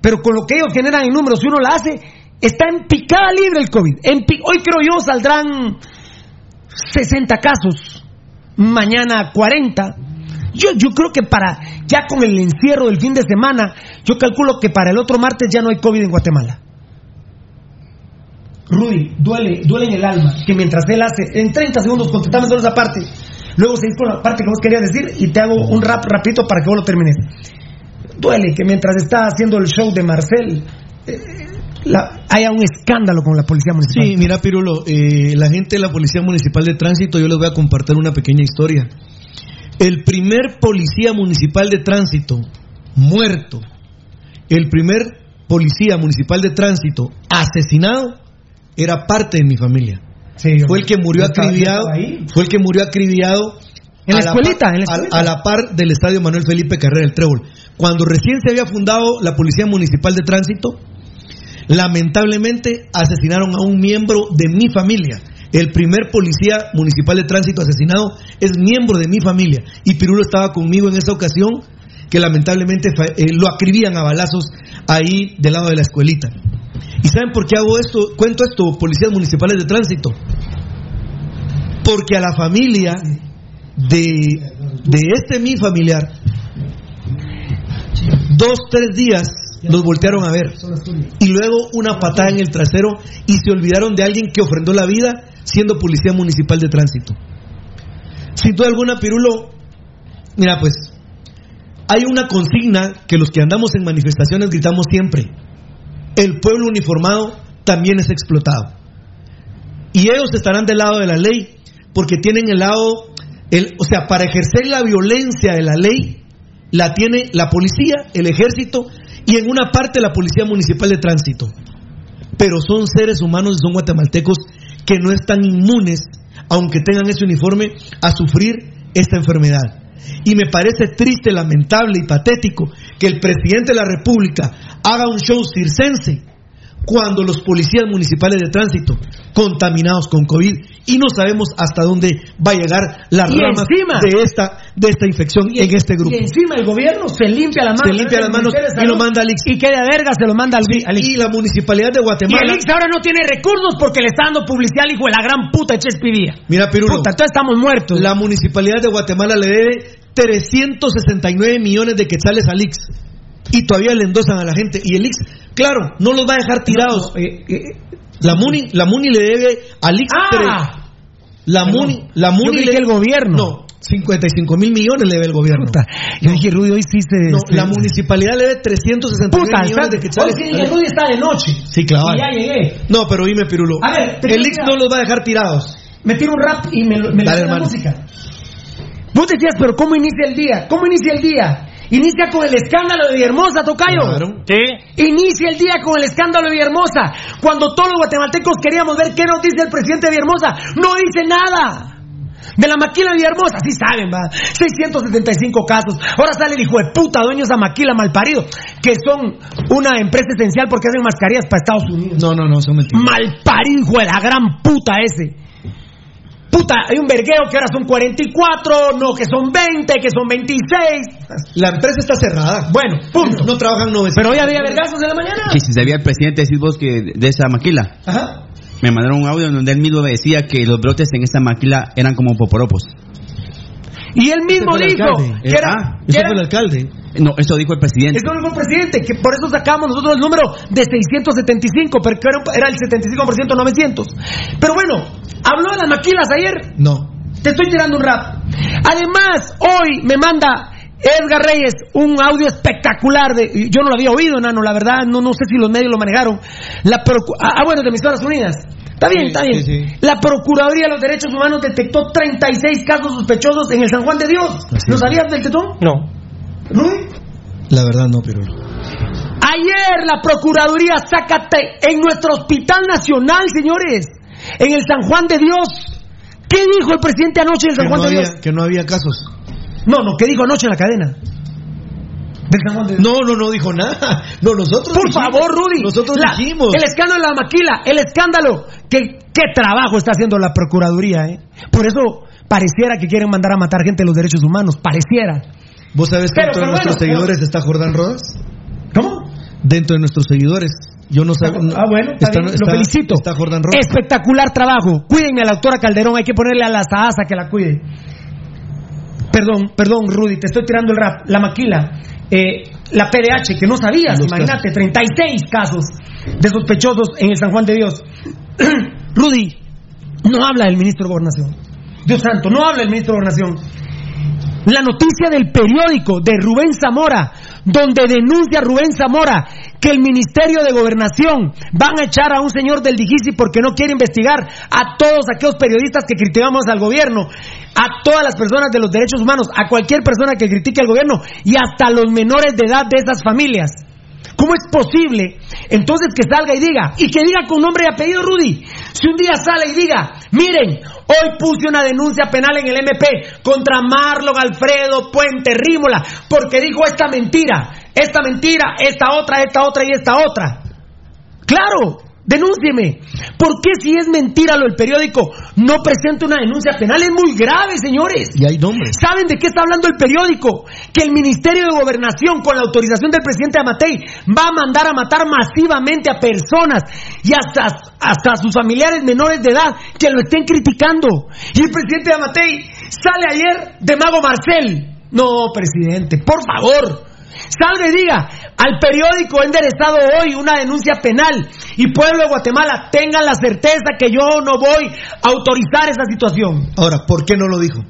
Pero con lo que ellos generan en números, si uno la hace, está en picada libre el COVID. En Hoy creo yo saldrán 60 casos. Mañana 40. Yo, yo creo que para, ya con el encierro del fin de semana, yo calculo que para el otro martes ya no hay COVID en Guatemala. Rudy, duele, duele en el alma que mientras él hace, en 30 segundos contestame solo esa parte, luego seguís con la parte que vos querías decir y te hago un rap rapidito para que vos lo termines. Duele que mientras está haciendo el show de Marcel eh, haya un escándalo con la policía municipal. Sí, mira, Pirulo, eh, la gente de la Policía Municipal de Tránsito, yo les voy a compartir una pequeña historia. El primer policía municipal de tránsito muerto, el primer policía municipal de tránsito asesinado, era parte de mi familia. fue el que murió acribillado, fue el que murió acribillado En la escuelita, en la escuelita. a la par del estadio Manuel Felipe Carrera del Trébol. Cuando recién se había fundado la Policía Municipal de Tránsito, lamentablemente asesinaron a un miembro de mi familia. El primer policía municipal de tránsito asesinado es miembro de mi familia. Y Pirulo estaba conmigo en esa ocasión, que lamentablemente eh, lo acribían a balazos ahí del lado de la escuelita. ¿Y saben por qué hago esto? Cuento esto, policías municipales de tránsito. Porque a la familia de, de este mi familiar, dos, tres días los voltearon a ver. Y luego una patada en el trasero y se olvidaron de alguien que ofrendó la vida siendo policía municipal de tránsito. Sin duda alguna, Pirulo, mira pues, hay una consigna que los que andamos en manifestaciones gritamos siempre. El pueblo uniformado también es explotado. Y ellos estarán del lado de la ley porque tienen el lado, el, o sea, para ejercer la violencia de la ley, la tiene la policía, el ejército y en una parte la policía municipal de tránsito. Pero son seres humanos y son guatemaltecos que no están inmunes, aunque tengan ese uniforme, a sufrir esta enfermedad. Y me parece triste, lamentable y patético que el presidente de la República haga un show circense cuando los policías municipales de tránsito contaminados con COVID y no sabemos hasta dónde va a llegar la Y rama de esta de esta infección en este grupo. Y encima el gobierno se limpia las manos. Se limpia las manos y lo manda al IX. Y que de verga se lo manda al, al IX. Y la municipalidad de Y Guatemala el IX ahora no tiene recursos porque le está dando publicidad al hijo de la gran puta de Chespidía. Mira, Pirulo. Puta, entonces estamos muertos. La municipalidad de Guatemala le debe 369 millones de quetzales al IX. Y todavía le endosan a la gente. Y el IX, claro, no los va a dejar tirados. la, MUNI, la MUNI le debe al IX. Ah. la. MUNI, la MUNI le que el gobierno. No, 55 mil millones le debe el gobierno. Yo dije, Rudy, hoy sí se. No, la municipalidad le debe 369 Puta, millones está- de quetzales. hoy sí, Rudy está de noche. Sí, claro. Y ya llegué. No, pero dime, Pirulo. A ver, el IX no los va a dejar tirados. Me tiro un rap y me, me le Dale, la música. Vos decías, pero ¿cómo inicia el día? ¿Cómo inicia el día? Inicia con el escándalo de Villahermosa, Tocayo. Claro. Inicia el día con el escándalo de Villahermosa. Cuando todos los guatemaltecos queríamos ver qué nos dice el presidente de Villahermosa. No dice nada. De la maquila de Villahermosa, sí saben, va. 675 casos. Ahora sale el hijo de puta dueño de esa maquila malparido, que son una empresa esencial porque hacen mascarillas para Estados Unidos. No, no, no, son mentiras. Malparido, hijo de la gran puta ese. Puta, hay un vergueo que ahora son 44, no, que son 20, que son 26. La empresa está cerrada. Bueno, punto. No trabajan 900. Pero hoy había vergazos en la mañana. Que si sabía el presidente, decís vos que de esa maquila. Ajá. Me mandaron un audio donde él mismo decía que los brotes en esa maquila eran como poporopos. Y él mismo dijo alcalde. que era, Ah, que era- fue el alcalde. No, eso dijo el presidente. Eso dijo el presidente, que por eso sacamos nosotros el número de 675, pero que era, era el 75% 900. Pero bueno, habló de las maquilas ayer. No. Te estoy tirando un rap. Además, hoy me manda Edgar Reyes un audio espectacular de yo no lo había oído, nano, la verdad, no no sé si los medios lo manejaron. La ah, ah, bueno, de Emisoras Unidas. Está bien, Sí, está bien. sí, sí. La Procuraduría de los Derechos Humanos detectó 36 casos sospechosos en el San Juan de Dios. ¿Lo sabías del tetón? No. La verdad no, Pirulo. Ayer la Procuraduría saca te- en nuestro Hospital Nacional, señores, en el San Juan de Dios. ¿Qué dijo el presidente anoche del San Que Juan no, de había, Dios? que no había casos. No, no, ¿qué dijo anoche en la cadena? Del San Juan de Dios. No, no, no dijo nada. No, nosotros Por dijimos. favor, Rudy. Nosotros La- dijimos. El escándalo de la maquila, el escándalo. ¿Qué, ¿Qué trabajo está haciendo la Procuraduría? eh? Por eso pareciera que quieren mandar a matar gente de los derechos humanos. Pareciera. ¿Vos sabés Pero, cuánto de nuestros bueno, seguidores está Jordán Rodas? ¿Cómo? Dentro de nuestros seguidores. Yo no sé. Ah, bueno, está bien, lo felicito. Está Jordán Rodas. Espectacular trabajo. Cuídenme a la doctora Calderón, hay que ponerle a la Saasa que la cuide. Perdón, perdón, Rudy, te estoy tirando el rap. La maquila, eh, la PDH, que no sabías, imagínate, 36 casos de sospechosos en el San Juan de Dios. Rudy, no habla el ministro de Gobernación. Dios santo, no habla el ministro de Gobernación. La noticia del periódico de Rubén Zamora, donde denuncia Rubén Zamora que el Ministerio de Gobernación van a echar a un señor del Digisi porque no quiere investigar a todos aquellos periodistas que criticamos al gobierno, a todas las personas de los derechos humanos, a cualquier persona que critique al gobierno y hasta los menores de edad de esas familias. ¿Cómo es posible entonces que salga y diga, y que diga con nombre y apellido Rudy? Si un día sale y diga, miren, hoy puse una denuncia penal en el MP contra Marlon Alfredo Puente Rímola, porque dijo esta mentira, esta mentira, esta otra, esta otra y esta otra. Claro, denúncieme. ¿Por qué si es mentira lo del periódico no presenta una denuncia penal? Es muy grave, señores. Y hay nombres. ¿Saben de qué está hablando el periódico? Que el Ministerio de Gobernación, con la autorización del presidente Amatei, va a mandar a matar masivamente a personas y hasta, hasta a sus familiares menores de edad que lo estén criticando. Y el presidente Amatei sale ayer de Mago Marcel. No, presidente, por favor. Salga y diga, al periódico he enderezado hoy una denuncia penal y pueblo de Guatemala tengan la certeza que yo no voy a autorizar esa situación. Ahora, ¿por qué no lo dijo?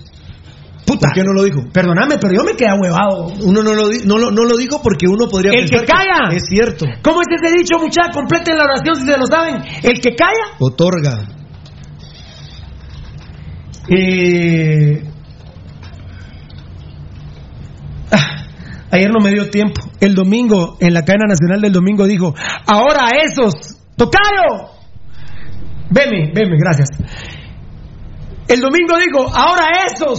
Puta. ¿Por qué no lo dijo? Perdóname, pero yo me quedé huevado. Uno no lo, no lo, no lo dijo porque uno podría El que calla. es cierto. ¿Cómo es ese dicho, muchachos? Completen la oración si se lo saben. El que calla. Otorga. Eh... ah, Ayer no me dio tiempo. El domingo, en la cadena nacional del domingo, dijo: Ahora esos, ¡Tocayo! Veme, veme, gracias. El domingo dijo: Ahora esos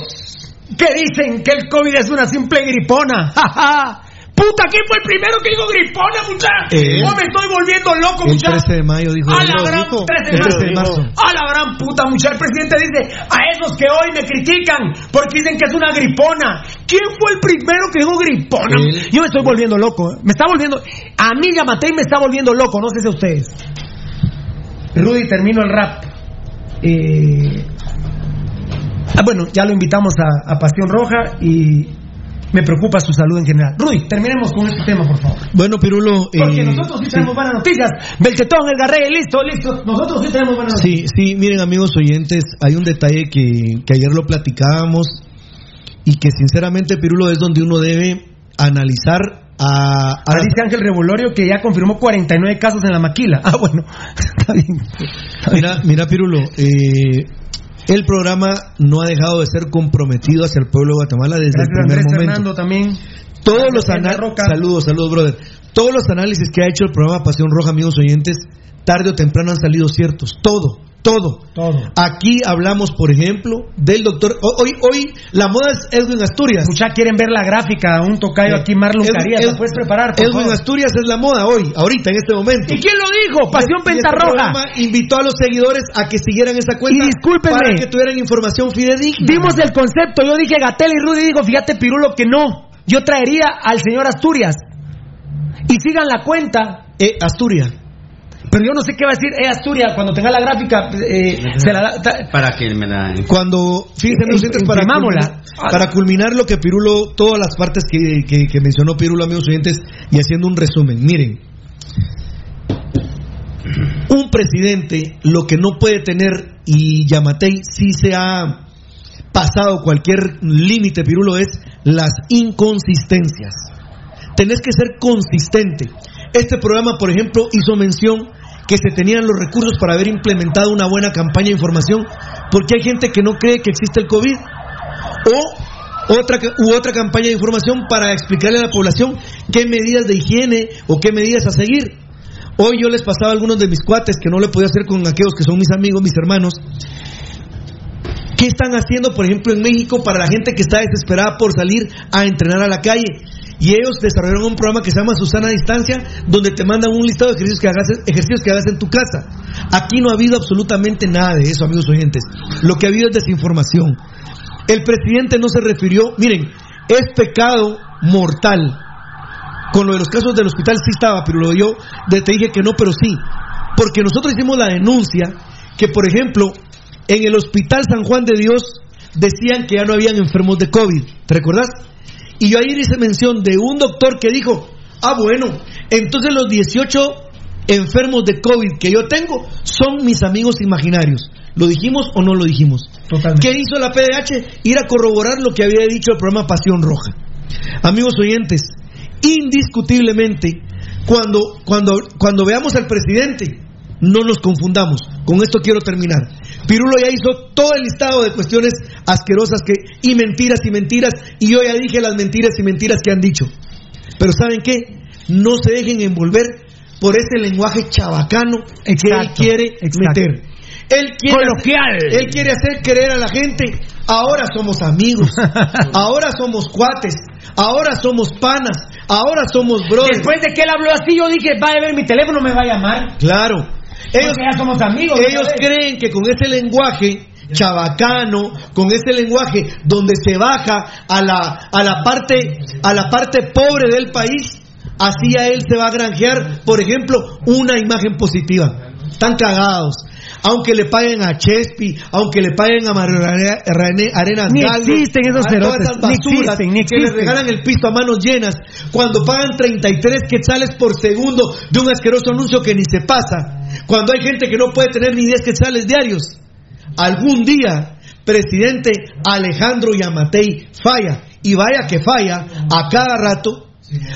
que dicen que el COVID es una simple gripona. ¡Ja, ja! Puta, ¿quién fue el primero que dijo gripona, muchacha? Él. Oh, me estoy volviendo loco, El muchacha. 13 de mayo dijo. A la gran dijo. 13 El 13 de marzo. A la gran puta, muchacha. El presidente dice a esos que hoy me critican porque dicen que es una gripona. ¿Quién fue el primero que dijo gripona? Él. Yo me estoy volviendo loco. ¿eh? Me está volviendo. A mí Yamatei me está volviendo loco. No sé si a ustedes. Rudy, termino el rap. Eh, ah, bueno, ya lo invitamos a, a Pasión Roja y me preocupa su salud en general. Rudy, terminemos con este tema, por favor. Bueno, Pirulo. Porque eh, nosotros sí sí. tenemos buenas noticias. Belchetón, el Garrey, listo, listo. Nosotros sí tenemos buenas noticias. Sí, sí, miren amigos oyentes, hay un detalle que, que ayer lo platicábamos y que sinceramente Pirulo es donde uno debe analizar a... a Ahora dice Ángel Revolorio que ya confirmó 49 casos en la maquila. Ah, bueno, está bien. Mira, mira Pirulo, eh, el programa no ha dejado de ser comprometido hacia el pueblo de Guatemala desde Gracias, el primer Andrés momento. Fernando también. Todos los análisis, saludos, saludos, brother. Todos los análisis que ha hecho el programa Pasión Roja, amigos oyentes, tarde o temprano han salido ciertos. Todo, todo. Todo. Aquí hablamos, por ejemplo, del doctor. ho- Hoy, hoy la moda es Edwin Asturias. Muchachos quieren ver la gráfica, un tocayo aquí, Marlon Edwin- Carías, Edwin- ¿la puedes preparar? Edwin favor? Asturias es la moda hoy, ahorita, en este momento. ¿Y quién lo dijo? Pasión este Pentarroja. programa invitó a los seguidores a que siguieran esa cuenta Y discúlpenme. para que tuvieran información fidedigna. Dimos el concepto, yo dije Gatel y Rudy, digo, fíjate Pirulo que no. Yo traería al señor Asturias. Y sigan la cuenta. Eh, Asturias. Pero yo no sé qué va a decir eh, Asturias cuando tenga la gráfica. eh, se la da- ta- Para que me la... Cuando, fíjense, oyentes, para culminar, para culminar lo que Pirulo, todas las partes que, que- que mencionó Pirulo, amigos oyentes, y haciendo un resumen, miren, un presidente lo que no puede tener, y Yamatei sí se ha pasado cualquier límite, Pirulo, es las inconsistencias. Tenés que ser consistente. Este programa, por ejemplo, hizo mención que se tenían los recursos para haber implementado una buena campaña de información, porque hay gente que no cree que existe el COVID. O otra, u otra campaña de información para explicarle a la población qué medidas de higiene o qué medidas a seguir. Hoy yo les pasaba a algunos de mis cuates que no le podía hacer con aquellos que son mis amigos, mis hermanos. ¿Qué están haciendo, por ejemplo, en México para la gente que está desesperada por salir a entrenar a la calle? Y ellos desarrollaron un programa que se llama Susana a Distancia, donde te mandan un listado de ejercicios que hagas, ejercicios que hagas en tu casa. Aquí no ha habido absolutamente nada de eso, amigos oyentes. Lo que ha habido es desinformación. El presidente no se refirió, miren, es pecado mortal. Con lo de los casos del hospital sí estaba, pero lo yo te dije que no, pero sí. Porque nosotros hicimos la denuncia que, por ejemplo, en el Hospital San Juan de Dios decían que ya no habían enfermos de COVID. ¿Te recordás? Y yo ayer hice mención de un doctor que dijo, ah, bueno, entonces los 18 enfermos de COVID que yo tengo son mis amigos imaginarios. ¿Lo dijimos o no lo dijimos? Totalmente. ¿Qué hizo la PDH? Ir a corroborar lo que había dicho el programa Pasión Roja. Amigos oyentes, indiscutiblemente, cuando, cuando, cuando veamos al presidente, no nos confundamos. Con esto quiero terminar. Pirulo ya hizo todo el listado de cuestiones asquerosas que, y mentiras y mentiras, y yo ya dije las mentiras y mentiras que han dicho. Pero ¿saben qué? No se dejen envolver por ese lenguaje chabacano que él quiere exacto. meter. Él quiere, hacer, él quiere hacer creer a la gente, ahora somos amigos, ahora somos cuates, ahora somos panas, ahora somos brothers. Después de que él habló así, yo dije, va a ver mi teléfono, me va a llamar. Claro. Ellos, ya somos amigos. ellos creen que con ese lenguaje chabacano, con ese lenguaje donde se baja a la, a la parte a la parte pobre del país, así a él se va a granjear, por ejemplo, una imagen positiva. Están cagados. Aunque le paguen a Chespi, aunque le paguen a Mario Arenas Ni Galvez, existen esos todas cerotes, esas ni existen, ni que le regalan el pisto a manos llenas, cuando pagan 33 quetzales por segundo de un asqueroso anuncio que ni se pasa, cuando hay gente que no puede tener ni 10 quetzales diarios. Algún día, presidente Alejandro Yamatei falla, y vaya que falla a cada rato.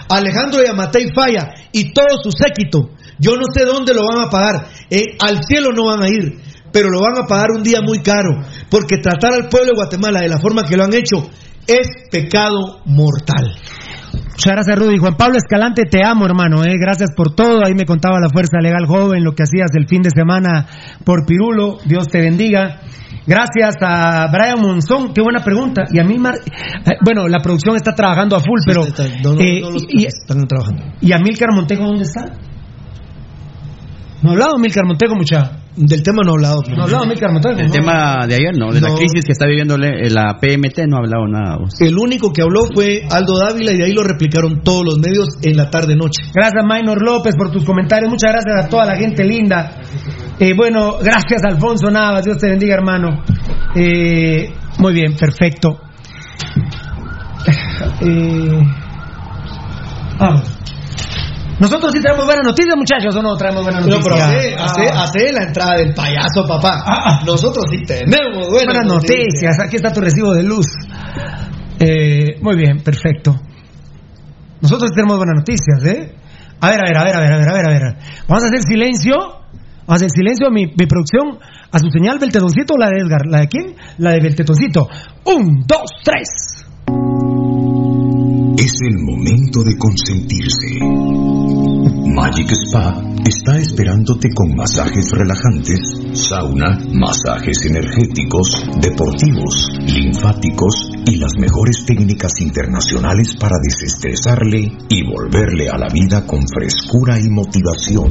Alejandro Yamatei falla y todo su séquito. Yo no sé dónde lo van a pagar. Eh, al cielo no van a ir, pero lo van a pagar un día muy caro, porque tratar al pueblo de Guatemala de la forma que lo han hecho es pecado mortal. Muchas gracias, Rudy. Juan Pablo Escalante, te amo, hermano. eh. Gracias por todo. Ahí me contaba la Fuerza Legal Joven, lo que hacías el fin de semana por Pirulo. Dios te bendiga. Gracias a Brian Monzón, qué buena pregunta. Y a mí, Mar- eh, bueno, la producción está trabajando a full, pero. No, no, eh, no los- y, están trabajando. ¿Y a Milcar Montego dónde está? No ha hablado Milcar Montego, mucha. Del tema no ha hablado. No ha hablado Milcar Montego. El ¿no? tema de ayer, ¿no? De la crisis que está viviendo le- la PMT no ha hablado nada. vos. El único que habló fue Aldo Dávila y de ahí lo replicaron todos los medios en la tarde-noche. Gracias, Maynor López, por tus comentarios. Muchas gracias a toda la gente linda. Eh, bueno, gracias, Alfonso Navas. Dios te bendiga, hermano. Eh, muy bien, perfecto. Eh, vamos. Nosotros sí traemos buenas noticias, muchachos, o no traemos buenas No, noticias. pero hace, hace, Ah. hace la entrada del payaso, papá. Nosotros sí tenemos buenas, buenas noticias. Aquí está tu recibo de luz. Eh, muy bien, perfecto. Nosotros sí tenemos buenas noticias, ¿eh? A ver, a ver, a ver, a ver, a ver, a ver, a ver. Vamos a hacer silencio. Vamos a hacer silencio a mi, mi producción. A su señal, Beltetoncito o la de Edgar. ¿La de quién? La de Beltetoncito. Un, dos, tres. Es el momento de consentirse. Magic Spa está esperándote con masajes relajantes, sauna, masajes energéticos, deportivos, linfáticos y las mejores técnicas internacionales para desestresarle y volverle a la vida con frescura y motivación.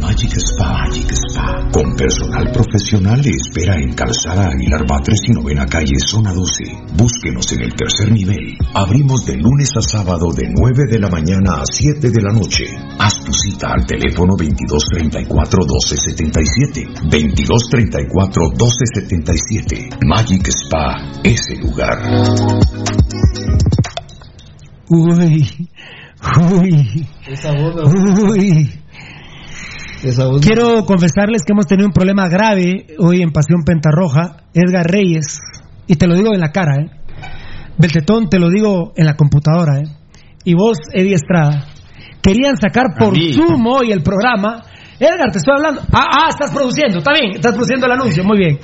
Magic Spa, Magic Spa, con personal profesional le espera en Calzada Aguilar Batres y Novena Calle, Zona 12. Búsquenos en el tercer nivel. Abrimos de lunes a sábado de 9 de la mañana a 7 de la noche. Haz tu cita al teléfono 2234-1277. 2234-1277. Magic Spa, ese lugar. Uy, uy, Esa voz, uy. esa voz. Quiero confesarles que hemos tenido un problema grave hoy en Pasión Pentarroja. Edgar Reyes, y te lo digo en la cara, ¿eh? Beltetón, te lo digo en la computadora, ¿eh? Y vos, Eddie Estrada, querían sacar por. Zoom hoy el programa. Edgar, te estoy hablando. Ah, ah, estás produciendo, está bien, estás produciendo el anuncio, muy bien.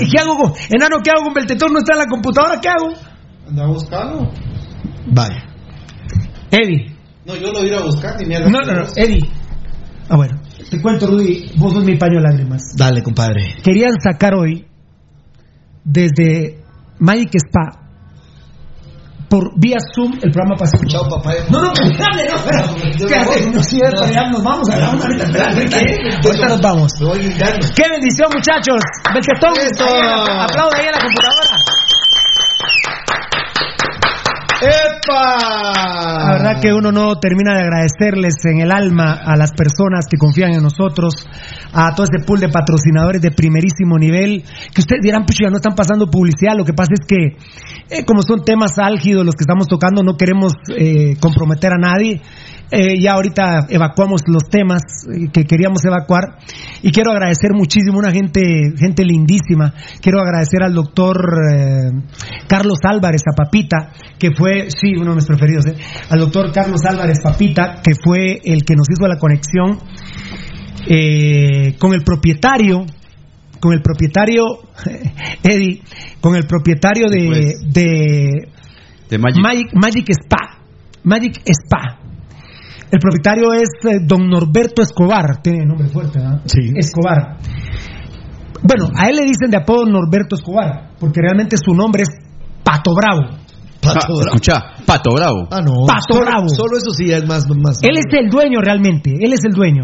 ¿Y qué hago con, enano, qué hago con Beltetón? No está en la computadora, ¿qué hago? Anda a buscarlo. Vaya. Eddie. No, yo lo iré a buscar ni me No, no, no, Eddie. Ah, bueno. Te cuento, Rudy, vos sos mi paño de lágrimas. Dale, compadre. Querían sacar hoy desde Magic Spa por vía Zoom el programa pasado. Chao, papá. No, no, espérate, no, espérate. Espérate, no, sí, pero ya nos vamos a una ahorita, espérate. Ahorita nos vamos. ¡Qué bendición, muchachos! Beltetón, Eso. aplaude ahí a la computadora. ¡Epa! La verdad que uno no termina de agradecerles en el alma a las personas que confían en nosotros, a todo ese pool de patrocinadores de primerísimo nivel, que ustedes dirán, pues ya no están pasando publicidad, lo que pasa es que eh, como son temas álgidos los que estamos tocando, no queremos eh, comprometer a nadie. Eh, ya ahorita evacuamos los temas eh, que queríamos evacuar y quiero agradecer muchísimo a una gente, gente lindísima. Quiero agradecer al doctor eh, Carlos Álvarez, a Papita, que fue, sí, uno de mis preferidos, eh, al doctor Carlos Álvarez Papita, que fue el que nos hizo la conexión eh, con el propietario, con el propietario, Eddie, con el propietario de, de De Magic. Magic, Magic Spa. Magic Spa. El propietario es eh, don Norberto Escobar. Tiene nombre fuerte, ¿verdad? Sí. Escobar. Bueno, a él le dicen de apodo Norberto Escobar, porque realmente su nombre es Pato Bravo. Pato Ah, Bravo. escucha, Pato Bravo. Ah, no. Pato solo, Bravo. Solo eso sí es más. más Él es el dueño realmente, él es el dueño.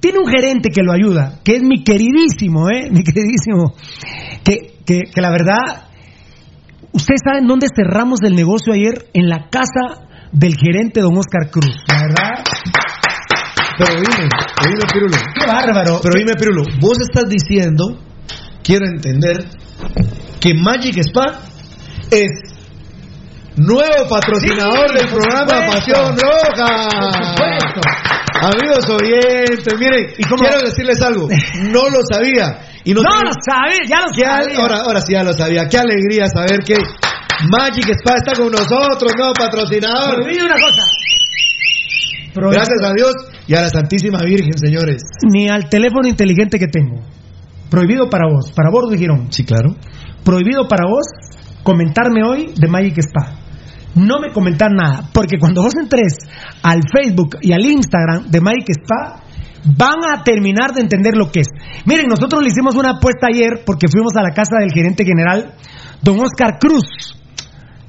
Tiene un gerente que lo ayuda, que es mi queridísimo, ¿eh? Mi queridísimo. Que, que, que la verdad, ustedes saben dónde cerramos el negocio ayer, en la casa del gerente don Oscar Cruz. La verdad, Pero dime, dime, Pirulo. qué bárbaro. Pero dime, Pirulo, vos estás diciendo, quiero entender, que Magic Spa es nuevo patrocinador Sí, del programa. Pasión Roja. Amigos oyentes, miren, ¿Y cómo? quiero decirles algo, no lo sabía. Y no, No lo sabes, ya lo al- sabía. ahora, ahora sí ya lo sabía. Qué alegría saber que Magic Spa está con nosotros, nuevo patrocinador. Prohibido una cosa. Gracias a Dios y a la Santísima Virgen, señores. Ni al teléfono inteligente que tengo. Prohibido para vos, para vos dijeron. Sí, claro. Prohibido para vos comentarme hoy de Magic Spa. No me comentar nada, porque cuando vos entres al Facebook y al Instagram de Magic Spa, van a terminar de entender lo que es. Miren, nosotros le hicimos una apuesta ayer porque fuimos a la casa del gerente general, don Oscar Cruz.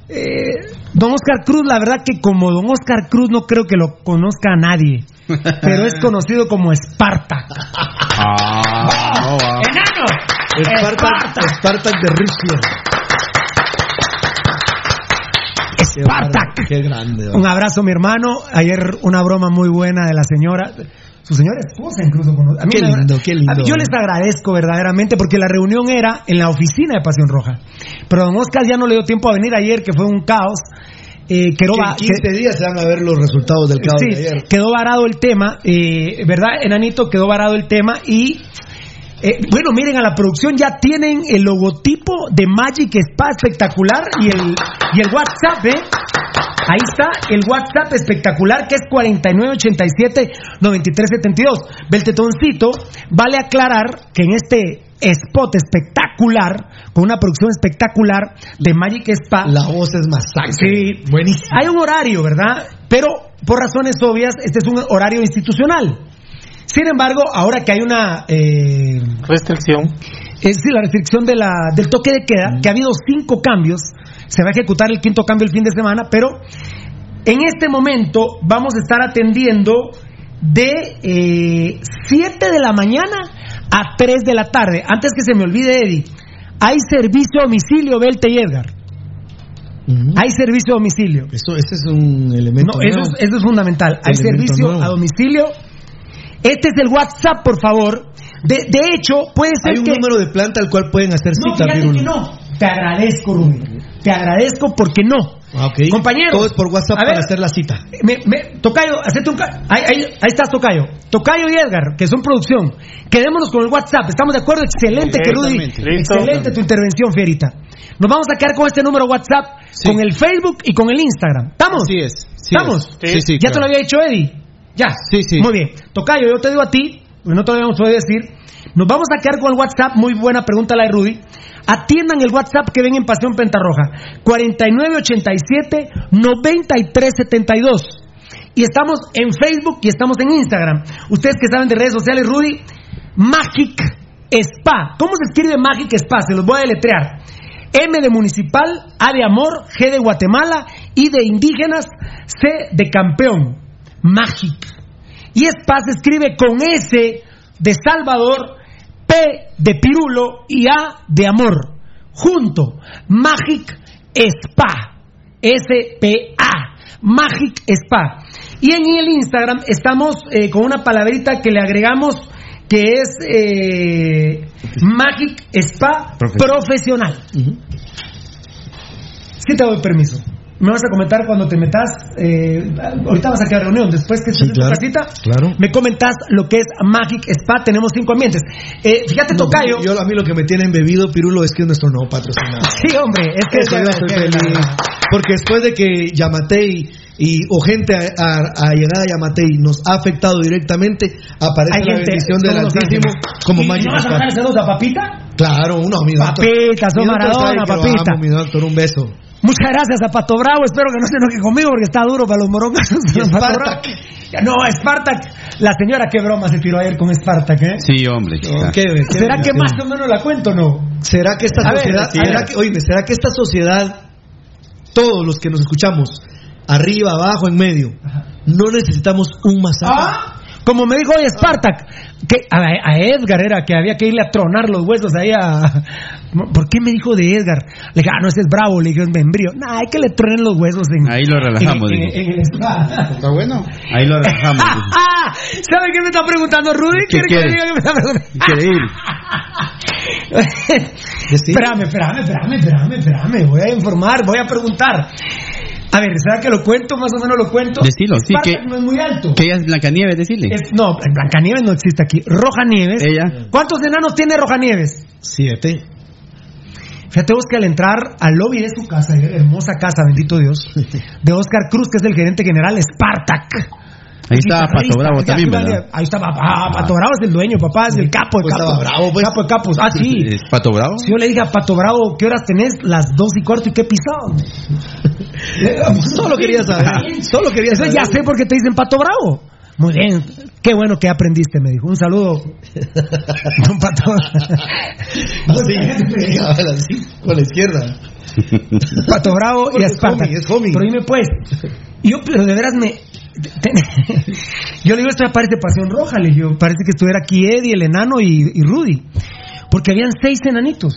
Eh, don Oscar Cruz, la verdad que como don Oscar Cruz no creo que lo conozca a nadie, pero es conocido como Esparta. Ah, ¡Enano! Spartak, Spartak de Rusia. Spartak. Qué grande. Un abrazo, mi hermano. Ayer una broma muy buena de la señora. Su señora esposa incluso. cono- A mí Qué lindo, qué lindo. a mí- yo les agradezco verdaderamente porque la reunión era en la oficina de Pasión Roja. Pero don Oscar ya no le dio tiempo a venir ayer, que fue un caos. Eh, quedó Que va- en 15 días se van a ver los resultados del caos Sí, de ayer. quedó varado el tema, eh, ¿verdad, Enanito? Quedó varado el tema y. eh, bueno, miren, a la producción ya tienen el logotipo de Magic Spa espectacular y el, y el WhatsApp, ¿eh? Ahí está el WhatsApp espectacular que es 4987-9372. Beltetoncito, vale aclarar que en este spot espectacular, con una producción espectacular de Magic Spa. La voz es masacre. Sí, Buenísimo. Hay un horario, ¿verdad? Pero por razones obvias, este es un horario institucional. Sin embargo, ahora que hay una eh, restricción, es decir, la restricción de la, del toque de queda, que ha habido cinco cambios, se va a ejecutar el quinto cambio el fin de semana, pero en este momento vamos a estar atendiendo de 7 de la mañana a 3 de la tarde. Antes que se me olvide, Eddie, hay servicio a domicilio, Belte y Edgar. Hay servicio a domicilio. Eso, ese es un elemento. No, eso, es, eso es fundamental. Hay servicio nuevo. a domicilio. Este es el WhatsApp, por favor. De, de hecho, puede ser Hay un que... número de planta al cual pueden hacer No, cita, fíjate que no. Te agradezco, Rubén. Te agradezco porque no. Ah, ok. Compañeros. Todo es por WhatsApp para hacer la cita. me- me- tocayo, hacete un... Ahí, ahí, ahí estás, Tocayo. Tocayo y Edgar, que son producción. Quedémonos con el WhatsApp. ¿Estamos de acuerdo? Excelente, que Rudy. Listo. Excelente tu intervención, Fierita. Nos vamos a quedar con este número WhatsApp, con el Facebook y con el Instagram. ¿Estamos? Así es. sí ¿Estamos? es. Sí, sí, ¿Ya te lo había dicho Eddie? Ya. Sí, sí. Muy bien. Tocayo, yo te digo a ti, no te lo habíamos podido decir. Nos vamos a quedar con el WhatsApp. Muy buena pregunta la de Rudy. Atiendan el WhatsApp que ven en Pasión Pentarroja. 4987-9372. Y estamos en Facebook y estamos en Instagram. Ustedes que saben de redes sociales, Rudy, Magic Spa. ¿Cómo se escribe Magic Spa? Se los voy a deletrear. M de municipal, A de amor, G de Guatemala, I de indígenas, C de campeón. Magic. Y Spa se escribe con S de Salvador, P de Pirulo y A de amor. Junto. Magic Spa. S-P-A. Magic Spa. Y en el Instagram estamos eh, con una palabrita que le agregamos que es eh, Magic Spa Profesional. Sí te doy permiso. Me vas a comentar cuando te metas. eh, ahorita vas a quedar reunión. Después que estés en claro, tu casita, claro. me comentas lo que es Magic Spa. Tenemos cinco ambientes. Eh, fíjate, No, Tocayo. Yo a mí lo que me tiene embebido, Pirulo, es que es nuestro nuevo patrocinador. Sí, hombre, es que Eso yo estoy feliz. Porque después de que Yamatei y, o gente a, a- a llegada a Yamatei nos ha afectado directamente, aparece Hay la gente, bendición del Altísimo como ¿Y Magic no vas a saludos a Papita? Claro, uno, mi doctor. Papita, sos Mi doctor Maradona, que lo papita. amo, mi doctor, un beso. Muchas gracias a Pato Bravo. Espero que no se enoje conmigo porque está duro para los. Ya, No, Spartak. La señora, qué broma se tiró ayer con Spartak, ¿eh? Sí, hombre. No, qué- qué ¿Será que más o menos la cuento o no? ¿Será que esta A ver, sociedad, sí, será ver. que, oíme, será que esta sociedad, todos los que nos escuchamos, arriba, abajo, en medio, no necesitamos un masaje? Ah, como me dijo hoy Spartak, que a, a Edgar era que había que irle a tronar los huesos ahí a. ¿Por qué me dijo de Edgar? Le dije, ah, no, ese es bravo, le dije, es membrío. Nah, hay que le tronen los huesos en. Ahí lo relajamos, en- en- el spa. Está bueno. Ahí lo relajamos. dijo. Ah, ¿Sabe qué me está preguntando Rudy? ¿Qué ¿Quiere que le diga que me está preguntando? Quiere ir. espérame, espérame, espérame, espérame, espérame. Voy a informar, voy a preguntar. A ver, ¿será que lo cuento? Más o menos lo cuento. Decilo, sí, que- no es muy alto. Que ella es Blancanieves, decirle. No, Blancanieves no existe aquí. Roja Nieves. Ella. ¿Cuántos enanos tiene Roja Nieves? Siete. Fíjate vos que al entrar al lobby de su casa, hermosa casa, bendito Dios, de Oscar Cruz, que es el gerente general, Spartak. Ahí estaba Pato Bravo también, ¿verdad? Ahí estaba, ah, Pato Bravo es el dueño, papá, es el capo, el Pues capo. estaba bravo, pues. Capo de capos. Ah, sí. ¿Es Pato Bravo? Si yo le dije a Pato Bravo, ¿qué horas tenés? Las dos y cuarto y qué pisado. Solo quería saber. Solo quería saber. ya sé por qué te dicen Pato Bravo. Muy bien, qué bueno que aprendiste, me dijo. Un saludo, don Pato. Así, así, con la izquierda. Pato Bravo y Porque es homie, es homie. Pero dime pues, yo, pero de veras me... yo le digo, esto ya parece pasión roja, le digo, parece que estuviera aquí Eddie, el enano y, y Rudy. Porque habían seis enanitos.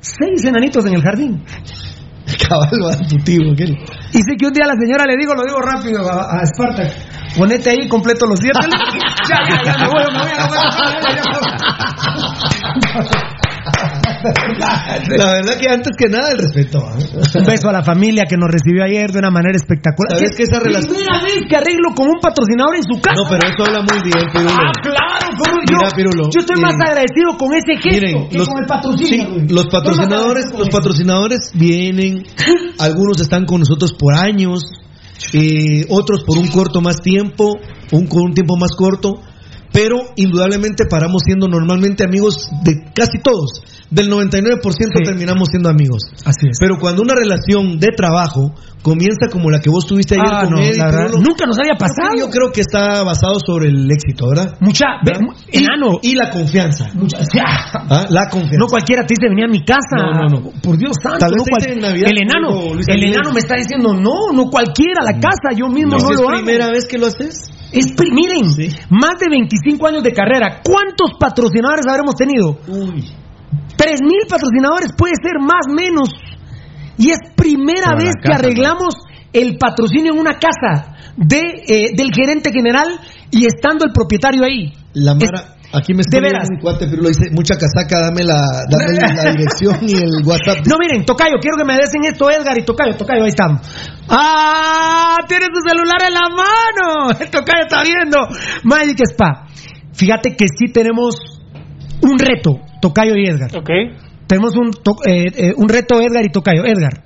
Seis enanitos en el jardín. Cabal, va tu tío, aquel. Y sé que un día la señora le digo, lo digo rápido a, a Esparta, ponete ahí completo los siete. ya, ya, ya, me voy, me voy, me voy, La verdad que antes que nada el respeto. ¿eh? Un beso a la familia que nos recibió ayer de una manera espectacular. ¿Sabes que esa relación- Primera vez que arreglo con un patrocinador en su casa. No, pero eso habla muy bien, Pirulo. Ah, claro, ¿cómo? yo, Mira, Pirulo, yo estoy miren. más agradecido con ese gesto Miren, que los, con el patrocinio. sí, los patrocinadores, los patrocinadores vienen, algunos están con nosotros por años, eh, otros por un corto más tiempo, un un tiempo más corto, pero indudablemente paramos siendo normalmente amigos de casi todos. Del 99% terminamos siendo amigos. Así es. Pero cuando una relación de trabajo comienza como la que vos tuviste ayer Ah, con no, la verdad, Pirulo, nunca nos había pasado. Yo creo que está basado sobre el éxito, ¿verdad? Mucha, ve, ¿Verdad? enano. Y, la confianza. Mucha. ¿Ah? La confianza. No cualquiera te dice venir a mi casa. No, no, no. Por Dios santo. Tal vez no te cual- dice en Navidad el enano, el enano me está diciendo no, no cualquiera la casa. Yo mismo no, ¿Es lo hago. primera vez que lo haces? Es miren, más de 25 años de carrera. ¿Cuántos patrocinadores habremos tenido? Uy. Tres mil patrocinadores, puede ser más, menos. Y es primera Para vez que arreglamos el patrocinio en una casa de, eh, del gerente general y estando el propietario ahí. La Mara, aquí me veras. un cuate, pero lo dice, mucha casaca, dame la, dame la dirección y el WhatsApp. No, miren, Tocayo, quiero que me desen esto, Edgar y Tocayo, Tocayo, ahí estamos. ¡Ah! Tiene su celular en la mano. El Tocayo está viendo. Magic Spa. Fíjate que sí tenemos un reto, Tocayo y Edgar. Ok. Tenemos un, to- eh, eh, un reto, Edgar y Tocayo. Edgar,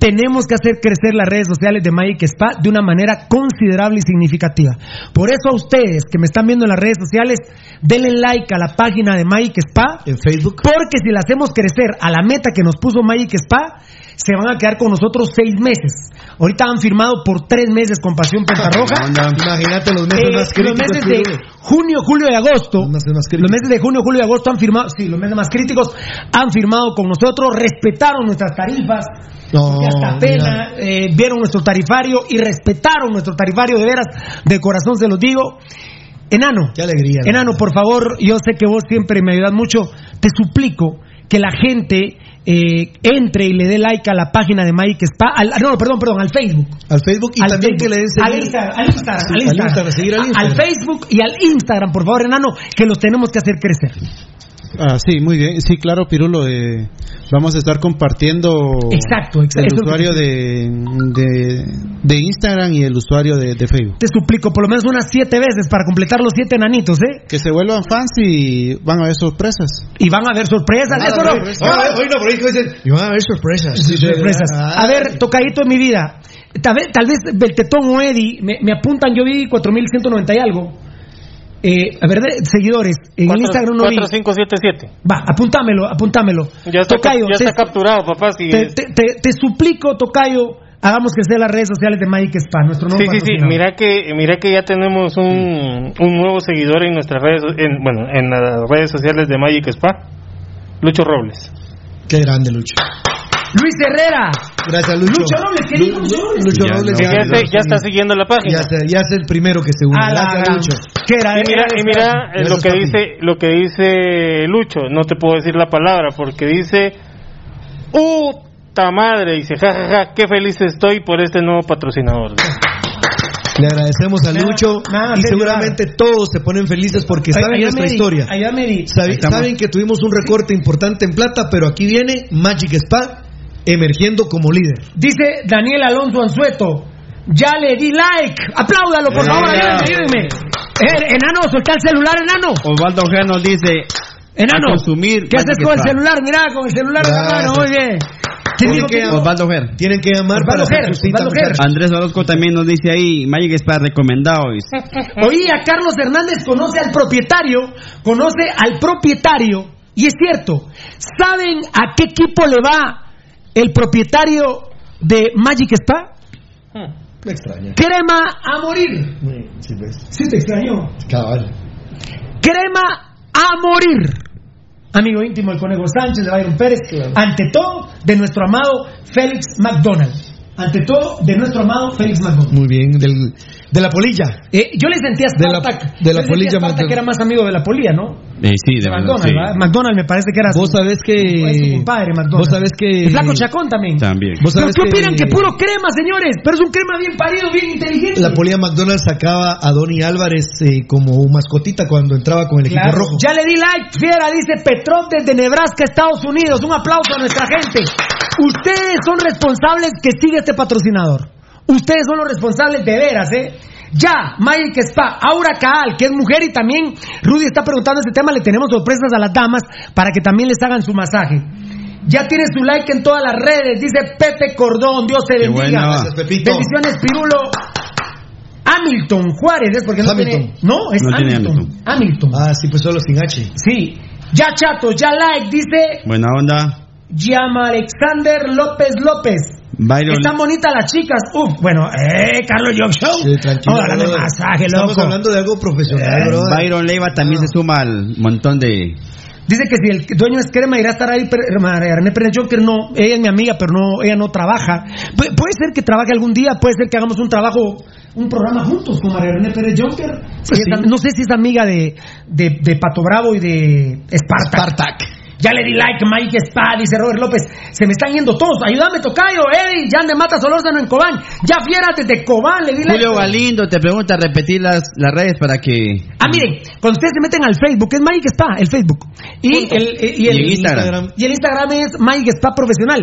tenemos que hacer crecer las redes sociales de Magic Spa de una manera considerable y significativa. Por eso a ustedes que me están viendo en las redes sociales, denle like a la página de Magic Spa. En Facebook. Porque si la hacemos crecer a la meta que nos puso Magic Spa, se van a quedar con nosotros seis meses. Ahorita han firmado por tres meses con Pasión Pentarroja. Imagínate los meses Eh, más los críticos. meses de junio, julio y agosto. Los meses más Los críticos. meses de junio, julio y agosto han firmado, sí, los meses más críticos han firmado con nosotros, respetaron nuestras tarifas. No, hasta pena, eh, vieron nuestro tarifario y respetaron nuestro tarifario de veras, de corazón se los digo. Enano, Qué alegría. ¿no? Enano, por favor, yo sé que vos siempre me ayudas mucho. Te suplico que la gente eh, entre y le dé like a la página de Mike Spa. Al, no, perdón, perdón, al Facebook. Al Facebook y Al también Facebook, que le den al seguir. Instagram, al Instagram, Sí, al Instagram. Instagram, seguir al Instagram. Al Facebook y al Instagram, por favor, Enano, que los tenemos que hacer crecer. Ah, sí, muy bien. Sí, claro, Pirulo. eh, vamos a estar compartiendo Exacto, exacto. el usuario de, de, de Instagram y el usuario de, de Facebook. Te suplico por lo menos unas siete veces para completar los siete enanitos, ¿eh? Que se vuelvan fans y van a ver sorpresas. Y van a haber sorpresas. Ah, Eso no. ah, Hoy no, por ahí dicen, y van a haber sorpresas. Sí, sorpresas. A ver, tocadito en mi vida. Tal vez, tal vez Beltetón o Eddie me, me apuntan, yo vi 4190 y algo. Eh, a ver, de- seguidores. En el Cuatro- Instagram no vi. 4577. Va, apúntamelo, apúntamelo. Ya está, Tocayo, ya te, está capturado, papá. Si te, es- te- te- te suplico, Tocayo, hagamos que sea las redes sociales de Magic Spa, nuestro nuevo Sí, sí, sí. Mira que, mira que ya tenemos un, un nuevo seguidor en nuestras redes, en, bueno, en las redes sociales de Magic Spa. Lucho Robles. Qué grande, Lucho. Luis Herrera. Gracias, Lucho. Lucho Robles, ¿qué dijo Lucho Robles? Lucho Ya Robles. Que no, ya, ya está siguiendo la página. Ya, es el primero que se une. A la Gracias, gran- Lucho. ¿Qué era? Y mira, y mira eh, lo que papi. dice, lo que dice Lucho. No te puedo decir la palabra porque dice, ¡Puta madre! Dice, jajaja, qué feliz estoy por este nuevo patrocinador. Le agradecemos a Lucho nada, y seguramente todos se ponen felices porque saben Ayúdame, nuestra historia. Eddie. Sabe- estamos. saben que tuvimos un recorte importante en plata, pero aquí viene Magic Spa emergiendo como líder. Dice Daniel Alonso Anzueto. Ya le di like. Apláudalo, por favor. Venga. Ayúdenme, ayúdenme. Eh, enano, suelta el celular, enano. Osvaldo G nos dice Enano. a consumir ¿Qué haces con el celular? Mira, con el celular en la mano. Muy bien. ¿Quién dijo que Osvaldo G. Tienen que llamar Osvaldo para Ger, Osvaldo Ger. Andrés Orozco también nos dice ahí, Magic Spa recomendado. dice. Oí a Carlos Hernández conoce al propietario, conoce al propietario, y es cierto, ¿saben a qué equipo le va el propietario de Magic Spa? Me extraña. Crema a morir. Sí, te extrañó. Cabal. Crema a morir. Amigo íntimo del Conejo Sánchez, de Byron Pérez, ante todo, de nuestro amado Félix McDonald. Ante todo, de nuestro amado Félix McDonald. Muy bien, del, de la polilla. Eh, yo le sentí a De la- Spartak, de la yo le sentí a polilla Spartak que era más amigo de la polilla, ¿no? Eh, sí, de McDonald, sí. ¿verdad? McDonald me parece que era Vos su- sabés que. compadre. Vos sabés que. El flaco Chacón también. También. Vos ¿Pero qué opinan? Que puro crema, señores. Pero es un crema bien parido, bien inteligente. La polilla McDonald's sacaba a Donny Álvarez eh, como mascotita cuando entraba con el equipo Claro. rojo. Ya le di like, fiera, dice Petrov desde Nebraska, Estados Unidos. Un aplauso a nuestra gente. Ustedes son responsables que siga este patrocinador. Ustedes son los responsables de veras, ¿eh? Ya, Magic Spa, Aura Caal, que es mujer y también Rudy está preguntando este tema, le tenemos sorpresas a las damas para que también les hagan su masaje. Ya tiene su like en todas las redes, dice Pepe Cordón, Dios se Qué bendiga. Gracias, Pepito. Bendiciones, Pirulo. Hamilton Juárez, es porque no Hamilton. tiene. No, es No tiene Hamilton. Hamilton. Ah, sí, pues solo sin H. Sí. Ya chato, ya like, dice Buena onda. Llama Alexander López López. Byron. Están bonitas las chicas. Uf, bueno, eh, Carlos Young Show. Sí, tranquilo. Vamos a hablar de masaje, Estamos loco. hablando de algo profesional, bro. Byron Leiva también se suma al montón de. Dice que si el dueño es crema irá a estar ahí, María René Pérez Jonker no, ella es mi amiga, pero no, ella no trabaja. Pu- puede ser que trabaje algún día, puede ser que hagamos un trabajo, un programa juntos con María René Pérez Jonker. Si es am- no sé si es amiga de, de, de Pato Bravo y de Spartak. Ya le di like, Mike Spa, dice Robert López. Se me están yendo todos. Ayúdame, Tocayo, Eddie, Jan de Mata Solórzano en Cobán. Ya fiera desde Cobán, le di like. Julio Galindo te pregunta repetir las, las redes para que. Ah, miren, cuando ustedes se meten al Facebook, es Magic Spa, el Facebook. Y el, y el, Y en Instagram. Y el Instagram es Magic Spa Profesional.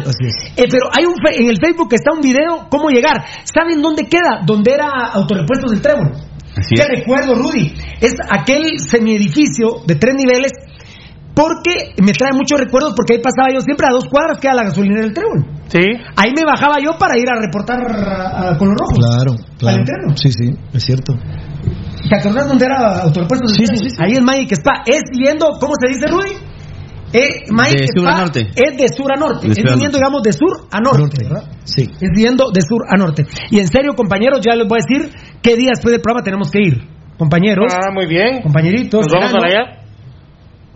Eh, pero hay un fe- en el Facebook está un video, cómo llegar. ¿Saben dónde queda? Donde era Autorepuestos del Trébol. Así Te es. recuerdo, Rudy. Es aquel semiedificio de tres niveles. Porque me trae muchos recuerdos, porque ahí pasaba yo siempre a dos cuadras, queda la gasolinera del Trébol. Sí. Ahí me bajaba yo para ir a reportar a- a- con los rojos. Claro, Al claro. entreno. Sí, sí, es cierto. ¿Te acordás dónde era Autorepuestos? del Trébol? Ahí es Magic Spa. Es yendo, ¿cómo se dice, Rudy? Eh, Magic De sur a norte. Es de sur a norte. De es viniendo, norte. digamos, de sur a norte, ¿verdad? Sí. Es yendo de sur a norte. Y en serio, compañeros, ya les voy a decir qué día después del programa tenemos que ir. Compañeros. Ah, muy bien. Compañeritos. Nos vamos para allá.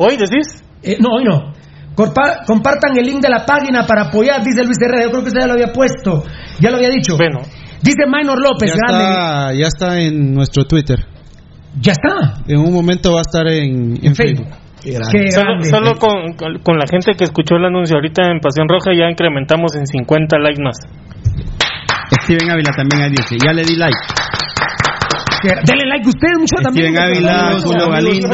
¿Hoy decís? Eh, no, hoy no. Corpa- compartan el link de la página para apoyar, dice Luis Herrera. Yo creo que eso ya lo había puesto. Ya lo había dicho. Bueno. Dice Minor López, Ya grande. está, ya está en nuestro Twitter. Ya está. En un momento va a estar en, en Facebook. Qué Solo, grande. solo con, con- con la gente que escuchó el anuncio ahorita en Pasión Roja ya incrementamos en 50 likes más. Steven Ávila también ahí dice. Ya le di like. Denle like ustedes, muchachos. también. Ávila, Julio Galindo.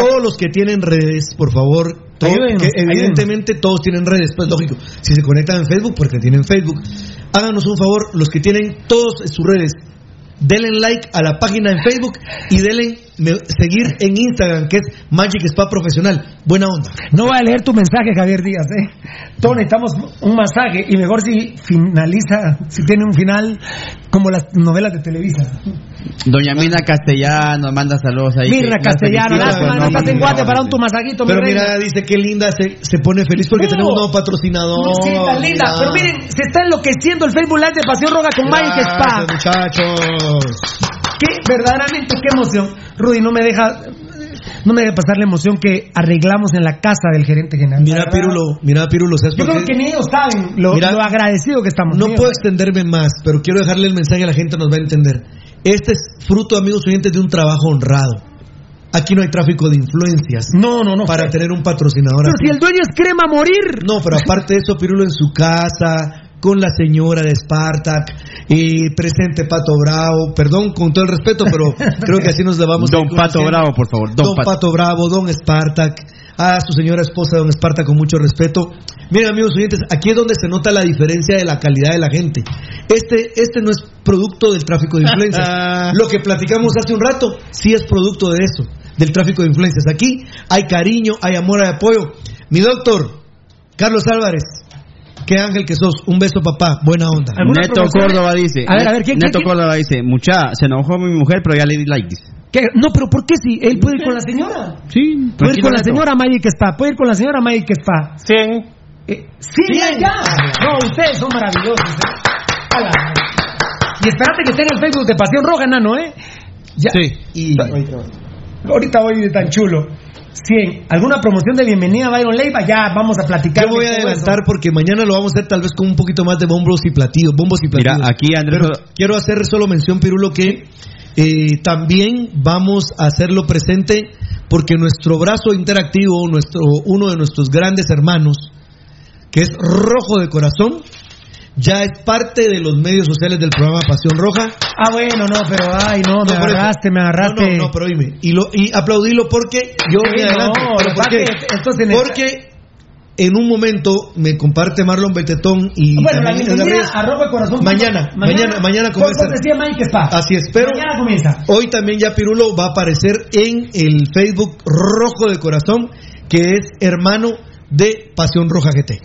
todos, los que tienen redes, por favor, todo- Ayúdenos, que evidentemente todos tienen redes, pues lógico. Si se conectan en Facebook, porque tienen Facebook, háganos un favor, los que tienen todos sus redes, denle like a la página en Facebook y denle me- seguir en Instagram, que es Magic Spa Profesional. Buena onda. No voy a leer tu mensaje, Javier Díaz. ¿eh? Todos necesitamos un masaje y mejor si finaliza, si tiene un final como las novelas de Televisa. Doña Mina Castellano manda saludos ahí. Mirna Castellano, lástima, no estás en no, Guate para un no, tu masajito, mi Pero reina. mira, dice que linda, se, se pone feliz porque No. tenemos un nuevo patrocinador. Sí, tan linda. Mira. Pero miren, se está enloqueciendo el Facebook Live de Pasión Roja con Magic Spa. Gracias, muchachos. Qué verdaderamente qué emoción. Rudy, no me deja no me deja pasar la emoción que arreglamos en la casa del gerente general. Mira, Pirulo, mira, Pirulo, ¿sabes Yo por creo qué? que ni ellos saben lo, Mira, lo agradecido que estamos. No puedo extenderme más, pero quiero dejarle el mensaje a la gente, nos va a entender. Este es fruto, amigos oyentes, de un trabajo honrado. Aquí no hay tráfico de influencias. No, no, no. Para tener un patrocinador. Pero si el dueño es crema morir. No, pero aparte de eso, Pirulo en su casa, con la señora de Spartak, y presente Pato Bravo, perdón con todo el respeto, pero creo que así nos le vamos Don Pato. Bravo, por favor. Don, Don, Pato. Pato. Bravo, Don Spartak, a su señora esposa, Don Spartak, con mucho respeto. Miren, amigos oyentes, aquí es donde se nota la diferencia de la calidad de la gente. Este, este no es producto del tráfico de influencias. Lo que platicamos hace un rato, sí es producto de eso, del tráfico de influencias. Aquí hay cariño, hay amor, hay apoyo. Mi doctor, Carlos Álvarez, qué ángel que sos. Un beso, papá. Buena onda. Neto Córdoba dice. A ver, a ver, ¿quién- Neto quién- quién? Córdoba dice. Mucha, se enojó mi mujer, pero ya le di like. Dice. ¿Qué? No, pero ¿por qué si él puede ir con la señora? Sí, Puede ir con la señora Magic Spa, puede ir con la señora Magic Spa. 100. Eh, sí, ya, ya. No, ustedes son maravillosos. ¿eh? Y espérate que esté en el Facebook de Pasión Roja, nano, ¿eh? Ya. Sí. Y... Ahorita voy de tan chulo. 100. ¿Alguna promoción de bienvenida a Byron Leiva? Ya vamos a platicar. Yo voy a adelantar eso. porque mañana lo vamos a hacer tal vez con un poquito más de bombos y platillos, bombos y platillos. Mira, aquí Andrés- Pero quiero hacer solo mención, Pirulo, que eh, también vamos a hacerlo presente porque nuestro brazo interactivo, nuestro uno de nuestros grandes hermanos, que es Rojo de Corazón, ya es parte de los medios sociales del programa Pasión Roja. Ah, bueno, no, pero ay, no, me No, agarraste, me agarraste. No, no, no, pero oíme. Y, lo, y aplaudilo porque yo Sí, me adelanto. no, ¿Pero lo por qué? necesita- Porque en un momento me comparte Marlon Betetón y Bueno, la también Edgar bienvenida Reyes. a Rojo de Corazón. Mañana, mañana, mañana Por comienza. cortesía Mike Spa. Así es, pero Mañana comienza. hoy también ya Pirulo va a aparecer en el Facebook Rojo de Corazón, que es hermano de Pasión Roja GT.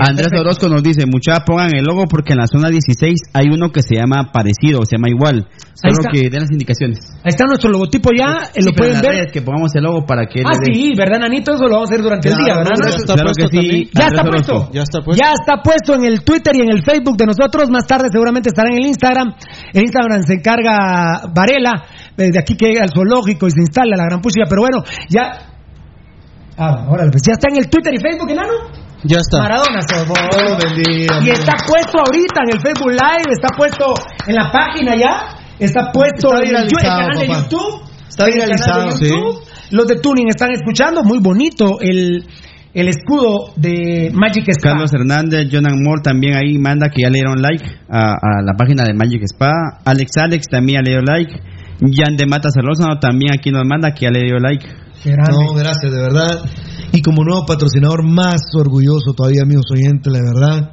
Andrés Orozco nos dice, muchachos pongan el logo porque en la zona 16 hay uno que se llama parecido, se llama igual. Ahí Solo está. que den las indicaciones. Ahí está nuestro logotipo ya, eh, Sí, lo en pueden ver. redes que pongamos el logo para que Ah, sí, ¿verdad, Nanito? Eso lo vamos a hacer durante el día, ¿verdad? no, está Claro puesto que sí. Ya Andrés está Orozco. puesto. Ya está puesto. Ya está puesto en el Twitter y en el Facebook de nosotros. Más tarde seguramente estará en el Instagram. En Instagram se encarga Varela, eh, de aquí que llega al zoológico y se instala la gran pucha. Pero bueno, ya. Ah, ahora pues ya está en el Twitter y Facebook, enano. Ya está. Maradona, Sobol. Oh, bendiga, Y está puesto ahorita en el Facebook Live, está puesto en la página ya, está puesto Está en el, canal de papá. YouTube. Está en el canal viralizado, de YouTube. Los de Tuning están escuchando, muy bonito el, el escudo de Magic Spa. Carlos Hernández, Jonan Moore también ahí manda que ya le dieron like a, a la página de Magic Spa. Alex Alex también ya le dio like. Jan de Mata Salózano también aquí nos manda que ya le dio like. No, gracias, de verdad. Y como nuevo patrocinador, más orgulloso todavía, amigos oyentes, la verdad.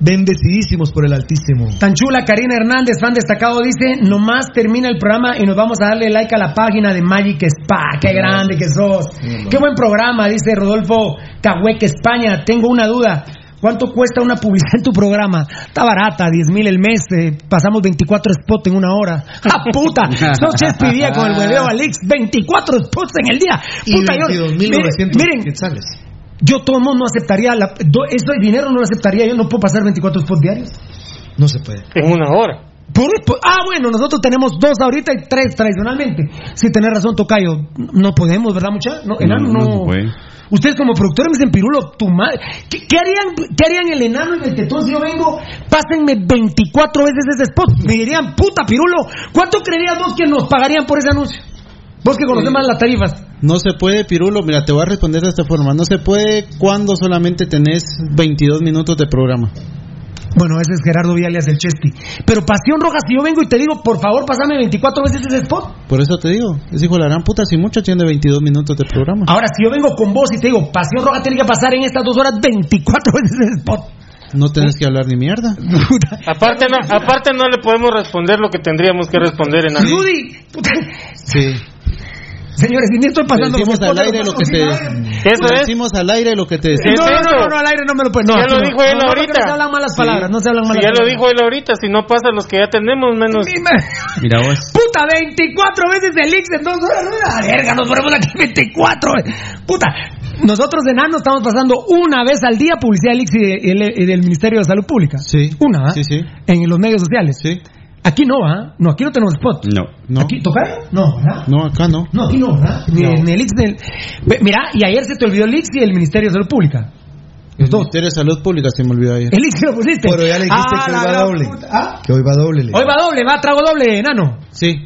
Bendecidísimos por el Altísimo. Tan chula, Karina Hernández, fan destacado, dice, nomás termina el programa y nos vamos a darle like a la página de Magic Spa. Qué grande que sos. Qué buen programa, dice Rodolfo Cahueque, España. Tengo una duda. ¿Cuánto cuesta una publicidad en tu programa? Está barata, 10 mil el mes. eh, pasamos 24 spots en una hora. ¡Ah, puta! Sos Chespidía con el hueveo Alix. 24 spots en el día. Y Puta, yo- 22.900 miren, miren, quetzales. yo todo el mundo no aceptaría, la, do- eso de dinero no lo aceptaría. Yo no puedo pasar 24 spots diarios. No se puede. En una hora. Por- por- ah, bueno, nosotros tenemos dos ahorita y tres tradicionalmente. Si tenés razón, Tocayo. No podemos, ¿verdad, mucha? No, enano, no. Ustedes como productores me dicen, Pirulo, tu madre. ¿Qué, qué harían, ¿Qué harían el enano y el tetón si yo vengo? Pásenme 24 veces ese spot. Me dirían, puta, Pirulo, ¿cuánto creerías vos que nos pagarían por ese anuncio? Vos que conoces más las tarifas. No se puede, Pirulo. Mira, te voy a responder de esta forma. No se puede cuando solamente tenés 22 minutos de programa. Bueno, ese es Gerardo Vialias, el Chespi. Pero Pasión Roja, si yo vengo y te digo, por favor, pasame 24 veces ese spot. Por eso te digo, es hijo de la gran puta, si mucho tiene 22 minutos de programa. Ahora, si yo vengo con vos y te digo, Pasión Roja tiene que pasar en estas dos horas 24 veces ese spot. No tenés que hablar ni mierda. Aparte no, aparte no le podemos responder lo que tendríamos que responder en algo. Rudy, puta. Sí. Señores, y ni estoy pasando Te decimos al aire lo que te. Eso es. decimos al aire lo que te ¿Qué decimos. No, no, no, no, al aire no me lo puedes. No, Ya lo no. dijo él No, no, porque ahorita. No se hablan malas palabras, no se hablan malas ya lo dijo él ahorita, si no pasa los que ya tenemos, menos. Mira vos. Puta, 24 veces el Ix en dos horas. La verga, nos ponemos aquí 24. Puta, nosotros de Nano estamos pasando una vez al día publicidad del Ix y, de- y el- y del Ministerio de Salud Pública. Sí. Una, ¿ah? Sí, sí. En los medios sociales. Sí. Aquí no, ¿ah? No, aquí no tenemos spot. No. No. ¿Aquí tocar? No, ¿verdad? No, acá no. No, aquí no, ¿verdad? Ni, No. ni el Ix ni el... Ve, Mira, y ayer se te olvidó el Ix y el Ministerio de Salud Pública. El Ministerio de Salud Pública se me olvidó ayer. El Ix lo pusiste. Pero ya le dijiste Ah, que hoy va doble. ¿Ah? Que hoy va doble. le- Hoy va doble, va trago doble, enano. Sí.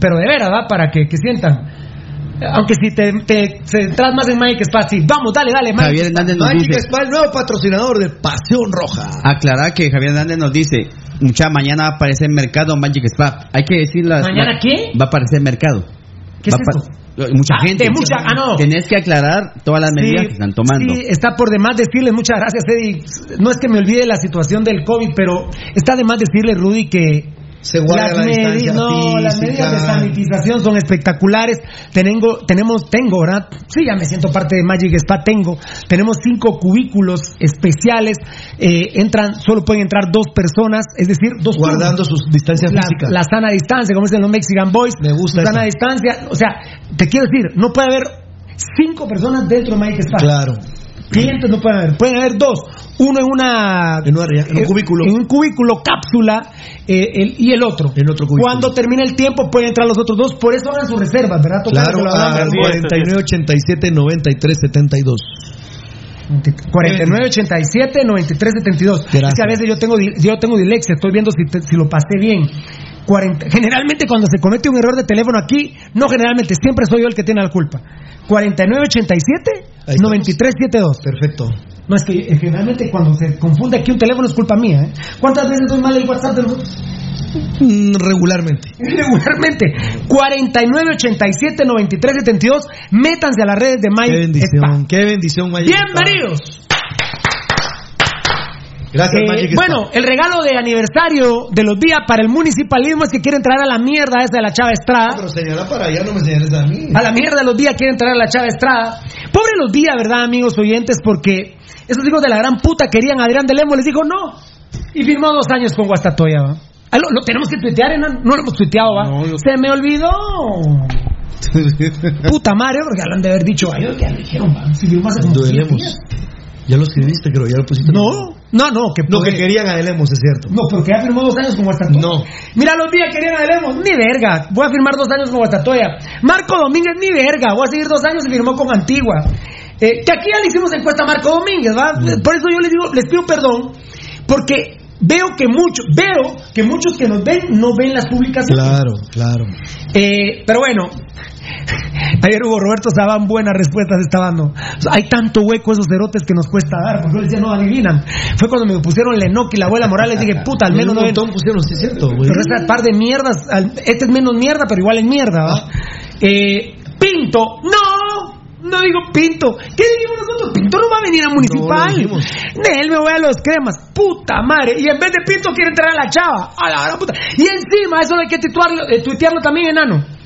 Pero de veras, ¿va? Para que, que sientan. Aunque si te, te, se entras más en Mike Spa, sí. Vamos, dale, dale, Mike. Javier Hernández nos Magic dice, Spa, el nuevo patrocinador de Pasión Roja. aclarar que Javier Hernández nos dice, mucha mañana va a aparecer Mercado Magic Spa. Hay que decir las... ¿Mañana qué? Va a aparecer Mercado. ¿Qué es Va esto? Mucha Ah, gente. mucha- ah, no. Tenés que aclarar todas las medidas que están tomando. Sí, está por demás decirle, muchas gracias, Eddie. No es que me olvide la situación del COVID, pero está de más decirle, Rudy, que Se guarda la medi- distancia no, las medidas de sanitización son espectaculares. Tengo, tenemos, tengo, ¿verdad? Sí, ya me siento parte de Magic Spa, tengo. Tenemos cinco cubículos especiales. eh, entran, solo pueden entrar dos personas, es decir, dos Guardando turnos. sus distancias la, físicas. la sana distancia, como dicen los Mexican Boys. Me gusta Sana distancia. O sea, te quiero decir, no puede haber cinco personas dentro de Magic Spa. Claro. Clientes no pueden haber. Pueden haber dos. Uno en una. En, un cubículo. En un cubículo, cápsula, eh, el, y el otro. En otro cubículo. Cuando termine el tiempo pueden entrar los otros dos. Por eso hagan sus reservas, ¿verdad? Claro, al 49 87 93 72. 49 87 93 72. Es que a veces yo tengo, yo tengo dilexia, estoy viendo si, te- si lo pasé bien. 40 generalmente cuando se comete un error de teléfono aquí, no generalmente, siempre soy yo el que tiene la culpa. 49 87 93 72. Perfecto. No, es que eh, generalmente cuando se confunde aquí un teléfono es culpa mía. ¿eh? ¿Cuántas veces doy mal el WhatsApp de nosotros? Mm, Regularmente. Regularmente. 49 87 93 72. Métanse a las redes de My Qué bendición, qué bendición, Spa. Bienvenidos. Gracias, Eh, bueno, el regalo de aniversario de los días para el municipalismo es que quieren traer a la mierda esa de la Chava Estrada. Pero señala para allá, no me señales a mí. A la mierda los días quieren traer a la Chava Estrada. Pobre los días, ¿verdad, amigos oyentes? Porque esos hijos de la gran puta querían a Adrián de Lemo, les dijo no. Y firmó dos años con Guastatoya, ¿va? Ah, lo, lo tenemos que tuitear, enano? No lo hemos tuiteado, ¿va? Se me olvidó. Puta madre, porque hablan de haber dicho, ay, ya lo dijeron, ¿va? Si firmó hace como Duelemos. 10 días. Ya lo escribiste, creo, ya lo pusiste. No, no, no, que No, que querían a Delemos, es cierto. No, porque ya firmó dos años con Guastatoya. No. Mira, los días querían a Lemos, ni verga. Voy a firmar dos años con Guastatoya. Marco Domínguez, ni verga. Voy a seguir dos años y firmó con Antigua. Eh, que aquí ya le hicimos encuesta a Marco Domínguez, ¿va? Por eso yo les digo, les pido perdón, porque veo que muchos, veo que muchos que nos ven no ven las publicaciones. Claro, claro. Eh, pero bueno, ayer Hugo Roberto Sabán buenas respuestas estaba dando. O sea, hay tanto hueco esos cerotes que nos cuesta dar, porque yo les decía, no adivinan. Fue cuando me pusieron Lenoc y la abuela Morales, dije, puta, al menos un no ven. montón pusieron, sí cierto, güey. Pero ese par de mierdas, este es menos mierda, pero igual es mierda, ¿va? Eh, Pinto, no, no digo Pinto. ¿Qué dijimos nosotros? Pinto no va a venir a municipal. de él me voy a los cremas, puta madre. Y en vez de Pinto quiere entrar a la chava, a la gran puta. Y encima, eso hay que tuitearlo, eh, tuitearlo también, enano.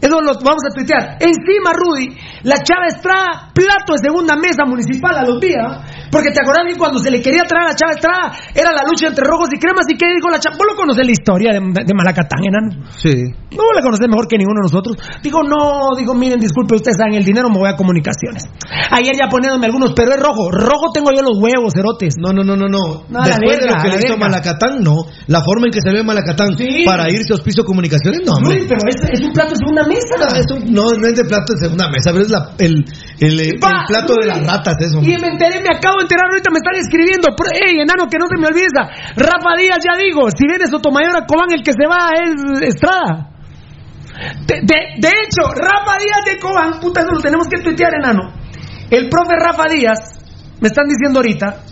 Eso lo vamos a tuitear. Encima, Rudy, la Chava Estrada, plato de segunda mesa municipal a los días. Porque te acordás bien cuando se le quería traer a la Chava Estrada, era la lucha entre rojos y cremas. ¿Y qué dijo la Chava? Vos lo conocés la historia de, de Malacatán, enano. Sí. No la conocés mejor que ninguno de nosotros. Digo, no, digo, miren, disculpe, ustedes saben el dinero, me voy a comunicaciones. Ayer ya poniéndome algunos, pero es rojo. Rojo tengo yo los huevos, cerotes. No, no, no, no, no. Después de lo que le hizo verga. Malacatán, no. La forma en que se ve Malacatán Sí. para irse a Hospicio Comunicaciones, no, hombre. Luis, pero es, es un plato de segunda mesa. No, no, no es de plato de segunda mesa, pero es la- el, el, plato de las ratas, eso. Y me enteré, me acabo de enterar, ahorita me están escribiendo. Ey, enano, que no se me olvide. Rafa Díaz, ya digo, si viene Sotomayor a Cobán, el que se va es Estrada. De, de- de hecho, Rafa Díaz de Cobán, puta, eso lo tenemos que tuitear, enano. El profe Rafa Díaz, me están diciendo ahorita,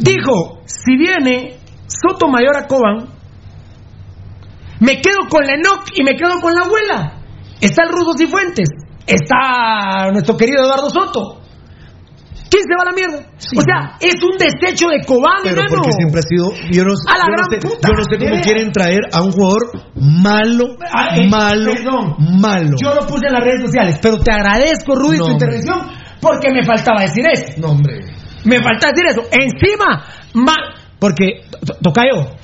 dijo, si viene Sotomayor a Cobán, me quedo con Lenoc y me quedo con la abuela. Está el Rudo Cifuentes, está nuestro querido Eduardo Soto. ¿Quién se va a la mierda? o sea, es un desecho de Cobán, Pero porque siempre ha sido. Yo no, A la yo no sé, puta. yo no sé cómo veras. quieren traer a un jugador malo, Ah, eh, malo, perdón. malo. Yo lo puse en las redes sociales, pero te agradezco, Rudy, No, tu intervención, porque me faltaba decir eso. No, hombre. Me faltaba decir eso. Encima, ma- porque, to- Tocayo,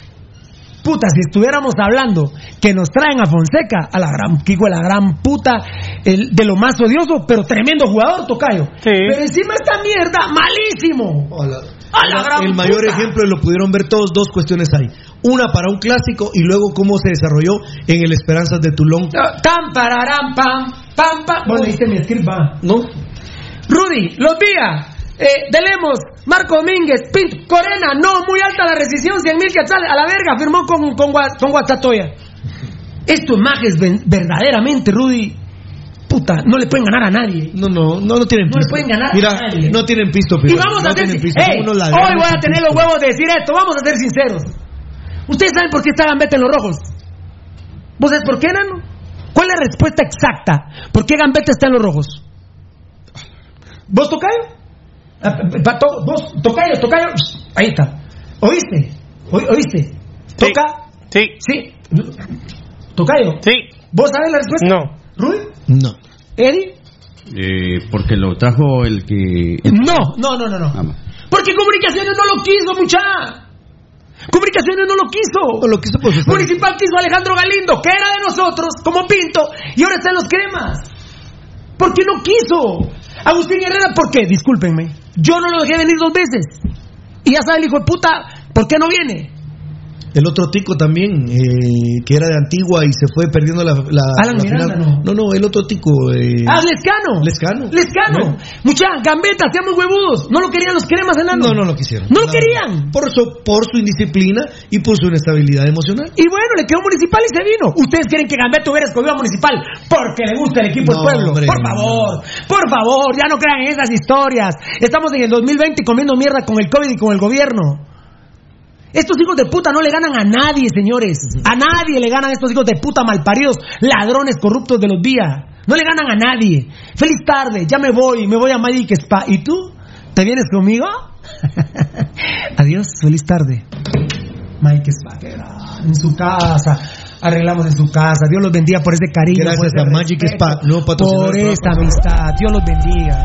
puta, si estuviéramos hablando que nos traen a Fonseca, a la gran, que hijo de la gran puta, el, de lo más odioso, pero tremendo jugador, Tocayo. Pero encima esta mierda, malísimo. Hola. A la gran el mayor puta. ejemplo lo pudieron ver todos, dos cuestiones hay. Una para un clásico y luego cómo se desarrolló en el Esperanzas de Tulón. Tam, pararam, pam, pam, pam. Bueno, mi script, va. ¿No? Rudy, los días. Eh, Delemos, Marco Domínguez, Pinto, Corena, no, muy alta la rescisión, 100 mil quetzales, a la verga, firmó con, con, con Guastatoya. Estos majes ven- verdaderamente, Rudy, puta, no le pueden ganar a nadie. No, no, no, no tienen No le pisto. pueden ganar a Mira, nadie. no tienen pisto, Y pero vamos no a ser tienen sin- pisto. Ey, Son unos hoy voy a tener pisto. los huevos de decir esto, vamos a ser sinceros. ¿Ustedes saben por qué está Gambetta en los rojos? ¿Vos sabés por qué, Nano? ¿Cuál es la respuesta exacta? ¿Por qué Gambetta está en los rojos? ¿Vos, Tocayo? Ah, ¿Vos, Tocayo, Tocayo? Ahí está. ¿Oíste? ¿Oí- ¿Oíste? ¿Toca? Sí. Sí. ¿Tocayo? Sí. ¿Vos sabés la respuesta? No. ¿Rudy? No. ¿Eddie? Eh, porque lo trajo el que. No, no, no, no, no. Ah. Porque Comunicaciones no lo quiso, mucha. Comunicaciones no lo quiso. No lo quiso pues está- Municipal quiso a Alejandro Galindo, que era de nosotros, como Pinto, y ahora está en los cremas. ¿Por qué no quiso? Agustín Herrera, ¿por qué? Discúlpenme. Yo no lo dejé venir dos veces. Y ya sabe el hijo de puta, ¿por qué no viene? El otro tico también, eh, que era de Antigua y se fue perdiendo la, la, Alan la Miranda, final. No, no, el otro tico. Eh, Ah, Lescano. Lescano. Lescano. Mucha, gambeta, seamos huevudos. No lo querían los cremas enanos. No, no lo quisieron. No lo querían. Por su, por su indisciplina y por su inestabilidad emocional. Y bueno, le quedó municipal y se vino. ¿Ustedes quieren que Gambetta hubiera escogido a municipal porque le gusta el equipo No, del pueblo? hombre, por no. favor, por favor, ya no crean en esas historias. Estamos en el 2020 comiendo mierda con el COVID y con el gobierno. Estos hijos de puta no le ganan a nadie, señores. A nadie le ganan estos hijos de puta malparidos, ladrones corruptos de los días. No le ganan a nadie. Feliz tarde, ya me voy, me voy a Magic Spa. ¿Y tú? ¿Te vienes conmigo? Adiós, feliz tarde. Mike Spa, en su casa. Arreglamos en su casa. Dios los bendiga por ese cariño. Gracias por ese a Magic respeto, Spa, nuevo patrocinador Por esta amistad. Dios los bendiga.